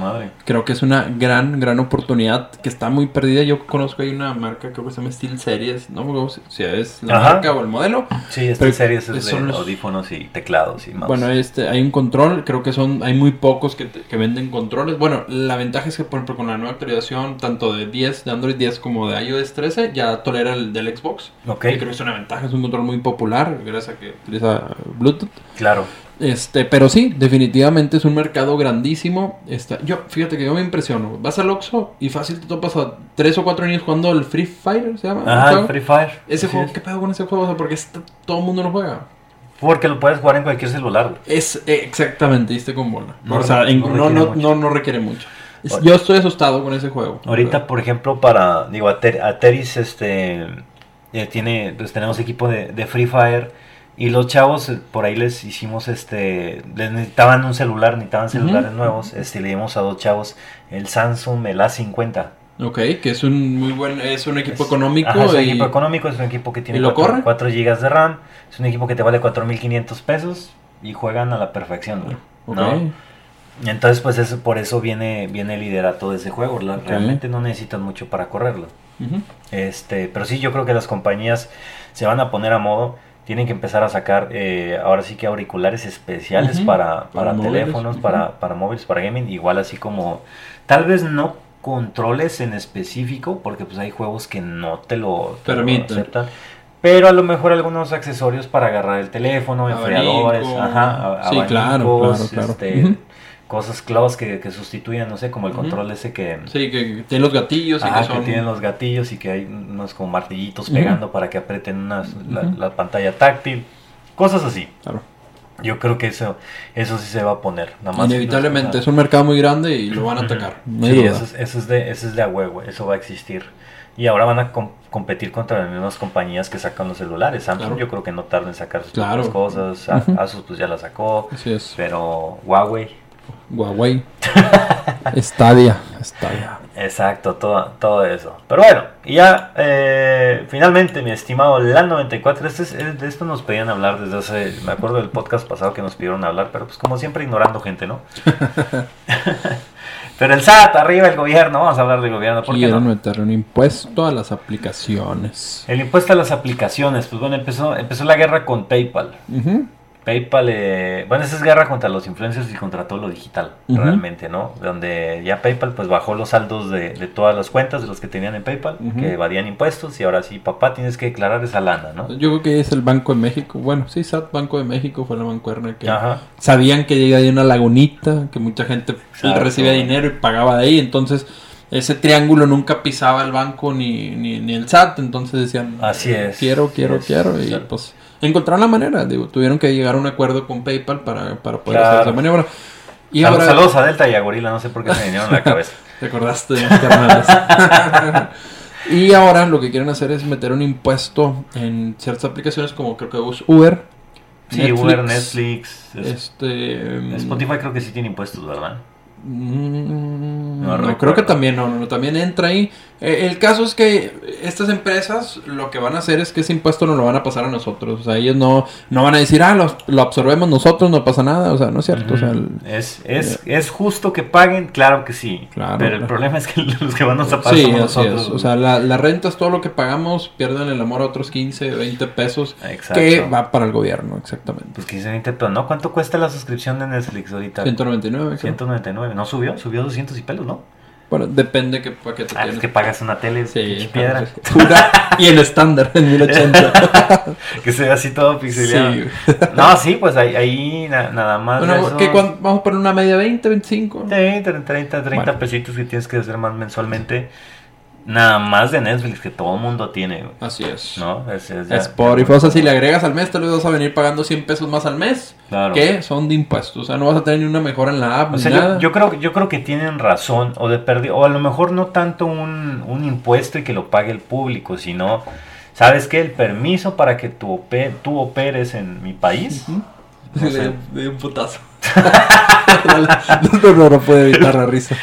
[SPEAKER 2] creo que es una gran, gran oportunidad que está muy perdida. Yo conozco ahí una marca, creo que se llama Steel Series, no me si es la marca o el modelo.
[SPEAKER 1] Sí, Steel Series es de audífonos y teclados y
[SPEAKER 2] mouse. Bueno, este, hay un control, creo que son, hay muy pocos que, que venden controles. Bueno, la ventaja es que, por ejemplo, con la nueva actualización, tanto de 10, de Android 10 como de iOS 13, ya tolera el del Xbox.
[SPEAKER 1] Ok.
[SPEAKER 2] creo que es una ventaja, es un control muy popular, gracias a que utiliza Bluetooth.
[SPEAKER 1] Claro.
[SPEAKER 2] Este, pero sí, definitivamente es un mercado grandísimo. Este, yo, fíjate que yo me impresiono. Vas al Oxxo y fácil te topas a tres o cuatro niños jugando el Free Fire, ¿se llama?
[SPEAKER 1] Ah, el Free Fire.
[SPEAKER 2] Ese juego, ¿qué pedo con ese juego? O sea, porque todo el mundo lo juega.
[SPEAKER 1] Porque lo puedes jugar en cualquier celular.
[SPEAKER 2] Es eh, exactamente, diste con bola. No, o sea, no, no, no, no, requiere mucho. yo estoy asustado con ese juego.
[SPEAKER 1] Ahorita, por ejemplo, para, digo, Ateris, este, eh, tiene, pues tenemos equipo de, de Free Fire y los chavos, eh, por ahí les hicimos, este, les necesitaban un celular, necesitaban celulares nuevos, este, le dimos a dos chavos el Samsung, el A50,
[SPEAKER 2] Ok, que es un muy buen, es un equipo económico.
[SPEAKER 1] es un equipo económico, es un equipo que tiene 4, 4 GB de RAM, es un equipo que te vale 4.500 pesos y juegan a la perfección, ¿no? Entonces, pues eso, por eso viene, viene el liderato de ese juego. Realmente no necesitan mucho para correrlo. este, pero sí, yo creo que las compañías se van a poner a modo. Tienen que empezar a sacar eh, ahora sí que auriculares especiales para, para, teléfonos, para, para móviles, para gaming. Igual así como, tal vez no controles en específico, porque pues hay juegos que no te lo,
[SPEAKER 2] permiten.
[SPEAKER 1] Pero a lo mejor algunos accesorios para agarrar el teléfono, enfriadores, ajá,
[SPEAKER 2] sí, claro, claro,
[SPEAKER 1] Este, cosas close que, que sustituyen, no sé, como el control ese que...
[SPEAKER 2] Sí, que tiene los gatillos
[SPEAKER 1] y que, son... que tienen los gatillos y que hay unos como martillitos pegando para que aprieten unas, la, pantalla táctil, cosas así.
[SPEAKER 2] Claro.
[SPEAKER 1] Yo creo que eso, eso sí se va a poner. Nada más
[SPEAKER 2] Inevitablemente, es un mercado muy grande y lo van a atacar.
[SPEAKER 1] sí, eso es, eso es, de, eso es de a huevo, eso va a existir. Y ahora van a competir contra las mismas compañías que sacan los celulares. Samsung yo creo que no tarda en sacar sus cosas. Asus pues ya la sacó.
[SPEAKER 2] Así es.
[SPEAKER 1] Pero Huawei
[SPEAKER 2] Huawei. Stadia. Stadia.
[SPEAKER 1] Exacto, todo, todo eso. Pero bueno, y ya eh, finalmente, mi estimado LAN 94, este de esto nos pedían hablar desde hace, me acuerdo del podcast pasado que nos pidieron hablar, pero pues como siempre ignorando gente, ¿no? pero el SAT, arriba el gobierno, vamos a hablar del gobierno.
[SPEAKER 2] ¿por Quieren no? meter un impuesto a las aplicaciones.
[SPEAKER 1] El impuesto a las aplicaciones, pues bueno, empezó, empezó la guerra con PayPal. PayPal, eh, bueno, esa es guerra contra los influencers y contra todo lo digital, realmente, ¿no? Donde ya PayPal pues bajó los saldos de, todas las cuentas de los que tenían en PayPal, que evadían impuestos y ahora sí, papá, tienes que declarar esa lana, ¿no?
[SPEAKER 2] Yo creo que es el Banco de México, bueno, sí, SAT Banco de México fue la mancuerna que sabían que llega de una lagunita, que mucha gente recibía dinero y pagaba de ahí, entonces ese triángulo nunca pisaba el banco ni, ni, el SAT, entonces decían,
[SPEAKER 1] así es,
[SPEAKER 2] quiero, quiero, quiero, y pues encontraron la manera, digo, tuvieron que llegar a un acuerdo con PayPal para, para poder hacer esa maniobra.
[SPEAKER 1] Y ahora... Saludos a Delta y a Gorila, no sé por qué se vinieron a la cabeza.
[SPEAKER 2] Recordaste y ahora lo que quieren hacer es meter un impuesto en ciertas aplicaciones como creo que Uber.
[SPEAKER 1] Sí, Uber, Netflix.
[SPEAKER 2] Este,
[SPEAKER 1] Spotify creo que sí tiene impuestos, ¿verdad?
[SPEAKER 2] Mm, no, creo que también, no, no, también entra ahí. Eh, el caso es que estas empresas lo que van a hacer es que ese impuesto no lo van a pasar a nosotros. O sea, ellos no, no van a decir, ah, lo, absorbemos nosotros, no pasa nada. O sea, no es cierto.
[SPEAKER 1] es, es, es, justo que paguen, claro que sí. pero el problema es que los que van a pagar sí, nosotros.
[SPEAKER 2] O sea, la, la, renta es todo lo que pagamos, pierden el amor a otros 15, 20 pesos que va para el gobierno, exactamente.
[SPEAKER 1] Pues 15, 20 pesos, ¿no? ¿Cuánto cuesta la suscripción de Netflix ahorita?
[SPEAKER 2] 199.
[SPEAKER 1] 199, ¿no subió? Subió 200 y pelos, ¿no?
[SPEAKER 2] Bueno, depende qué paquete
[SPEAKER 1] ah, Es que pagas una tele
[SPEAKER 2] sí, piedra. y en estándar, en 1080.
[SPEAKER 1] que sea así todo pixelado. Sí. no, sí, pues ahí, ahí nada más.
[SPEAKER 2] Bueno, que vamos a poner una media 20, 25.
[SPEAKER 1] Sí, 30, 30 pesitos que tienes que hacer más mensualmente nada más de Netflix que todo el mundo tiene.
[SPEAKER 2] Así es.
[SPEAKER 1] ¿No? Es,
[SPEAKER 2] es, Spotify, o sea, si le agregas al mes, te lo vas a venir pagando 100 pesos más al mes. Claro. Que son de impuestos. O sea, no vas a tener ni una mejora en la app. O sea,
[SPEAKER 1] Yo, creo, yo creo que tienen razón. O de perder, o a lo mejor no tanto un, un impuesto y que lo pague el público, sino, ¿sabes qué? El permiso para que tú, tú operes en mi país.
[SPEAKER 2] de, un putazo. no, no, puede evitar la risa.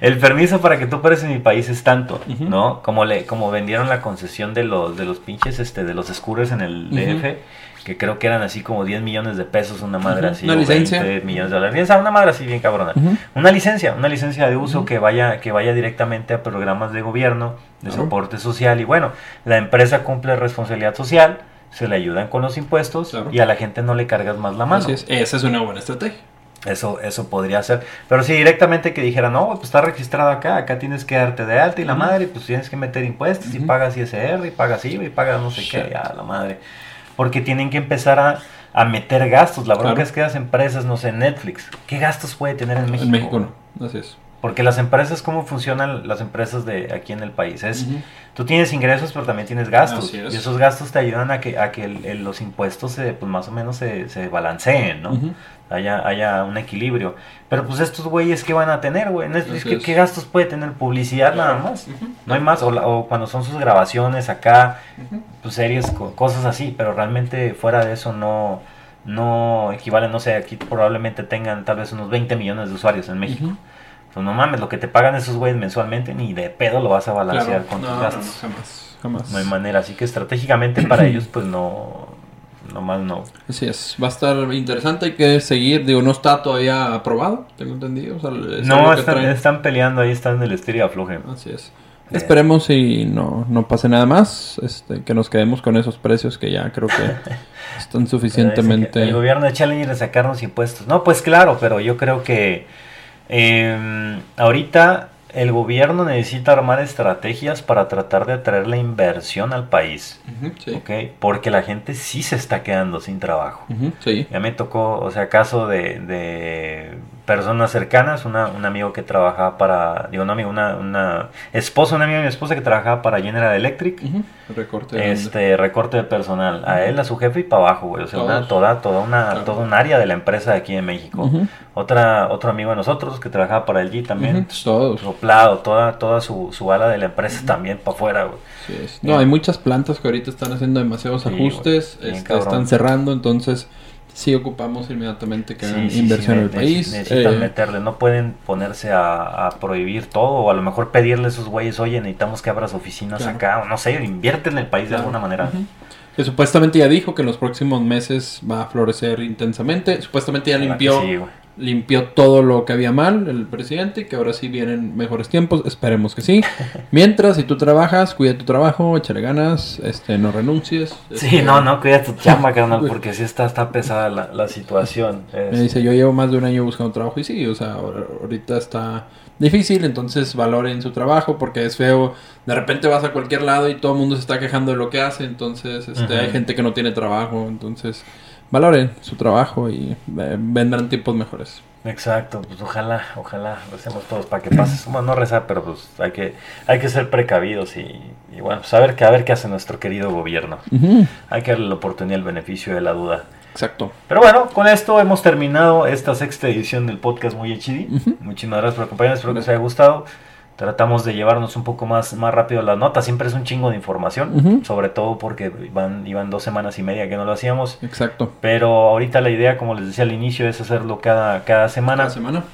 [SPEAKER 1] El permiso para que tú operes en mi país es tanto, ¿no? Como le, como vendieron la concesión de los, de los pinches, este, de los scooters en el DF, que creo que eran así como 10 millones de pesos, una madre así.
[SPEAKER 2] Una licencia.
[SPEAKER 1] millones de dólares. Una madre así bien cabrona. Una licencia, una licencia de uso que vaya, que vaya directamente a programas de gobierno, de soporte social. Y bueno, la empresa cumple responsabilidad social se le ayudan con los impuestos y a la gente no le cargas más la mano.
[SPEAKER 2] Esa es una buena estrategia.
[SPEAKER 1] Eso, eso podría ser. Pero si directamente que dijera, no, pues está registrado acá, acá tienes que darte de alta y la madre, pues tienes que meter impuestos y pagas ISR y pagas IVA y pagas no sé qué, ya la madre. Porque tienen que empezar a, a meter gastos. La bronca es que las empresas, no sé, Netflix, ¿qué gastos puede tener en México?
[SPEAKER 2] En México no, así es.
[SPEAKER 1] Porque las empresas, ¿cómo funcionan las empresas de aquí en el país? Es, Tú tienes ingresos, pero también tienes gastos. Y esos gastos te ayudan a que, a que los impuestos se, pues más o menos se, se balanceen, ¿no? haya, haya un equilibrio. Pero pues estos güeyes, ¿qué van a tener, güey? ¿Qué, gastos puede tener? Publicidad nada más. No hay más. O, o, cuando son sus grabaciones acá, pues series, cosas así. Pero realmente fuera de eso no no equivale, no sé, aquí probablemente tengan tal vez unos 20 millones de usuarios en México Pues no mames, lo que te pagan esos güeyes mensualmente ni de pedo lo vas a balancear con tus gastos.
[SPEAKER 2] jamás, jamás.
[SPEAKER 1] No hay manera, así que estratégicamente para ellos pues no, nomás no.
[SPEAKER 2] Así es, va a estar interesante, hay que seguir, digo, no está todavía aprobado, tengo entendido.
[SPEAKER 1] no, están, peleando ahí, están en el estilo afloje.
[SPEAKER 2] Así es. Eh. Esperemos y no, no pase nada más, este, que nos quedemos con esos precios que ya creo que están suficientemente...
[SPEAKER 1] El gobierno de Challenger de sacarnos impuestos. No, pues claro, pero yo creo que eh, ahorita el gobierno necesita armar estrategias para tratar de atraer la inversión al país. Porque la gente sí se está quedando sin trabajo. Ya me tocó, o sea, caso de personas cercanas, una, un amigo que trabajaba para, digo, un amigo, una, una esposa, una amiga de mi esposa que trabajaba para General Electric.
[SPEAKER 2] Recorte de
[SPEAKER 1] este recorte de personal, a él, a su jefe y para abajo, güey, o sea, una, toda, toda una, todo un área de la empresa de aquí en México. Otra, otro amigo de nosotros que trabajaba para el G también, soplado, toda, toda su, su ala de la empresa también para afuera, güey.
[SPEAKER 2] No, hay muchas plantas que ahorita están haciendo demasiados ajustes, este, están cerrando, entonces sí ocupamos inmediatamente que hagan inversión en el país.
[SPEAKER 1] Necesitan eh, meterle, no pueden ponerse a, prohibir todo o a lo mejor pedirle a esos güeyes, oye, necesitamos que abras oficinas acá, o no sé, invierte en el país de alguna manera.
[SPEAKER 2] Que supuestamente ya dijo que en los próximos meses va a florecer intensamente. Supuestamente ya limpió limpió todo lo que había mal el presidente y que ahora sí vienen mejores tiempos, esperemos que sí. Mientras, si tú trabajas, cuida tu trabajo, échale ganas, este, no renuncies.
[SPEAKER 1] Sí,
[SPEAKER 2] este,
[SPEAKER 1] no, no, cuida tu chamba, carnal, porque sí está, está pesada la, la situación.
[SPEAKER 2] Me dice, yo llevo más de un año buscando trabajo y sí, o sea, ahorita está difícil, entonces valoren su trabajo porque es feo. De repente vas a cualquier lado y todo el mundo se está quejando de lo que hace, entonces este, hay gente que no tiene trabajo, entonces valoren su trabajo y eh, vendrán tiempos mejores.
[SPEAKER 1] Exacto, pues ojalá, ojalá lo hacemos todos para que pase. Bueno, no rezar, pero pues hay que, hay que ser precavidos y, bueno, saber pues, que, a ver qué hace nuestro querido gobierno. Hay que darle la oportunidad, el beneficio de la duda.
[SPEAKER 2] Exacto.
[SPEAKER 1] Pero bueno, con esto hemos terminado esta sexta edición del podcast Muy HD. Muchísimas gracias por acompañarnos, espero que os haya gustado. Tratamos de llevarnos un poco más, más rápido las notas. Siempre es un chingo de información, sobre todo porque iban, iban dos semanas y media que no lo hacíamos.
[SPEAKER 2] Exacto.
[SPEAKER 1] Pero ahorita la idea, como les decía al inicio, es hacerlo cada, cada semana.
[SPEAKER 2] Cada semana.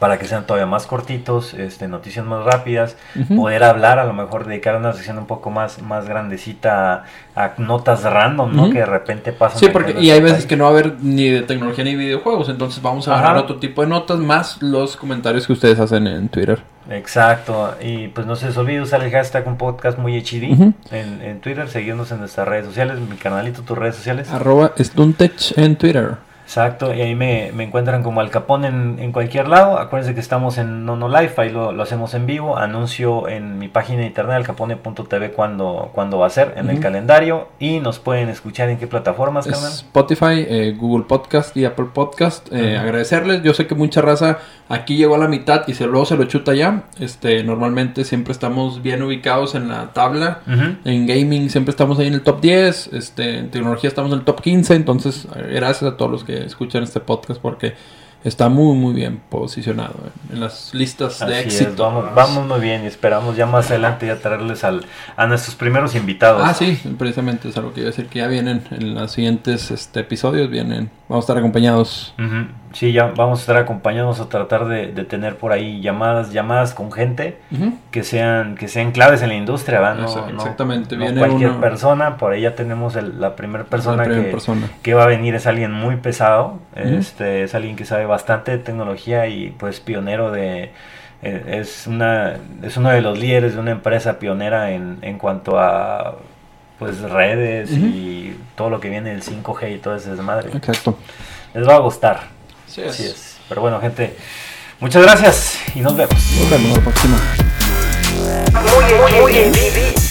[SPEAKER 1] Para que sean todavía más cortitos, este, noticias más rápidas, poder hablar, a lo mejor dedicar una sección un poco más, más grandecita a, notas random, ¿no? Que de repente pasan.
[SPEAKER 2] Sí, porque y hay veces que no va a haber ni de tecnología ni videojuegos, entonces vamos a agarrar otro tipo de notas más los comentarios que ustedes hacen en Twitter.
[SPEAKER 1] Exacto, y pues no se les olvide usar el hashtag un podcast muy HD en, en, Twitter, seguirnos en nuestras redes sociales, mi canalito, tus redes sociales.
[SPEAKER 2] Arroba Stuntech en Twitter.
[SPEAKER 1] Exacto, y ahí me, encuentran como Al Capón en, en, cualquier lado. Acuérdense que estamos en Nono Life, ahí lo, hacemos en vivo. Anuncio en mi página de internet alcapone.tv cuando, cuando va a ser, en el calendario. Y nos pueden escuchar en qué plataformas,
[SPEAKER 2] Spotify, eh, Google Podcast y Apple Podcast. Eh, agradecerles, yo sé que mucha raza aquí llegó a la mitad y se, luego se lo chuta ya. Este, normalmente siempre estamos bien ubicados en la tabla. En gaming siempre estamos ahí en el top 10. Este, en tecnología estamos en el top 15. Entonces, eh, gracias a todos los que escuchan este podcast porque está muy muy bien posicionado en las listas de éxito.
[SPEAKER 1] vamos, muy bien y esperamos ya más adelante ya traerles al, a nuestros primeros invitados.
[SPEAKER 2] Ah, sí, precisamente es algo que iba a decir que ya vienen en los siguientes este, episodios, vienen, vamos a estar acompañados.
[SPEAKER 1] Sí, ya vamos a estar acompañados a tratar de, tener por ahí llamadas, llamadas con gente que sean que sean claves en la industria, ¿va?
[SPEAKER 2] No, exactamente,
[SPEAKER 1] viene cualquier persona, por ahí ya tenemos la primera persona, que, que va a venir es alguien muy pesado, este es alguien que sabe bastante de tecnología y pues pionero de eh, es una es uno de los líderes de una empresa pionera en, en cuanto a pues redes y todo lo que viene del 5G y todo ese desmadre.
[SPEAKER 2] Exacto.
[SPEAKER 1] Les va a gustar.
[SPEAKER 2] Así es.
[SPEAKER 1] es. Pero bueno, gente, muchas gracias y nos vemos.
[SPEAKER 2] Nos vemos la próxima.
[SPEAKER 3] Muy, muy, muy,